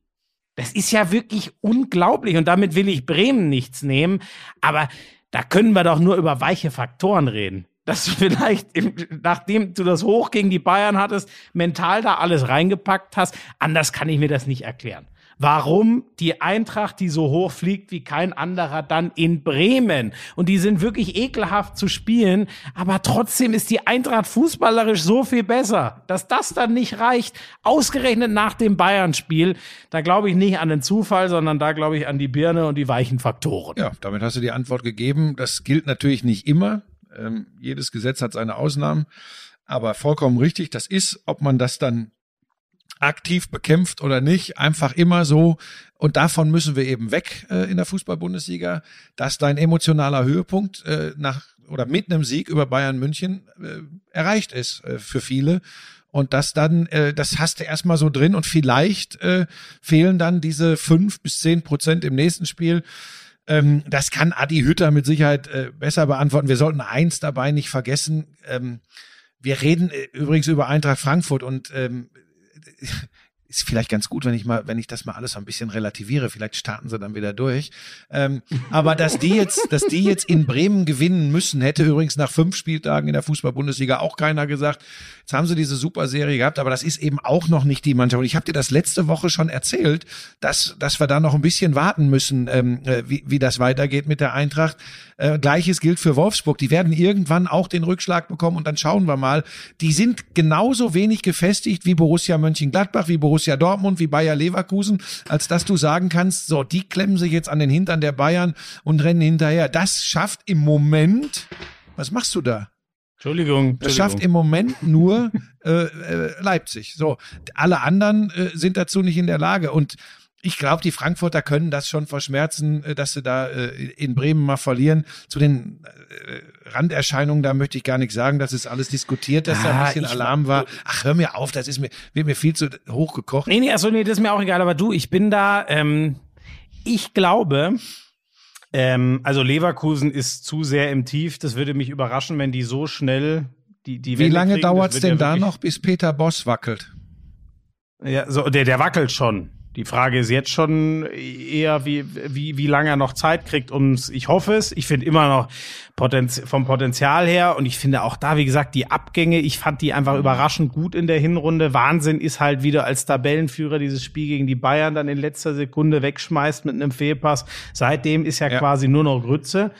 Speaker 2: Das ist ja wirklich unglaublich und damit will ich Bremen nichts nehmen, aber da können wir doch nur über weiche Faktoren reden. Dass du vielleicht, im, nachdem du das hoch gegen die Bayern hattest, mental da alles reingepackt hast, anders kann ich mir das nicht erklären. Warum die Eintracht, die so hoch fliegt wie kein anderer, dann in Bremen? Und die sind wirklich ekelhaft zu spielen, aber trotzdem ist die Eintracht fußballerisch so viel besser, dass das dann nicht reicht. Ausgerechnet nach dem Bayern-Spiel, da glaube ich nicht an den Zufall, sondern da glaube ich an die Birne und die weichen Faktoren.
Speaker 1: Ja, damit hast du die Antwort gegeben. Das gilt natürlich nicht immer. Ähm, jedes Gesetz hat seine Ausnahmen. Aber vollkommen richtig, das ist, ob man das dann aktiv bekämpft oder nicht, einfach immer so. Und davon müssen wir eben weg äh, in der Fußball-Bundesliga, dass dein emotionaler Höhepunkt äh, nach oder mit einem Sieg über Bayern München äh, erreicht ist äh, für viele. Und das dann, äh, das hast du erstmal so drin und vielleicht äh, fehlen dann diese fünf bis zehn Prozent im nächsten Spiel. Ähm, das kann Adi Hütter mit Sicherheit äh, besser beantworten. Wir sollten eins dabei nicht vergessen. Ähm, wir reden äh, übrigens über Eintracht Frankfurt und ähm, ist vielleicht ganz gut, wenn ich mal, wenn ich das mal alles so ein bisschen relativiere. Vielleicht starten sie dann wieder durch. Ähm, aber dass die jetzt, dass die jetzt in Bremen gewinnen müssen, hätte übrigens nach fünf Spieltagen in der Fußball-Bundesliga auch keiner gesagt. Jetzt haben sie diese super Serie gehabt, aber das ist eben auch noch nicht die Mannschaft. Und ich habe dir das letzte Woche schon erzählt, dass, dass wir da noch ein bisschen warten müssen, ähm, äh, wie, wie das weitergeht mit der Eintracht. Äh, Gleiches gilt für Wolfsburg. Die werden irgendwann auch den Rückschlag bekommen und dann schauen wir mal. Die sind genauso wenig gefestigt wie Borussia Mönchengladbach, wie Borussia Dortmund, wie Bayer Leverkusen, als dass du sagen kannst, so, die klemmen sich jetzt an den Hintern der Bayern und rennen hinterher. Das schafft im Moment, was machst du da?
Speaker 2: Entschuldigung.
Speaker 1: Das schafft im Moment nur äh, äh, Leipzig. So, alle anderen äh, sind dazu nicht in der Lage. Und ich glaube, die Frankfurter können das schon verschmerzen, äh, dass sie da äh, in Bremen mal verlieren. Zu den Randerscheinungen, da möchte ich gar nichts sagen. Das ist alles diskutiert, dass da
Speaker 2: Ah,
Speaker 1: ein bisschen
Speaker 2: ich-
Speaker 1: Alarm war. Ach, hör mir auf, das ist mir, wird mir viel zu hochgekocht.
Speaker 2: Nee, nee, achso, nee, das ist mir auch egal, aber du, ich bin da, ähm, ich glaube, ähm, also Leverkusen ist zu sehr im Tief. Das würde mich überraschen, wenn die so schnell die, die
Speaker 1: Wie lange dauert's
Speaker 2: wird
Speaker 1: denn
Speaker 2: ja
Speaker 1: da noch, bis Peter Boss wackelt?
Speaker 2: Ja, so, der, der wackelt schon. Die Frage ist jetzt schon eher, wie, wie, wie lange er noch Zeit kriegt, ums, ich hoffe es. Ich finde immer noch Potenz, vom Potenzial her und ich finde auch da, wie gesagt, die Abgänge, ich fand die einfach überraschend gut in der Hinrunde. Wahnsinn ist halt wieder als Tabellenführer dieses Spiel gegen die Bayern dann in letzter Sekunde wegschmeißt mit einem Fehlpass. Seitdem ist ja,
Speaker 1: Ja.
Speaker 2: quasi nur noch Grütze.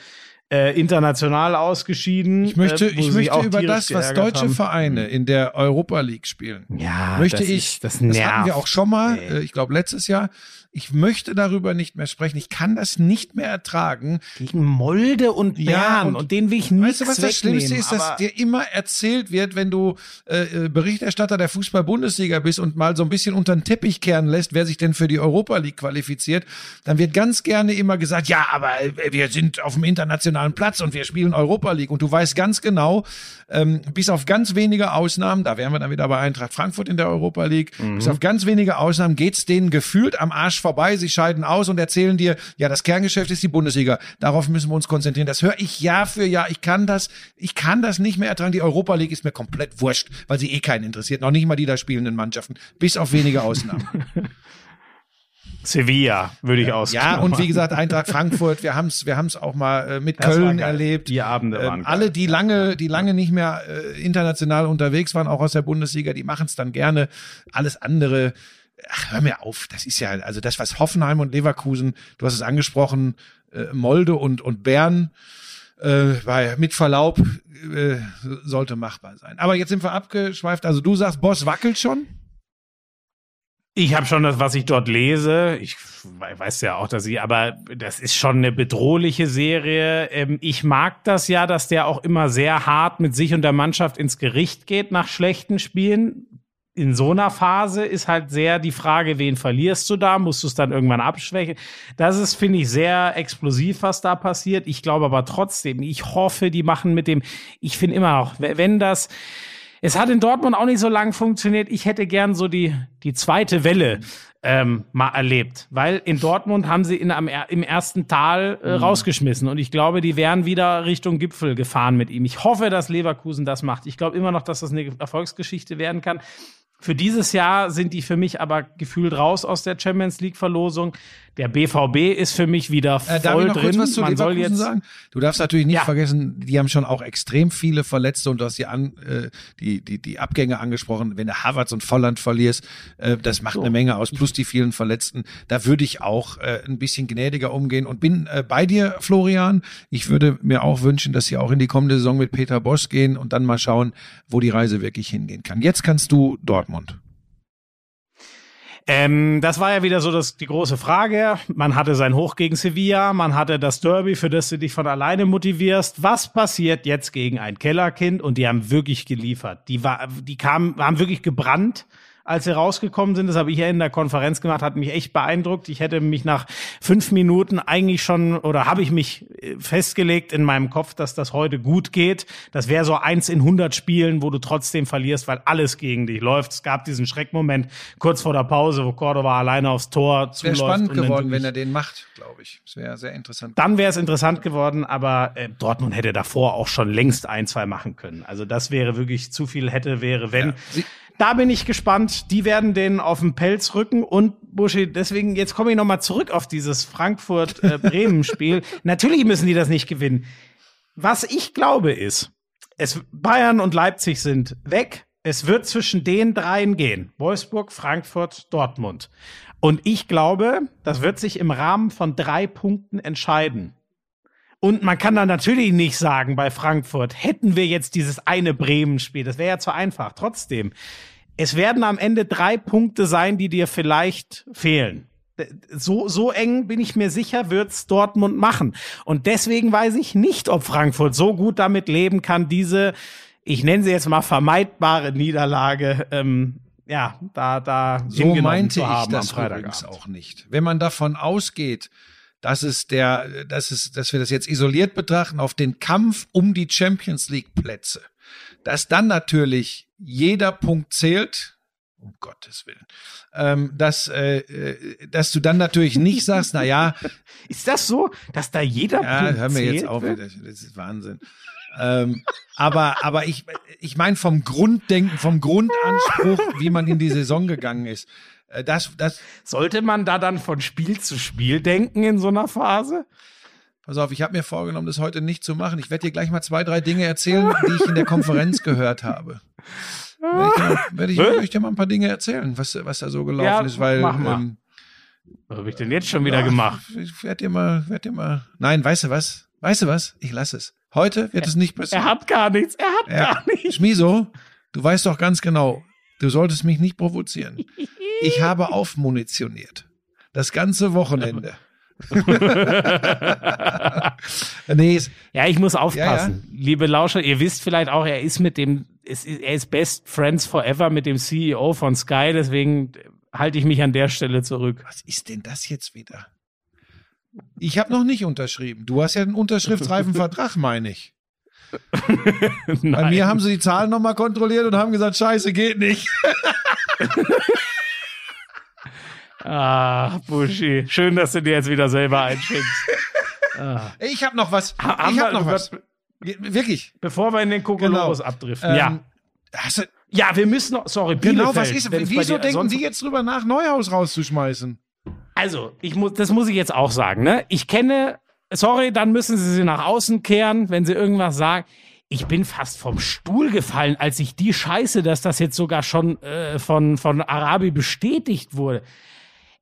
Speaker 2: Äh, international ausgeschieden.
Speaker 1: Ich möchte,
Speaker 2: äh,
Speaker 1: ich möchte über das, was deutsche
Speaker 2: haben.
Speaker 1: Vereine in der Europa League spielen.
Speaker 2: Ja,
Speaker 1: möchte
Speaker 2: das
Speaker 1: ich,
Speaker 2: ist- das
Speaker 1: das, hatten wir auch schon mal,
Speaker 2: Nee.
Speaker 1: äh, ich glaube letztes Jahr. Ich möchte darüber nicht mehr sprechen. Ich kann das nicht mehr ertragen.
Speaker 2: Gegen Molde und Bern
Speaker 1: Ja,
Speaker 2: und,
Speaker 1: und
Speaker 2: denen will ich nichts
Speaker 1: Weißt du, was das Schlimmste ist, dass dir immer erzählt wird, wenn du äh, äh, Berichterstatter der Fußball-Bundesliga bist und mal so ein bisschen unter den Teppich kehren lässt, wer sich denn für die Europa League qualifiziert, dann wird ganz gerne immer gesagt, ja, aber äh, wir sind auf dem internationalen Platz und wir spielen Europa League. Und du weißt ganz genau, ähm, bis auf ganz wenige Ausnahmen, da wären wir dann wieder bei Eintracht Frankfurt in der Europa League, bis auf ganz wenige Ausnahmen geht's denen gefühlt am Arsch vorbei. Sie scheiden aus und erzählen dir, ja, das Kerngeschäft ist die Bundesliga. Darauf müssen wir uns konzentrieren. Das höre ich Jahr für Jahr. Ich kann das, ich kann das nicht mehr ertragen. Die Europa League ist mir komplett wurscht, weil sie eh keinen interessiert. Noch nicht mal die da spielenden Mannschaften. Bis auf wenige Ausnahmen.
Speaker 2: Sevilla würde ich aus.
Speaker 1: Ja, und wie gesagt, Eintracht Frankfurt, wir haben's, wir haben's auch mal äh, mit
Speaker 2: Das
Speaker 1: Köln erlebt.
Speaker 2: Die Abende waren
Speaker 1: ähm. Alle, die lange, die lange nicht mehr äh, international unterwegs waren, auch aus der Bundesliga, die machen's dann gerne. Alles andere, ach, hör mir auf. Das ist ja, also das, was Hoffenheim und Leverkusen, du hast es angesprochen, äh, Molde und, und Bern, äh, bei, mit Verlaub, äh, sollte machbar sein. Aber jetzt sind wir abgeschweift. Also du sagst, Boss wackelt schon?
Speaker 2: Ich habe schon das, was ich dort lese. Ich we- weiß ja auch, dass ich, aber das ist schon eine bedrohliche Serie. Ähm, ich mag das ja, dass der auch immer sehr hart mit sich und der Mannschaft ins Gericht geht nach schlechten Spielen. In so einer Phase ist halt sehr die Frage, wen verlierst du da? Musst du es dann irgendwann abschwächen? Das ist, finde ich, sehr explosiv, was da passiert. Ich glaube aber trotzdem, ich hoffe, die machen mit dem, ich finde immer auch, wenn das, es hat in Dortmund auch nicht so lang funktioniert. Ich hätte gern so die, die zweite Welle ähm, mal erlebt, weil in Dortmund haben sie in, am, im ersten Tal äh, rausgeschmissen und ich glaube, die wären wieder Richtung Gipfel gefahren mit ihm. Ich hoffe, dass Leverkusen das macht. Ich glaube immer noch, dass das eine Erfolgsgeschichte werden kann. Für dieses Jahr sind die für mich aber gefühlt raus aus der Champions League Verlosung. Der BVB ist für mich wieder voll
Speaker 1: Äh, darf ich noch
Speaker 2: drin.
Speaker 1: kurz was zu
Speaker 2: Man soll jetzt
Speaker 1: sagen? Du darfst natürlich nicht
Speaker 2: Ja.
Speaker 1: vergessen, die haben schon auch extrem viele Verletzte und du hast die, an, äh, die, die, die Abgänge angesprochen. Wenn du Havertz und Volland verlierst, äh, das macht eine Menge aus, plus die vielen Verletzten. Da würde ich auch äh, ein bisschen gnädiger umgehen und bin äh, bei dir, Florian. Ich würde mir auch wünschen, dass sie auch in die kommende Saison mit Peter Bosch gehen und dann mal schauen, wo die Reise wirklich hingehen kann. Jetzt kannst du Dortmund.
Speaker 2: Ähm, das war ja wieder so das, die große Frage. Man hatte sein Hoch gegen Sevilla, man hatte das Derby, für das du dich von alleine motivierst. Was passiert jetzt gegen ein Kellerkind? Und die haben wirklich geliefert. Die, war, die kamen, haben wirklich gebrannt als sie rausgekommen sind. Das habe ich ja in der Konferenz gemacht, hat mich echt beeindruckt. Ich hätte mich nach fünf Minuten eigentlich schon oder habe ich mich äh, festgelegt in meinem Kopf, dass das heute gut geht. Das wäre so eins in 100 Spielen, wo du trotzdem verlierst, weil alles gegen dich läuft. Es gab diesen Schreckmoment kurz vor der Pause, wo Cordova alleine aufs Tor
Speaker 1: Es wäre
Speaker 2: zuläuft.
Speaker 1: spannend geworden, wenn er den macht, glaube ich. Es wäre sehr interessant.
Speaker 2: dann wäre es interessant geworden, aber äh, Dortmund hätte davor auch schon längst ein, zwei machen können. Also das wäre wirklich zu viel hätte, wäre, wenn.
Speaker 1: Ja, sie-
Speaker 2: da bin ich gespannt. Die werden den auf den Pelz rücken und Buschi, deswegen, jetzt komme ich nochmal zurück auf dieses Frankfurt-Bremen-Spiel. Natürlich müssen die das nicht gewinnen. Was ich glaube ist, es, Bayern und Leipzig sind weg. Es wird zwischen den dreien gehen. Wolfsburg, Frankfurt, Dortmund. Und ich glaube, das wird sich im Rahmen von drei Punkten entscheiden. Und man kann dann natürlich nicht sagen bei Frankfurt, hätten wir jetzt dieses eine Bremen-Spiel, das wäre ja zu einfach. Trotzdem, es werden am Ende drei Punkte sein, die dir vielleicht fehlen. So, so eng bin ich mir sicher, wird's Dortmund machen. Und deswegen weiß ich nicht, ob Frankfurt so gut damit leben kann, diese, ich nenne sie jetzt mal vermeidbare Niederlage, ähm, ja, da, da
Speaker 1: So meinte
Speaker 2: zu
Speaker 1: ich das übrigens auch nicht. Wenn man davon ausgeht, dass es der, dass es, dass wir das jetzt isoliert betrachten auf den Kampf um die Champions League Plätze, dass dann natürlich jeder Punkt zählt, um Gottes Willen, ähm, dass, äh, äh, dass du dann natürlich nicht sagst, na ja,
Speaker 2: Ist das so, dass da jeder
Speaker 1: ja,
Speaker 2: Punkt
Speaker 1: hör mir jetzt
Speaker 2: zählt
Speaker 1: auf,
Speaker 2: wird?
Speaker 1: das, das ist Wahnsinn. ähm, aber, aber ich, ich meine vom Grunddenken, vom Grundanspruch, wie man in die Saison gegangen ist, das, das,
Speaker 2: Sollte man da dann von Spiel zu Spiel denken in so einer Phase?
Speaker 1: Pass auf, ich habe mir vorgenommen, das heute nicht zu machen. Ich werde dir gleich mal zwei, drei Dinge erzählen, die ich in der Konferenz gehört habe. Ich, dir mal- werde ich, dir mal ein paar Dinge erzählen, was, was da so gelaufen
Speaker 2: Ja,
Speaker 1: ist, weil
Speaker 2: mach mal.
Speaker 1: ähm,
Speaker 2: Was habe ich denn jetzt schon wieder
Speaker 1: ja,
Speaker 2: gemacht?
Speaker 1: Ich werde dir mal, werd dir mal. Nein, weißt du was? Weißt du was? Ich lasse es. Heute wird es nicht
Speaker 2: Er
Speaker 1: passieren.
Speaker 2: hat gar nichts, er hat
Speaker 1: Ja.
Speaker 2: gar nichts.
Speaker 1: Schmiso, du weißt doch ganz genau, du solltest mich nicht provozieren. Ich habe aufmunitioniert. Das ganze Wochenende. nee, es-
Speaker 2: Ja, ich muss aufpassen.
Speaker 1: Ja,
Speaker 2: Liebe Lauscher, ihr wisst vielleicht auch, er ist mit dem, es ist, er ist Best Friends Forever mit dem CEO von Sky, deswegen halte ich mich an der Stelle zurück.
Speaker 1: was ist denn das jetzt wieder? Ich habe noch nicht unterschrieben. Du hast ja einen unterschriftsreifen Vertrag, meine ich. Bei mir haben sie die Zahlen nochmal kontrolliert und haben gesagt, scheiße, geht nicht.
Speaker 2: Ah, Buschi. Schön, dass du dir jetzt wieder selber einschenkst. Ah.
Speaker 1: Ich habe noch was.
Speaker 2: Ha-
Speaker 1: Ich habe noch was. Wirklich.
Speaker 2: Bevor wir in den Kokolores
Speaker 1: Genau.
Speaker 2: abdriften.
Speaker 1: Ähm,
Speaker 2: ja.
Speaker 1: Du,
Speaker 2: Ja, wir müssen noch, sorry,
Speaker 1: genau,
Speaker 2: Bielefeld,
Speaker 1: was ist? Wieso denken die jetzt drüber nach, Neuhaus rauszuschmeißen?
Speaker 2: Also, ich muss, das muss ich jetzt auch sagen, ne? Ich kenne, sorry, dann müssen sie sie nach außen kehren, wenn sie irgendwas sagen. Ich bin fast vom Stuhl gefallen, als ich die Scheiße, dass das jetzt sogar schon äh, von, von Arabi bestätigt wurde.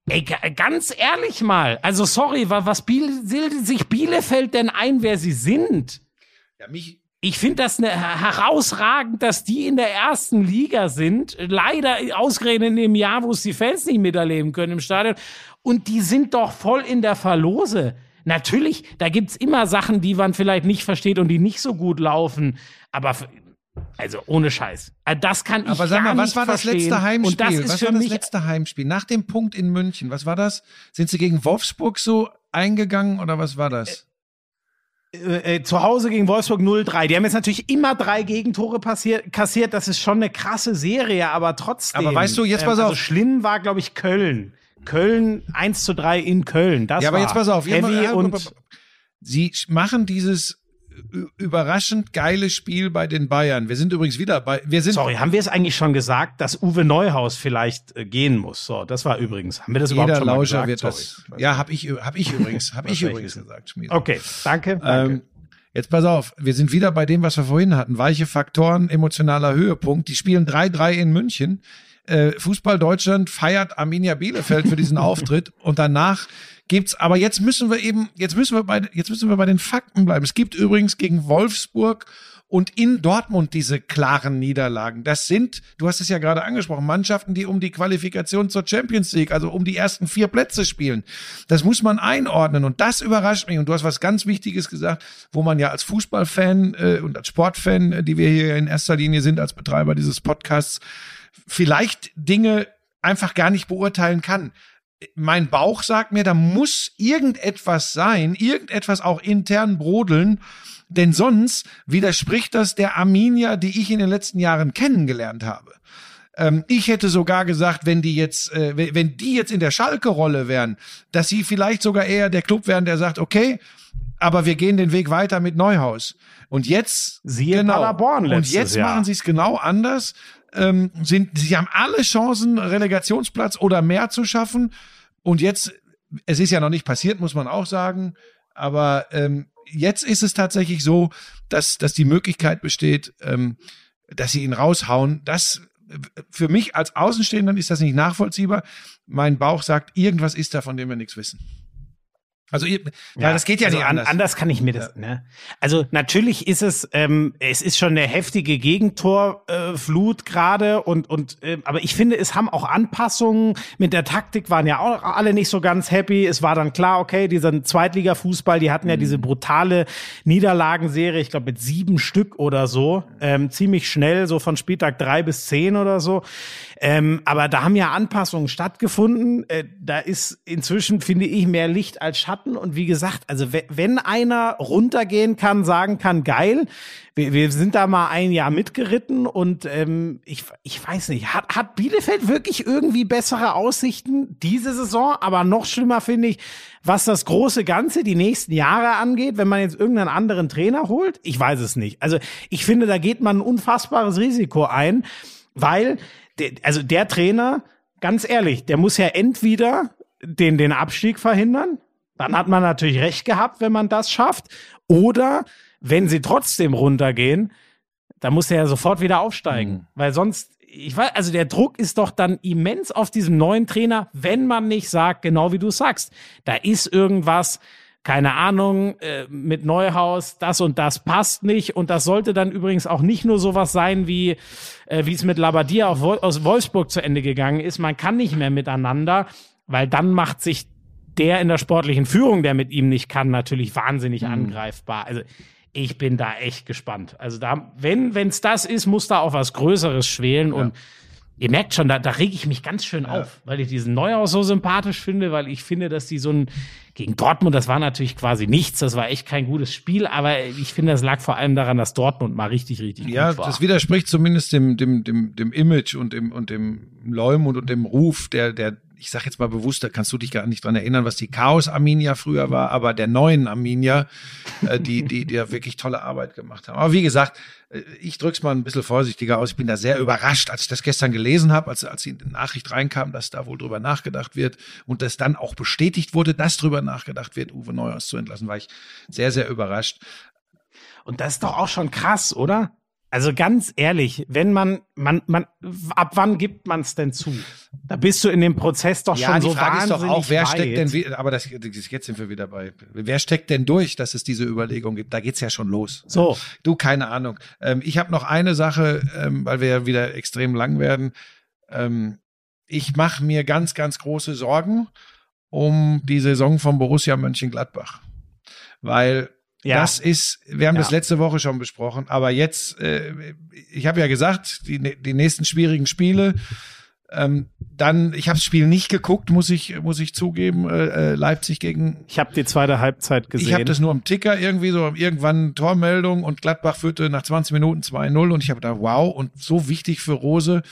Speaker 2: Ey, ga- ganz ehrlich mal, also sorry, wa- was Biel, bildet sich Bielefeld denn ein, wer sie sind?
Speaker 1: Ja, mich.
Speaker 2: Ich finde das ne, herausragend, dass die in der ersten Liga sind. Leider ausgerechnet in dem Jahr, wo es die Fans nicht miterleben können im Stadion. Und die sind doch voll in der Verlose. Natürlich, da gibt's immer Sachen, die man vielleicht nicht versteht und die nicht so gut laufen. Aber also ohne Scheiß. Äh, Das kann ich
Speaker 1: Aber sag
Speaker 2: gar
Speaker 1: mal, was war das
Speaker 2: verstehen.
Speaker 1: letzte Heimspiel?
Speaker 2: Und das ist
Speaker 1: was war das letzte Heimspiel? Nach dem Punkt in München, was war das? Sind sie gegen Wolfsburg so eingegangen oder was war das?
Speaker 2: äh, äh, zu Hause gegen Wolfsburg 0-3. Die haben jetzt natürlich immer drei Gegentore passiert, kassiert. Das ist schon eine krasse Serie, aber trotzdem.
Speaker 1: Aber weißt du, jetzt pass
Speaker 2: also
Speaker 1: auf.
Speaker 2: schlimm war, glaube ich, Köln. Köln 1 zu 3 in Köln. Das
Speaker 1: ja, aber jetzt pass auf.
Speaker 2: Heavy
Speaker 1: mal,
Speaker 2: und
Speaker 1: sie machen dieses ü- überraschend geile Spiel bei den Bayern. Wir sind übrigens wieder bei, wir sind
Speaker 2: Sorry, haben wir es eigentlich schon gesagt, dass Uwe Neuhaus vielleicht äh, gehen muss? So, das war übrigens. Haben wir das überhaupt
Speaker 1: jeder
Speaker 2: schon mal
Speaker 1: Lauscher
Speaker 2: gesagt?
Speaker 1: wird
Speaker 2: Sorry.
Speaker 1: das. Ja, habe ich, hab ich übrigens, habe ich übrigens gesagt. Schmiede.
Speaker 2: Okay, danke. danke.
Speaker 1: Ähm, jetzt pass auf, wir sind wieder bei dem, was wir vorhin hatten. Weiche Faktoren, emotionaler Höhepunkt. Die spielen 3-3 in München. Äh, Fußball Deutschland feiert Arminia Bielefeld für diesen Auftritt und danach gibt's, aber jetzt müssen wir eben, jetzt müssen wir bei, jetzt müssen wir bei den Fakten bleiben. Es gibt übrigens gegen Wolfsburg und in Dortmund diese klaren Niederlagen. Das sind, du hast es ja gerade angesprochen, Mannschaften, die um die Qualifikation zur Champions League, also um die ersten vier Plätze spielen. Das muss man einordnen und das überrascht mich. Und du hast was ganz Wichtiges gesagt, wo man ja als Fußballfan äh, und als Sportfan, äh, die wir hier in erster Linie sind, als Betreiber dieses Podcasts, vielleicht Dinge einfach gar nicht beurteilen kann. Mein Bauch sagt mir, da muss irgendetwas sein, irgendetwas auch intern brodeln, denn sonst widerspricht das der Arminia, die ich in den letzten Jahren kennengelernt habe. Ähm, ich hätte sogar gesagt, wenn die jetzt, äh, wenn die jetzt in der Schalke-Rolle wären, dass sie vielleicht sogar eher der Club wären, der sagt, okay, aber wir gehen den Weg weiter mit Neuhaus. Und jetzt,
Speaker 2: Siehe Paderborn
Speaker 1: und jetzt
Speaker 2: Jahr.
Speaker 1: machen sie es genau anders. Ähm, sind, sie haben alle Chancen, Relegationsplatz oder mehr zu schaffen. Und jetzt, es ist ja noch nicht passiert, muss man auch sagen. Aber ähm, jetzt ist es tatsächlich so, dass, dass die Möglichkeit besteht, ähm, dass sie ihn raushauen. Das für mich als Außenstehender ist das nicht nachvollziehbar. Mein Bauch sagt, irgendwas ist da, von dem wir nichts wissen. Also, ihr- ja, das geht ja
Speaker 2: also
Speaker 1: nicht
Speaker 2: an-
Speaker 1: anders.
Speaker 2: Anders kann ich mir das. Ne? Also natürlich ist es, ähm, es ist schon eine heftige Gegentorflut äh, gerade und und, ähm, aber ich finde, es haben auch Anpassungen mit der Taktik waren ja auch alle nicht so ganz happy. Es war dann klar, okay, dieser Zweitliga-Fußball, die hatten ja
Speaker 1: Mhm.
Speaker 2: diese brutale Niederlagenserie, ich glaube mit sieben Stück oder so, ähm, ziemlich schnell, so von Spieltag drei bis zehn oder so. Ähm, aber da haben ja Anpassungen stattgefunden. Äh, da ist inzwischen, finde ich, mehr Licht als Schatten. Und wie gesagt, also we- wenn einer runtergehen kann, sagen kann, geil, wir, wir sind da mal ein Jahr mitgeritten und ähm, ich, ich weiß nicht, hat, hat Bielefeld wirklich irgendwie bessere Aussichten diese Saison? Aber noch schlimmer finde ich, was das große Ganze die nächsten Jahre angeht, wenn man jetzt irgendeinen anderen Trainer holt? Ich weiß es nicht. Also ich finde, da geht man ein unfassbares Risiko ein, weil der, also der Trainer, ganz ehrlich, der muss ja entweder den, den Abstieg verhindern, dann hat man natürlich recht gehabt, wenn man das schafft, oder wenn sie trotzdem runtergehen, dann muss er ja sofort wieder aufsteigen, weil sonst ich weiß, also der Druck ist doch dann immens auf diesem neuen Trainer, wenn man nicht sagt, genau wie du sagst, da ist irgendwas, keine Ahnung, äh, mit Neuhaus, das und das passt nicht. Und das sollte dann übrigens auch nicht nur sowas sein, wie äh, wie es mit Labadia aus Wolfsburg zu Ende gegangen ist. Man kann nicht mehr miteinander, weil dann macht sich der in der sportlichen Führung, der mit ihm nicht kann, natürlich wahnsinnig
Speaker 1: Mhm.
Speaker 2: angreifbar. Also ich bin da echt gespannt. Also da, wenn es das ist, muss da auch was Größeres schwelen und Ihr merkt schon, da, da rege ich mich ganz schön auf, weil ich diesen Neuhaus so sympathisch finde, weil ich finde, dass die so ein gegen Dortmund, das war natürlich quasi nichts, das war echt kein gutes Spiel, aber ich finde, das lag vor allem daran, dass Dortmund mal richtig, richtig
Speaker 1: Ja,
Speaker 2: gut war.
Speaker 1: das widerspricht zumindest dem, dem, dem, dem Image und dem, und dem Leumund und dem Ruf der, der, ich sag jetzt mal bewusst, da kannst du dich gar nicht dran erinnern, was die Chaos Arminia früher war, aber der neuen Arminia, äh, die, die, die ja wirklich tolle Arbeit gemacht haben. Aber wie gesagt, äh, ich drück's mal ein bisschen vorsichtiger aus. Ich bin da sehr überrascht, als ich das gestern gelesen habe, als, als die Nachricht reinkam, dass da wohl drüber nachgedacht wird und das dann auch bestätigt wurde, dass drüber nachgedacht wird, Uwe Neuhaus zu entlassen, war ich sehr, sehr überrascht.
Speaker 2: Und das ist doch auch schon krass, oder? Also ganz ehrlich, wenn man, man, man, ab wann gibt man es denn zu? Da bist du in dem Prozess doch
Speaker 1: Ja,
Speaker 2: schon
Speaker 1: die
Speaker 2: so
Speaker 1: Frage ist
Speaker 2: wahnsinnig
Speaker 1: doch auch, wer
Speaker 2: weit.
Speaker 1: steckt denn, wie- aber das, das, jetzt sind wir wieder bei, wer steckt denn durch, dass es diese Überlegung gibt? Da geht's ja schon los.
Speaker 2: So,
Speaker 1: Du, keine Ahnung. Ähm, ich habe noch eine Sache, ähm, weil wir ja wieder extrem lang werden. Ähm, ich mache mir ganz, ganz große Sorgen um die Saison von Borussia Mönchengladbach. Weil
Speaker 2: ja.
Speaker 1: das ist, wir haben
Speaker 2: Ja.
Speaker 1: das letzte Woche schon besprochen, aber jetzt, äh, ich habe ja gesagt, die, die nächsten schwierigen Spiele, ähm, dann, ich habe das Spiel nicht geguckt, muss ich, muss ich zugeben, äh, äh, Leipzig gegen
Speaker 2: ich habe die zweite Halbzeit gesehen.
Speaker 1: ich habe das nur am Ticker irgendwie so irgendwann Tormeldung und Gladbach führte nach 20 Minuten 2-0 und ich habe gedacht, wow, und so wichtig für Rose.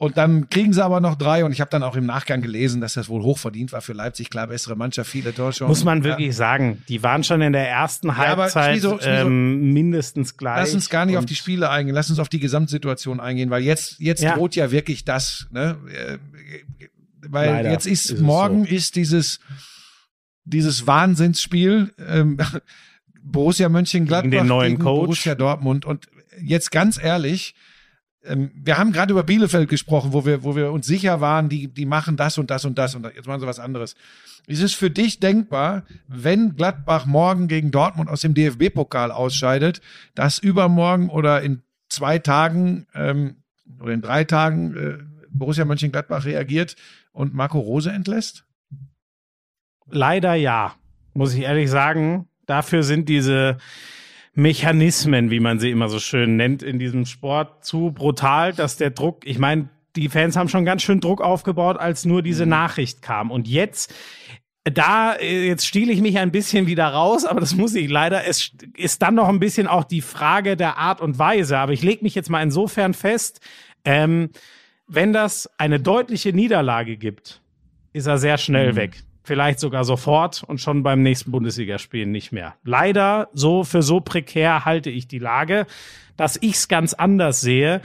Speaker 1: Und dann kriegen sie aber noch drei und ich habe dann auch im Nachgang gelesen, dass das wohl hochverdient war für Leipzig. Klar, bessere Mannschaft, viele Torchancen.
Speaker 2: Muss man
Speaker 1: Ja.
Speaker 2: wirklich sagen, die waren schon in der ersten Halbzeit
Speaker 1: Schmieso, Schmieso,
Speaker 2: ähm, mindestens gleich.
Speaker 1: Lass uns gar nicht auf die Spiele eingehen, lass uns auf die Gesamtsituation eingehen, weil jetzt, jetzt
Speaker 2: Ja.
Speaker 1: droht ja wirklich das, ne? Äh, Weil
Speaker 2: Leider
Speaker 1: jetzt ist,
Speaker 2: ist
Speaker 1: morgen
Speaker 2: so.
Speaker 1: ist dieses, dieses Wahnsinnsspiel, ähm, Borussia Mönchengladbach
Speaker 2: Gegen den neuen
Speaker 1: gegen
Speaker 2: Coach.
Speaker 1: Borussia Dortmund. Und jetzt ganz ehrlich, ähm, wir haben gerade über Bielefeld gesprochen, wo wir, wo wir uns sicher waren, die, die machen das und das und das und jetzt machen sie was anderes. Ist es für dich denkbar, wenn Gladbach morgen gegen Dortmund aus dem DFB-Pokal ausscheidet, dass übermorgen oder in zwei Tagen ähm, oder in drei Tagen äh, Borussia Mönchengladbach reagiert und Marco Rose entlässt?
Speaker 2: Leider ja, muss ich ehrlich sagen. Dafür sind diese Mechanismen, wie man sie immer so schön nennt, in diesem Sport zu brutal, dass der Druck, ich meine, die Fans haben schon ganz schön Druck aufgebaut, als nur diese Nachricht kam. Und jetzt, da, jetzt stiele ich mich ein bisschen wieder raus, aber das muss ich leider. Es ist dann noch ein bisschen auch die Frage der Art und Weise. Aber ich lege mich jetzt mal insofern fest, ähm, wenn das eine deutliche Niederlage gibt, ist er sehr schnell weg. Vielleicht sogar sofort und schon beim nächsten Bundesligaspiel nicht mehr. Leider, so für so prekär halte ich die Lage, dass ich es ganz anders sehe.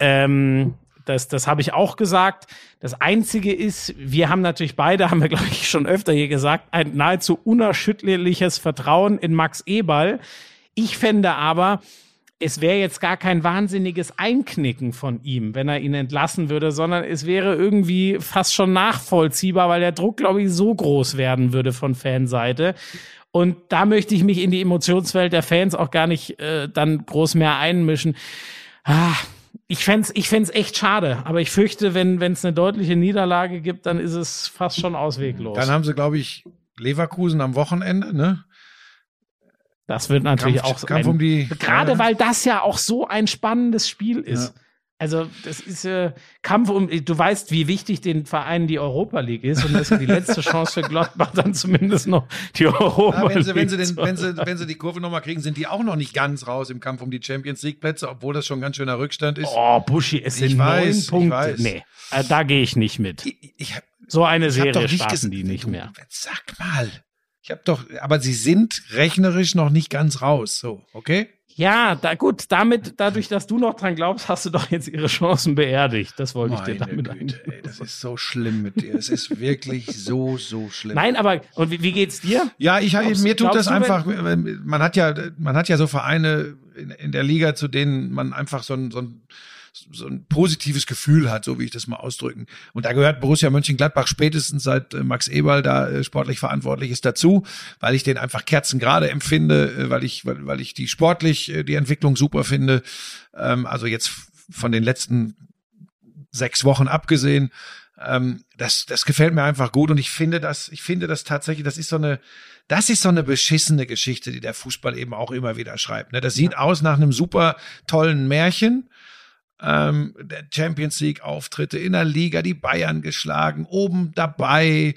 Speaker 2: Ähm, das, das habe ich auch gesagt. Das Einzige ist, wir haben natürlich beide, haben wir, glaube ich, schon öfter hier gesagt, ein nahezu unerschütterliches Vertrauen in Max Eberl. Ich fände aber, es wäre jetzt gar kein wahnsinniges Einknicken von ihm, wenn er ihn entlassen würde, sondern es wäre irgendwie fast schon nachvollziehbar, weil der Druck, glaube ich, so groß werden würde von Fanseite. Und da möchte ich mich in die Emotionswelt der Fans auch gar nicht äh, dann groß mehr einmischen. Ah, ich fänd's, ich fänd's echt schade, aber ich fürchte, wenn es eine deutliche Niederlage gibt, dann ist es fast schon ausweglos.
Speaker 1: Dann haben sie, glaube ich, Leverkusen am Wochenende, ne?
Speaker 2: Das wird natürlich
Speaker 1: Kampf,
Speaker 2: auch
Speaker 1: Kampf
Speaker 2: ein-
Speaker 1: um die.
Speaker 2: Gerade
Speaker 1: Ja.
Speaker 2: weil das ja auch so ein spannendes Spiel ist.
Speaker 1: Ja.
Speaker 2: Also, das ist äh, Kampf um, du weißt, wie wichtig den Vereinen die Europa League ist und das ist die letzte Chance für Gladbach dann zumindest noch die Europa
Speaker 1: Ja, wenn, sie,
Speaker 2: League.
Speaker 1: wenn, sie den, wenn, sie, wenn sie die Kurve nochmal kriegen, sind die auch noch nicht ganz raus im Kampf um die Champions League Plätze, obwohl das schon ein ganz schöner Rückstand ist.
Speaker 2: Oh, Buschi, es
Speaker 1: Ich
Speaker 2: sind
Speaker 1: weiß,
Speaker 2: neun
Speaker 1: ich
Speaker 2: Punkte.
Speaker 1: weiß.
Speaker 2: Nee, äh, da gehe ich nicht mit.
Speaker 1: Ich, ich, hab-
Speaker 2: So eine
Speaker 1: ich
Speaker 2: Serie starten
Speaker 1: ges-
Speaker 2: die nicht mehr.
Speaker 1: Sag mal. Ich habe doch, aber sie sind rechnerisch noch nicht ganz raus. So, okay?
Speaker 2: Ja, da gut, damit, dadurch, dass du noch dran glaubst, hast du doch jetzt ihre Chancen beerdigt. Das wollte ich dir
Speaker 1: Meine
Speaker 2: damit
Speaker 1: Güte, ey, das ist so schlimm mit dir. Es ist wirklich so, so schlimm.
Speaker 2: Nein, aber und wie, wie geht's dir?
Speaker 1: Ja, ich
Speaker 2: Glaubst-
Speaker 1: mir tut das
Speaker 2: du,
Speaker 1: einfach, man hat ja, man hat ja so Vereine in, in der Liga, zu denen man einfach so ein, so ein, so ein positives Gefühl hat, so wie ich das mal ausdrücken. Und da gehört Borussia Mönchengladbach spätestens seit äh, Max Eberl da äh, sportlich verantwortlich ist dazu, weil ich den einfach kerzengerade empfinde, äh, weil ich, weil, weil ich die sportlich die Entwicklung super finde. Ähm, also jetzt von den letzten sechs Wochen abgesehen. Ähm, das, das gefällt mir einfach gut und ich finde das, ich finde das tatsächlich, das ist so eine, das ist so eine beschissene Geschichte, die der Fußball eben auch immer wieder schreibt. Ne? Das sieht aus nach einem super tollen Märchen. Ähm, der Champions League Auftritte in der Liga, die Bayern geschlagen, oben dabei.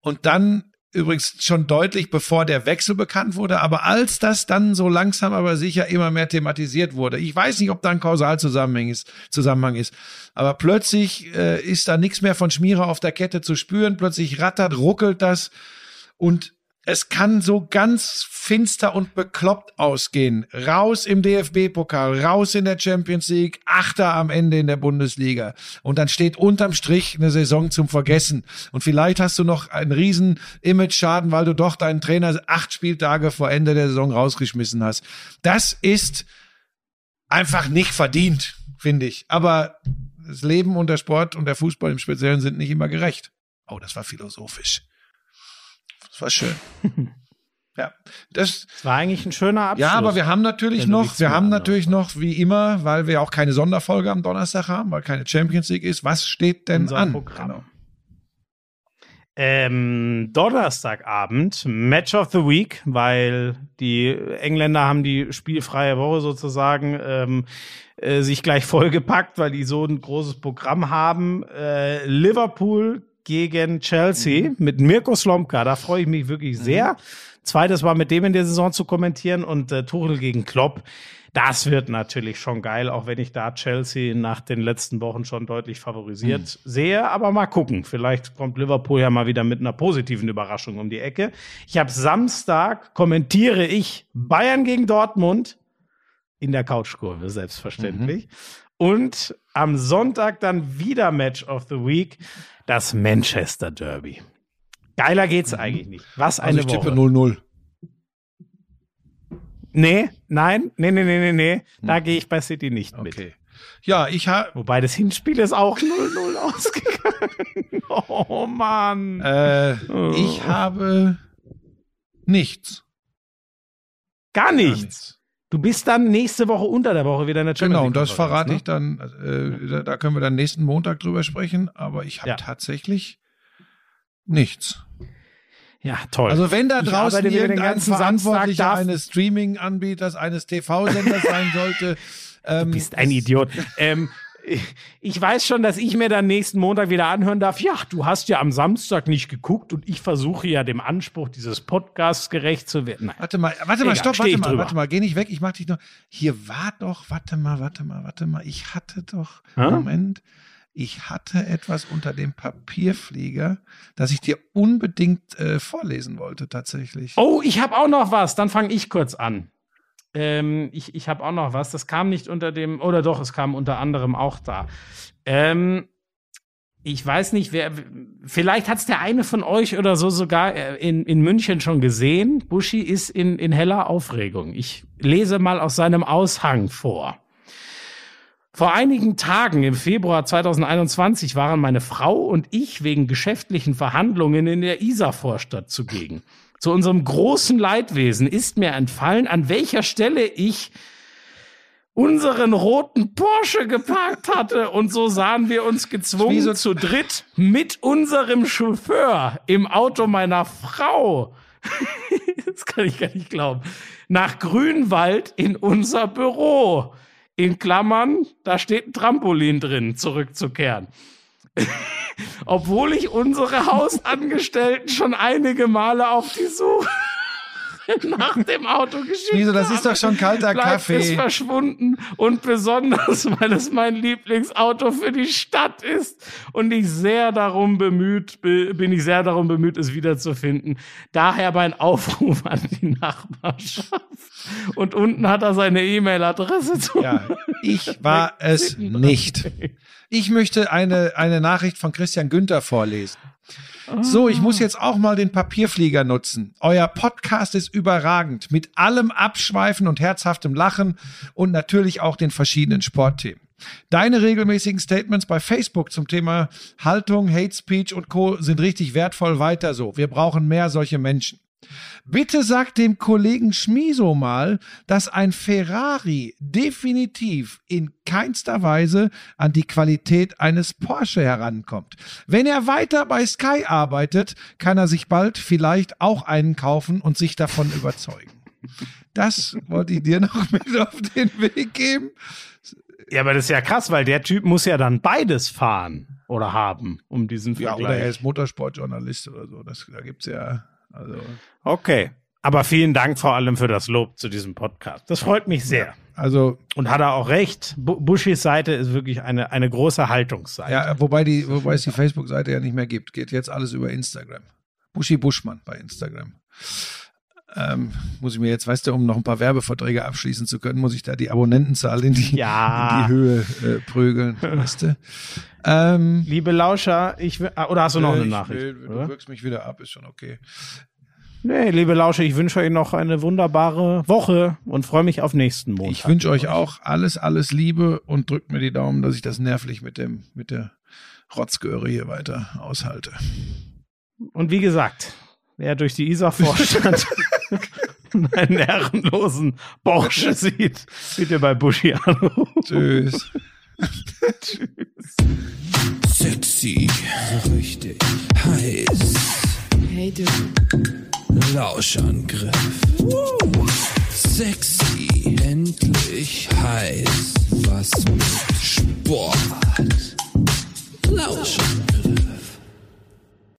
Speaker 1: Und dann übrigens schon deutlich bevor der Wechsel bekannt wurde, aber als das dann so langsam aber sicher immer mehr thematisiert wurde, ich weiß nicht, ob da ein Kausalzusammenhang ist, Zusammenhang ist, aber plötzlich äh, ist da nichts mehr von Schmierer auf der Kette zu spüren, plötzlich rattert, ruckelt das und es kann so ganz finster und bekloppt ausgehen. Raus im DFB-Pokal, raus in der Champions League, Achter am Ende in der Bundesliga. Und dann steht unterm Strich eine Saison zum Vergessen. Und vielleicht hast du noch einen riesen Image-Schaden, weil du doch deinen Trainer acht Spieltage vor Ende der Saison rausgeschmissen hast. Das ist einfach nicht verdient, finde ich. Aber das Leben und der Sport und der Fußball im Speziellen sind nicht immer gerecht. Oh, das war philosophisch. Das war schön. Ja, das,
Speaker 2: das, war eigentlich ein schöner Abschluss.
Speaker 1: Ja, aber wir haben natürlich noch, wir haben natürlich noch, wie immer, weil wir auch keine Sonderfolge am Donnerstag haben, weil keine Champions League ist. Was steht denn Unser an?
Speaker 2: Programm. Genau. Ähm, Donnerstagabend, Match of the Week, weil die Engländer haben die spielfreie Woche sozusagen ähm, äh, sich gleich vollgepackt, weil die so ein großes Programm haben. Äh, Liverpool gegen Chelsea mhm. mit Mirko Slomka. Da freue ich mich wirklich sehr. Mhm. Zweites war mit dem in der Saison zu kommentieren und äh, Tuchel gegen Klopp. Das wird natürlich schon geil, auch wenn ich da Chelsea nach den letzten Wochen schon deutlich favorisiert mhm. sehe. Aber mal gucken. Vielleicht kommt Liverpool ja mal wieder mit einer positiven Überraschung um die Ecke. Ich habe Samstag, kommentiere ich Bayern gegen Dortmund in der Couchkurve, selbstverständlich. Und am Sonntag dann wieder Match of the Week das Manchester Derby. Geiler geht's mhm. eigentlich nicht. Was eine also ich
Speaker 1: Woche. tippe 0-0.
Speaker 2: Nee, nein, nee, nee, nee, nee, nee. Da hm. gehe ich bei City nicht okay. mit.
Speaker 1: Ja, ich habe.
Speaker 2: Wobei das Hinspiel ist auch 0-0 ausgegangen. oh Mann.
Speaker 1: Äh, oh. Ich habe nichts.
Speaker 2: Gar nichts. Gar nichts. Du bist dann nächste Woche unter der Woche wieder in der
Speaker 1: Champions Genau, und das verrate ne? ich dann, äh, da, da, können wir dann nächsten Montag drüber sprechen, aber ich habe ja. tatsächlich nichts.
Speaker 2: Ja, toll.
Speaker 1: Also wenn da draußen irgendein Verantwortlicher eines Streaming-Anbieters, eines TV-Senders sein sollte.
Speaker 2: Ähm, du bist ein Idiot. ähm, ich weiß schon, dass ich mir dann nächsten Montag wieder anhören darf, ja, du hast ja am Samstag nicht geguckt und ich versuche ja dem Anspruch dieses Podcasts gerecht zu werden. Nein.
Speaker 1: Warte mal, warte mal, Egal, stopp, warte mal, drüber. warte mal, geh nicht weg, ich mach dich noch. Hier war doch, warte mal, warte mal, warte mal, ich hatte doch, hm? Moment, ich hatte etwas unter dem Papierflieger, das ich dir unbedingt äh, vorlesen wollte, tatsächlich.
Speaker 2: Oh, ich habe auch noch was, dann fange ich kurz an. Ähm, ich ich habe auch noch was. Das kam nicht unter dem, oder doch, es kam unter anderem auch da. Ähm, ich weiß nicht, wer, vielleicht hat es der eine von euch oder so sogar äh, in, in München schon gesehen. Buschi ist in, in heller Aufregung. Ich lese mal aus seinem Aushang vor. Vor einigen Tagen im Februar 2021 waren meine Frau und ich wegen geschäftlichen Verhandlungen in der Isar-Vorstadt zugegen zu unserem großen Leidwesen ist mir entfallen, an welcher Stelle ich unseren roten Porsche geparkt hatte und so sahen wir uns gezwungen so zu dritt mit unserem Chauffeur im Auto meiner Frau. das kann ich gar nicht glauben. Nach Grünwald in unser Büro. In Klammern, da steht ein Trampolin drin, zurückzukehren. Obwohl ich unsere Hausangestellten schon einige Male auf die Suche nach dem Auto geschickt
Speaker 1: Wieso, das ist doch schon kalter Kaffee.
Speaker 2: ist verschwunden und besonders, weil es mein Lieblingsauto für die Stadt ist und ich sehr darum bemüht, bin ich sehr darum bemüht, es wiederzufinden. Daher mein Aufruf an die Nachbarschaft. Und unten hat er seine E-Mail-Adresse zu.
Speaker 1: Ja, ich war es nicht. Ich möchte eine, eine Nachricht von Christian Günther vorlesen. So, ich muss jetzt auch mal den Papierflieger nutzen. Euer Podcast ist überragend mit allem Abschweifen und herzhaftem Lachen und natürlich auch den verschiedenen Sportthemen. Deine regelmäßigen Statements bei Facebook zum Thema Haltung, Hate Speech und Co. sind richtig wertvoll weiter so. Wir brauchen mehr solche Menschen. Bitte sag dem Kollegen Schmiso mal, dass ein Ferrari definitiv in keinster Weise an die Qualität eines Porsche herankommt. Wenn er weiter bei Sky arbeitet, kann er sich bald vielleicht auch einen kaufen und sich davon überzeugen. Das wollte ich dir noch mit auf den Weg geben.
Speaker 2: Ja, aber das ist ja krass, weil der Typ muss ja dann beides fahren oder haben, um diesen
Speaker 1: Ja,
Speaker 2: Vergleich.
Speaker 1: oder er ist Motorsportjournalist oder so. Das, da gibt's ja, also.
Speaker 2: Okay. Aber vielen Dank vor allem für das Lob zu diesem Podcast. Das freut mich sehr.
Speaker 1: Also,
Speaker 2: Und hat er auch recht. Bu Bushis Seite ist wirklich eine, eine große Haltungsseite.
Speaker 1: ja, wobei die, wobei es die Facebook-Seite ja nicht mehr gibt. Geht jetzt alles über Instagram. Buschi Buschmann bei Instagram. Ähm, muss ich mir jetzt, weißt du, um noch ein paar Werbeverträge abschließen zu können, muss ich da die Abonnentenzahl in die,
Speaker 2: Ja.
Speaker 1: in die Höhe äh, prügeln, weißt du? Ähm,
Speaker 2: Liebe Lauscher, ich will, ah, oder hast du noch eine
Speaker 1: ich
Speaker 2: Nachricht?
Speaker 1: Will, du wirkst mich wieder ab, ist schon okay.
Speaker 2: Nee, liebe Lauscher, ich wünsche euch noch eine wunderbare Woche und freue mich auf nächsten Montag.
Speaker 1: Ich wünsche euch auch alles, alles Liebe und drückt mir die Daumen, dass ich das nervlich mit dem, mit der Rotzgöre hier weiter aushalte.
Speaker 2: Und wie gesagt, wer durch die Isar vorstand und einen herrenlosen Porsche sieht, bitte bei Buschi anrufen.
Speaker 1: Tschüss.
Speaker 3: Sexy, so richtig heiß.
Speaker 4: Hey du,
Speaker 3: Lauschangriff. Sexy, endlich heiß. Was mit Sport. Lauschangriff.